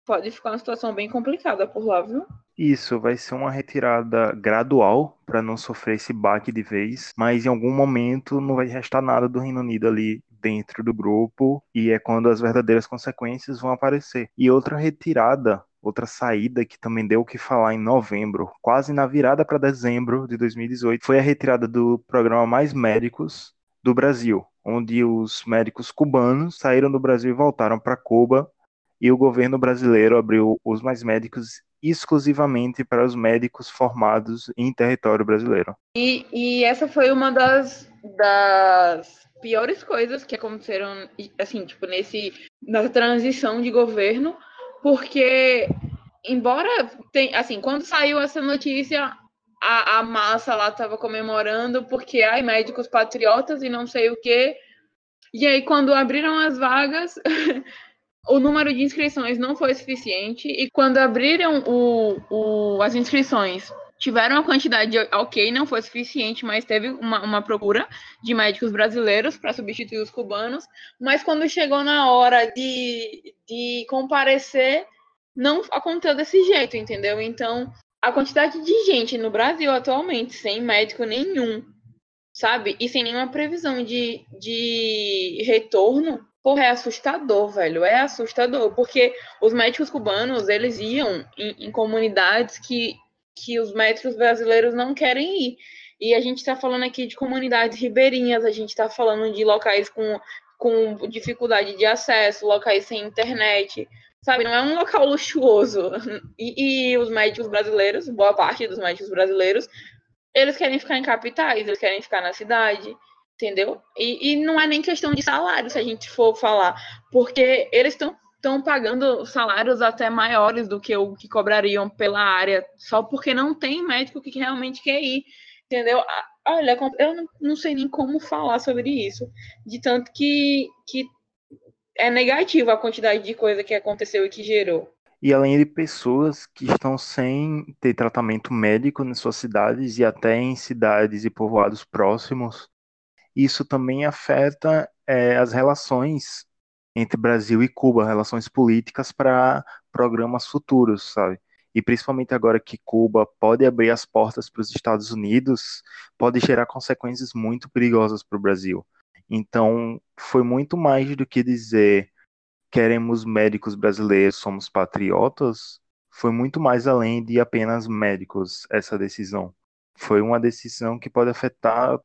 pode ficar uma situação bem complicada por lá, viu? Isso, vai ser uma retirada gradual para não sofrer esse baque de vez, mas em algum momento não vai restar nada do Reino Unido ali dentro do grupo e é quando as verdadeiras consequências vão aparecer. E outra retirada, outra saída que também deu o que falar em novembro, quase na virada para dezembro de 2018, foi a retirada do programa Mais Médicos do Brasil, onde os médicos cubanos saíram do Brasil e voltaram para Cuba e o governo brasileiro abriu os mais médicos exclusivamente para os médicos formados em território brasileiro. E, e essa foi uma das, das piores coisas que aconteceram, assim, tipo, nesse, na transição de governo, porque, embora, tem, assim, quando saiu essa notícia, a, a massa lá estava comemorando porque, ai, médicos patriotas e não sei o quê, e aí, quando abriram as vagas, o número de inscrições não foi suficiente. E quando abriram o, o, as inscrições tiveram a quantidade ok, não foi suficiente, mas teve uma, uma procura de médicos brasileiros para substituir os cubanos, mas quando chegou na hora de, de comparecer, não aconteceu desse jeito, entendeu? Então, a quantidade de gente no Brasil atualmente sem médico nenhum, sabe? E sem nenhuma previsão de, de retorno, Porra, é assustador, velho. É assustador. Porque os médicos cubanos, eles iam em, em comunidades que, que os médicos brasileiros não querem ir. E a gente está falando aqui de comunidades ribeirinhas, a gente está falando de locais com, com dificuldade de acesso, locais sem internet, sabe? Não é um local luxuoso. E, e, os médicos brasileiros, boa parte dos médicos brasileiros, eles querem ficar em capitais, eles querem ficar na cidade entendeu? E, e não é nem questão de salário, se a gente for falar, porque eles estão estão pagando salários até maiores do que o que cobrariam pela área, só porque não tem médico que realmente quer ir, entendeu? Olha, eu não, não sei nem como falar sobre isso, de tanto que, que é negativo a quantidade de coisa que aconteceu e que gerou. E além de pessoas que estão sem ter tratamento médico nas suas cidades e até em cidades e povoados próximos, isso também afeta é, as relações entre Brasil e Cuba, relações políticas para programas futuros, sabe? E principalmente agora que Cuba pode abrir as portas para os Estados Unidos, pode gerar consequências muito perigosas para o Brasil. Então, foi muito mais do que dizer queremos médicos brasileiros, somos patriotas, foi muito mais além de apenas médicos essa decisão. Foi uma decisão que pode afetar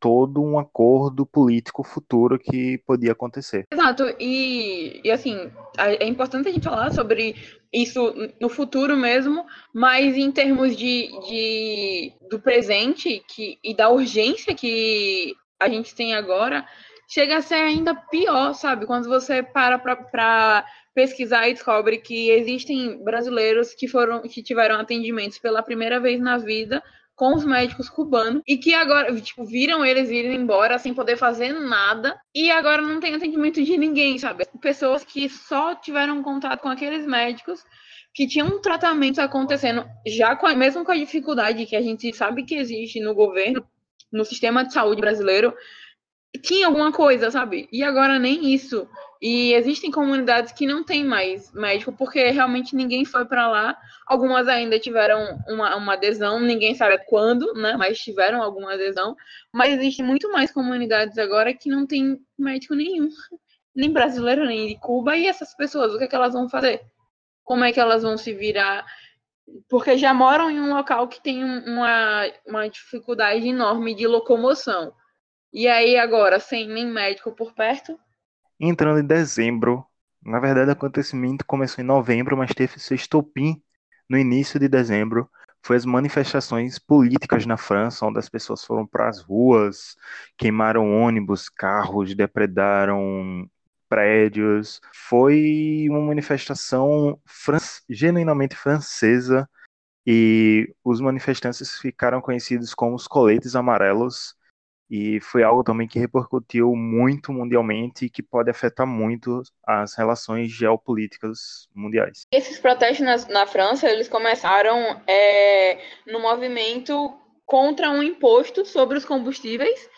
todo um acordo político futuro que podia acontecer. Exato, e, e assim, é importante a gente falar sobre isso no futuro mesmo, mas em termos de, de do presente que, e da urgência que a gente tem agora, chega a ser ainda pior, sabe? Quando você para para pesquisar e descobre que existem brasileiros que foram que tiveram atendimentos pela primeira vez na vida com os médicos cubanos e que agora, tipo, viram eles irem embora sem poder fazer nada e agora não tem atendimento de ninguém, sabe? Pessoas que só tiveram contato com aqueles médicos que tinham um tratamento acontecendo já com a, mesmo com a dificuldade que a gente sabe que existe no governo, no sistema de saúde brasileiro, tinha alguma coisa, sabe? E agora nem isso. E existem comunidades que não tem mais médico, porque realmente ninguém foi para lá. Algumas ainda tiveram uma, uma adesão, ninguém sabe quando, né? Mas tiveram alguma adesão. Mas existem muito mais comunidades agora que não tem médico nenhum, nem brasileiro, nem de Cuba. E essas pessoas, o que, é que elas vão fazer? Como é que elas vão se virar? Porque já moram em um local que tem uma, uma dificuldade enorme de locomoção E aí agora, sem nem médico por perto? Entrando em dezembro, na verdade o acontecimento começou em novembro, mas teve seu estopim no início de dezembro. Foi as manifestações políticas na França, onde as pessoas foram para as ruas, queimaram ônibus, carros, depredaram prédios. Foi uma manifestação fran genuinamente francesa e os manifestantes ficaram conhecidos como os coletes amarelos e foi algo também que repercutiu muito mundialmente e que pode afetar muito as relações geopolíticas mundiais. Esses protestos na, na França, eles começaram é, no movimento contra um imposto sobre os combustíveis,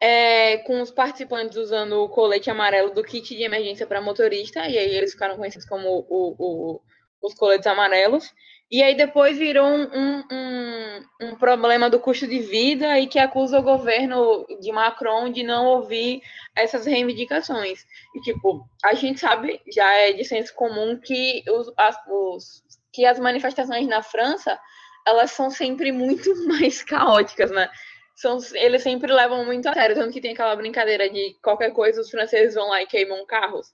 é, com os participantes usando o colete amarelo do kit de emergência para motorista, e aí eles ficaram conhecidos como o, o, os coletes amarelos. E aí depois virou um, um, um, problema do custo de vida e que acusa o governo de Macron de não ouvir essas reivindicações. E, tipo, a gente sabe, já é de senso comum, que, os, as, os, que as manifestações na França, elas são sempre muito mais caóticas, né? São, eles sempre levam muito a sério, tanto que tem aquela brincadeira de qualquer coisa os franceses vão lá e queimam carros.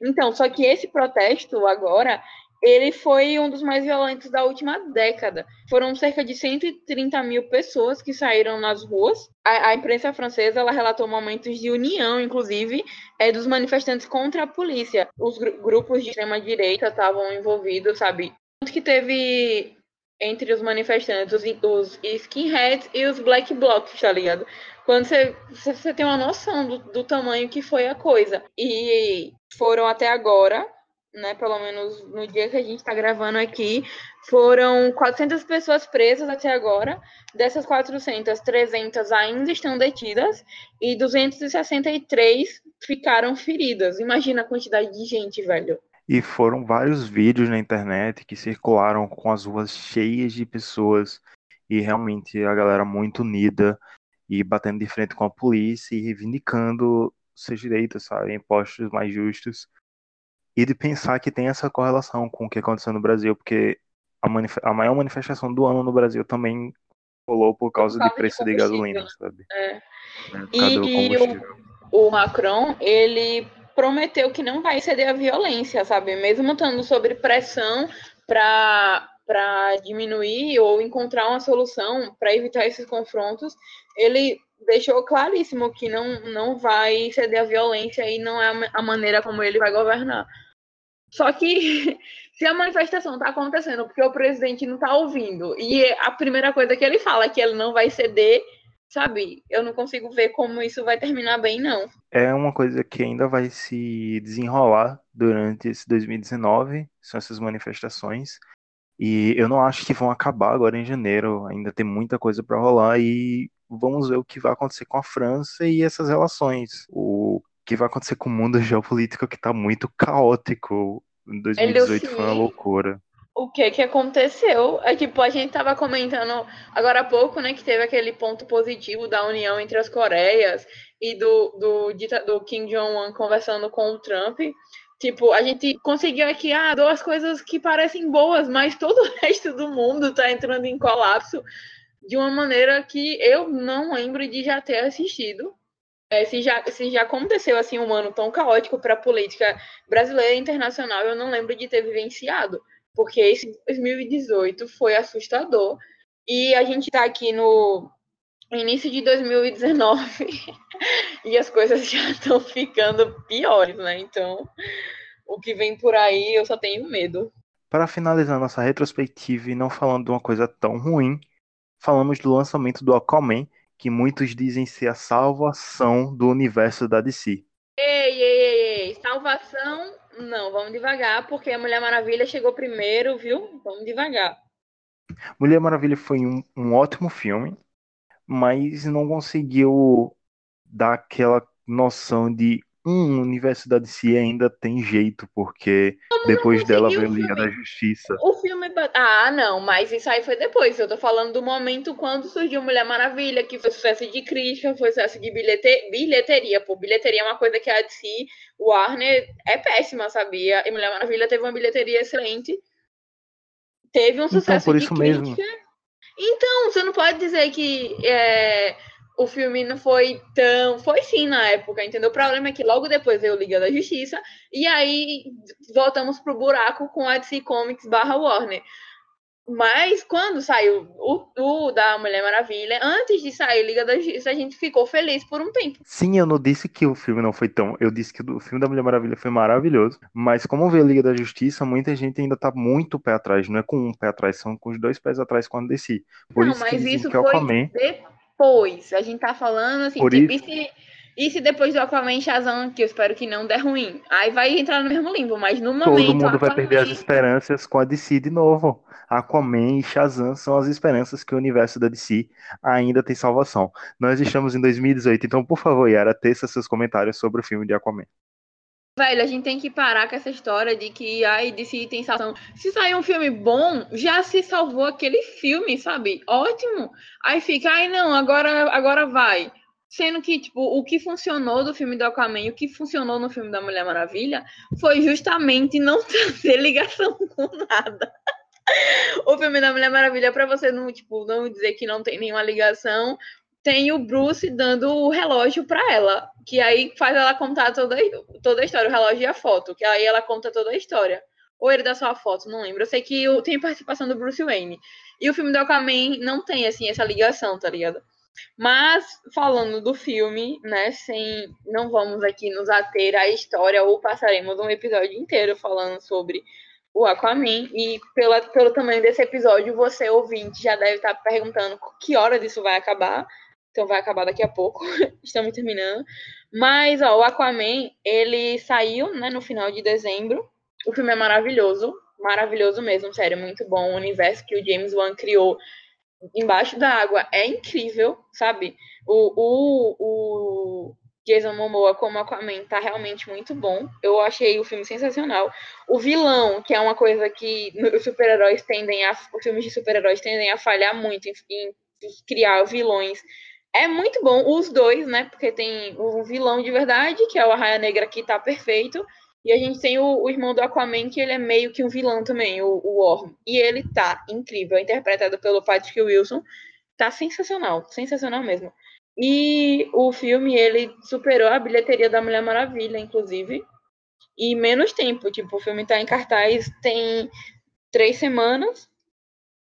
Então, só que esse protesto agora, ele foi um dos mais violentos da última década. Foram cerca de 130 mil pessoas que saíram nas ruas. A, a imprensa francesa ela relatou momentos de união, inclusive, é, dos manifestantes contra a polícia. Os gr grupos de extrema-direita estavam envolvidos, sabe? Tanto que teve entre os manifestantes os, os skinheads e os black blocs, tá ligado? Quando você, você tem uma noção do, do tamanho que foi a coisa. E foram até agora né, pelo menos no dia que a gente está gravando aqui, foram 400 pessoas presas até agora. Dessas 400, 300 ainda estão detidas e 263 ficaram feridas. Imagina a quantidade de gente, velho. E foram vários vídeos na internet que circularam com as ruas cheias de pessoas e realmente a galera muito unida e batendo de frente com a polícia e reivindicando seus direitos, sabe, impostos mais justos e de pensar que tem essa correlação com o que aconteceu no Brasil, porque a, a maior manifestação do ano no Brasil também rolou por causa, por causa de preço de, de gasolina, sabe? É. É, e, e o, o, Macron, ele prometeu que não vai ceder à violência, sabe? Mesmo estando sob pressão para para diminuir ou encontrar uma solução para evitar esses confrontos, ele deixou claríssimo que não, não vai ceder à violência e não é a maneira como ele vai governar. Só que se a manifestação está acontecendo porque o presidente não está ouvindo e a primeira coisa que ele fala é que ele não vai ceder, sabe? Eu não consigo ver como isso vai terminar bem, não. É uma coisa que ainda vai se desenrolar durante esse 2019, são essas manifestações. E eu não acho que vão acabar agora em janeiro, ainda tem muita coisa para rolar e vamos ver o que vai acontecer com a França e essas relações. O que vai acontecer com o mundo geopolítico que está muito caótico. Em 2018 foi uma loucura. O que que aconteceu? É tipo, a gente tava comentando agora há pouco, né, que teve aquele ponto positivo da união entre as Coreias e do, do, do Kim Jong-un conversando com o Trump. Tipo, a gente conseguiu aqui, ah, duas coisas que parecem boas, mas todo o resto do mundo tá entrando em colapso de uma maneira que eu não lembro de já ter assistido. É, se, já, se já aconteceu assim um ano tão caótico para a política brasileira e internacional, eu não lembro de ter vivenciado, porque esse 2018 foi assustador. E a gente está aqui no início de 2019 e as coisas já estão ficando piores, né? Então, o que vem por aí, eu só tenho medo. Para finalizar nossa retrospectiva e não falando de uma coisa tão ruim, falamos do lançamento do Aquaman, que muitos dizem ser a salvação do universo da DC. Ei, ei, ei, ei, salvação, não, vamos devagar, porque a Mulher Maravilha chegou primeiro, viu? Vamos devagar. Mulher Maravilha foi um, um ótimo filme, mas não conseguiu dar aquela noção de hum, o universo da DC ainda tem jeito, porque depois dela veio Liga da Justiça. O filme. Ah, não, mas isso aí foi depois. Eu tô falando do momento quando surgiu Mulher Maravilha, que foi sucesso de crítica, foi sucesso de bilhete... bilheteria. Pô, bilheteria é uma coisa que a DC, o Warner, é péssima, sabia? E Mulher Maravilha teve uma bilheteria excelente. Teve um então, sucesso então, por isso de crítica. Mesmo. Então, você não pode dizer que. É o filme não foi tão. Foi sim na época, entendeu? O problema é que logo depois veio Liga da Justiça, e aí voltamos pro buraco com a DC Comics barra Warner. Mas quando saiu o, o, da Mulher Maravilha, antes de sair Liga da Justiça, a gente ficou feliz por um tempo. Sim, eu não disse que o filme não foi tão. Eu disse que o filme da Mulher Maravilha foi maravilhoso. Mas como veio a Liga da Justiça, muita gente ainda tá muito pé atrás. Não é com um pé atrás, são com os dois pés atrás quando desci. Por não, isso mas que isso que o foi Aquaman. depois. A gente tá falando assim, Por tipo, isso- e se, e se depois do Aquaman e Shazam, que eu espero que não der ruim? Aí vai entrar no mesmo limbo, mas no momento. Todo mundo vai perder as esperanças com a DC de novo. Aquaman e Shazam são as esperanças que o universo da DC ainda tem salvação. Nós estamos em 2018, então, por favor, Yara, teça seus comentários sobre o filme de Aquaman. Velho, a gente tem que parar com essa história de que ai, DC tem salvação. Se sair um filme bom, já se salvou aquele filme, sabe? Ótimo. Aí fica, ai não, agora, agora vai. Sendo que, tipo, o que funcionou do filme do Aquaman o que funcionou no filme da Mulher Maravilha foi justamente não ter ligação com nada. O filme da Mulher Maravilha, pra você não, tipo, não dizer que não tem nenhuma ligação, tem o Bruce dando o relógio pra ela, que aí faz ela contar toda, toda a história, o relógio e a foto, que aí ela conta toda a história. Ou ele dá só a foto, não lembro. Eu sei que tem participação do Bruce Wayne. E o filme do Aquaman não tem, assim, essa ligação, tá ligado? Mas, falando do filme, né, sem... Não vamos aqui nos ater à história, ou passaremos um episódio inteiro falando sobre o Aquaman. E pela, pelo tamanho desse episódio, você, ouvinte, já deve estar perguntando que horas isso vai acabar. Então vai acabar daqui a pouco. Estamos terminando. Mas, ó, o Aquaman, ele saiu, né, no final de dezembro. O filme é maravilhoso. Maravilhoso mesmo, sério, muito bom. O universo que o James Wan criou embaixo da água é incrível, sabe? O, o, o Jason Momoa como Aquaman tá realmente muito bom. Eu achei o filme sensacional. O vilão, que é uma coisa que os super-heróis tendem a. Os filmes de super-heróis tendem a falhar muito em, em criar vilões. É muito bom, os dois, né? Porque tem o vilão de verdade, que é o Arraia Negra, que tá perfeito. E a gente tem o, o irmão do Aquaman, que ele é meio que um vilão também, o, o Orm. E ele tá incrível, interpretado pelo Patrick Wilson. Tá sensacional, sensacional mesmo. E o filme, ele superou a bilheteria da Mulher Maravilha, inclusive. E menos tempo, tipo, o filme tá em cartaz tem três semanas.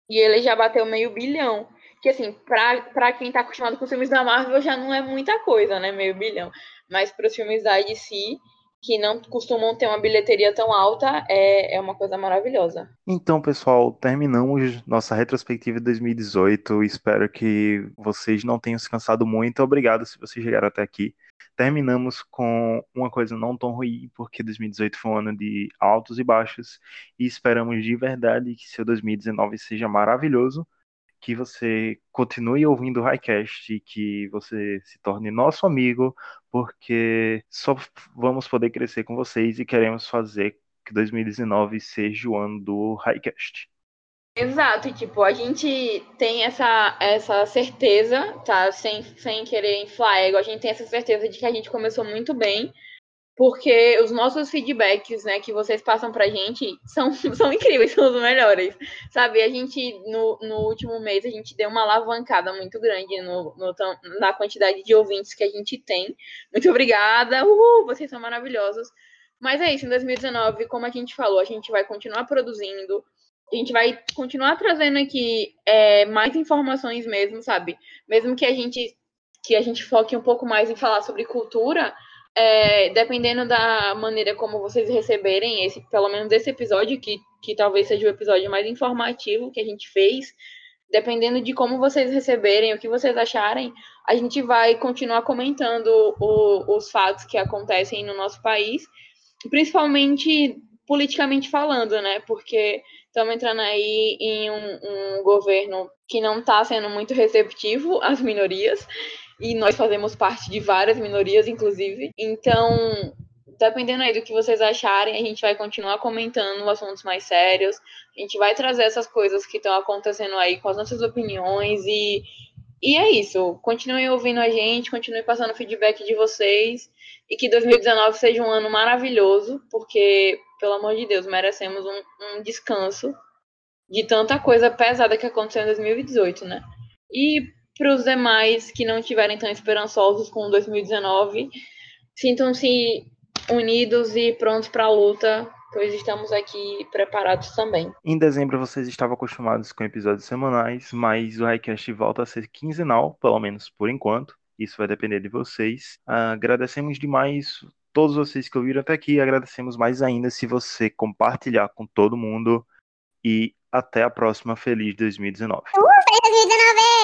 E ele já bateu meio bilhão. Que assim, pra quem tá acostumado com os filmes da Marvel, já não é muita coisa, né? Meio bilhão. Mas pros filmes da DC, que não costumam ter uma bilheteria tão alta, é, é uma coisa maravilhosa. Então, pessoal, terminamos nossa retrospectiva de 2018. Espero que vocês não tenham se cansado muito. Obrigado se vocês chegaram até aqui. Terminamos com uma coisa não tão ruim, porque 2018 foi um ano de altos e baixos. E esperamos de verdade que seu 2019 seja maravilhoso. Que você continue ouvindo o Highcast e que você se torne nosso amigo, porque só vamos poder crescer com vocês e queremos fazer que 2019 seja o ano do Highcast. Exato, e, tipo, a gente tem essa, essa certeza, tá? Sem, sem querer inflar ego, a gente tem essa certeza de que a gente começou muito bem, porque os nossos feedbacks, né, que vocês passam pra gente são, são incríveis, são os melhores, sabe? A gente, no, no último mês, a gente deu uma alavancada muito grande no, no, na quantidade de ouvintes que a gente tem. Muito obrigada, uhul, vocês são maravilhosos. Mas é isso, em 2019, como a gente falou, a gente vai continuar produzindo, a gente vai continuar trazendo aqui é, mais informações mesmo, sabe? Mesmo que a gente que a gente foque um pouco mais em falar sobre cultura, é, dependendo da maneira como vocês receberem esse, pelo menos desse episódio, que, que talvez seja o episódio mais informativo que a gente fez, dependendo de como vocês receberem, o que vocês acharem, a gente vai continuar comentando o- os fatos que acontecem no nosso país, principalmente politicamente falando, né? Porque estamos entrando aí em um, um governo que não está sendo muito receptivo às minorias, e nós fazemos parte de várias minorias, inclusive. Então, dependendo aí do que vocês acharem, a gente vai continuar comentando assuntos mais sérios, a gente vai trazer essas coisas que estão acontecendo aí com as nossas opiniões e. E é isso. Continuem ouvindo a gente, continuem passando feedback de vocês. E que 2019 seja um ano maravilhoso, porque, pelo amor de Deus, merecemos um, um descanso de tanta coisa pesada que aconteceu em 2018, né? E para os demais que não estiverem tão esperançosos com 2019, sintam-se unidos e prontos para a luta, pois estamos aqui preparados também. Em dezembro vocês estavam acostumados com episódios semanais, mas o Highcast volta a ser quinzenal, pelo menos por enquanto. Isso vai depender de vocês. Agradecemos demais todos vocês que ouviram até aqui. Agradecemos mais ainda se você compartilhar com todo mundo. E até a próxima. Feliz 2019.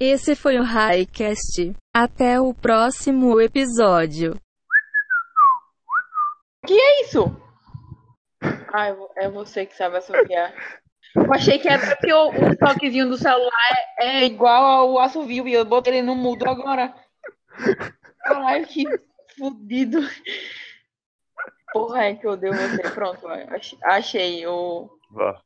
Esse foi o Highcast. Até o próximo episódio. Que é isso? Ah, é você que sabe assoviar. Eu achei que era porque o, o toquezinho do celular é, é igual ao assovio e eu botei ele no mudo agora. Caralho, que fudido. Porra, é que eu odeio você. Pronto, ach- achei o. Vá.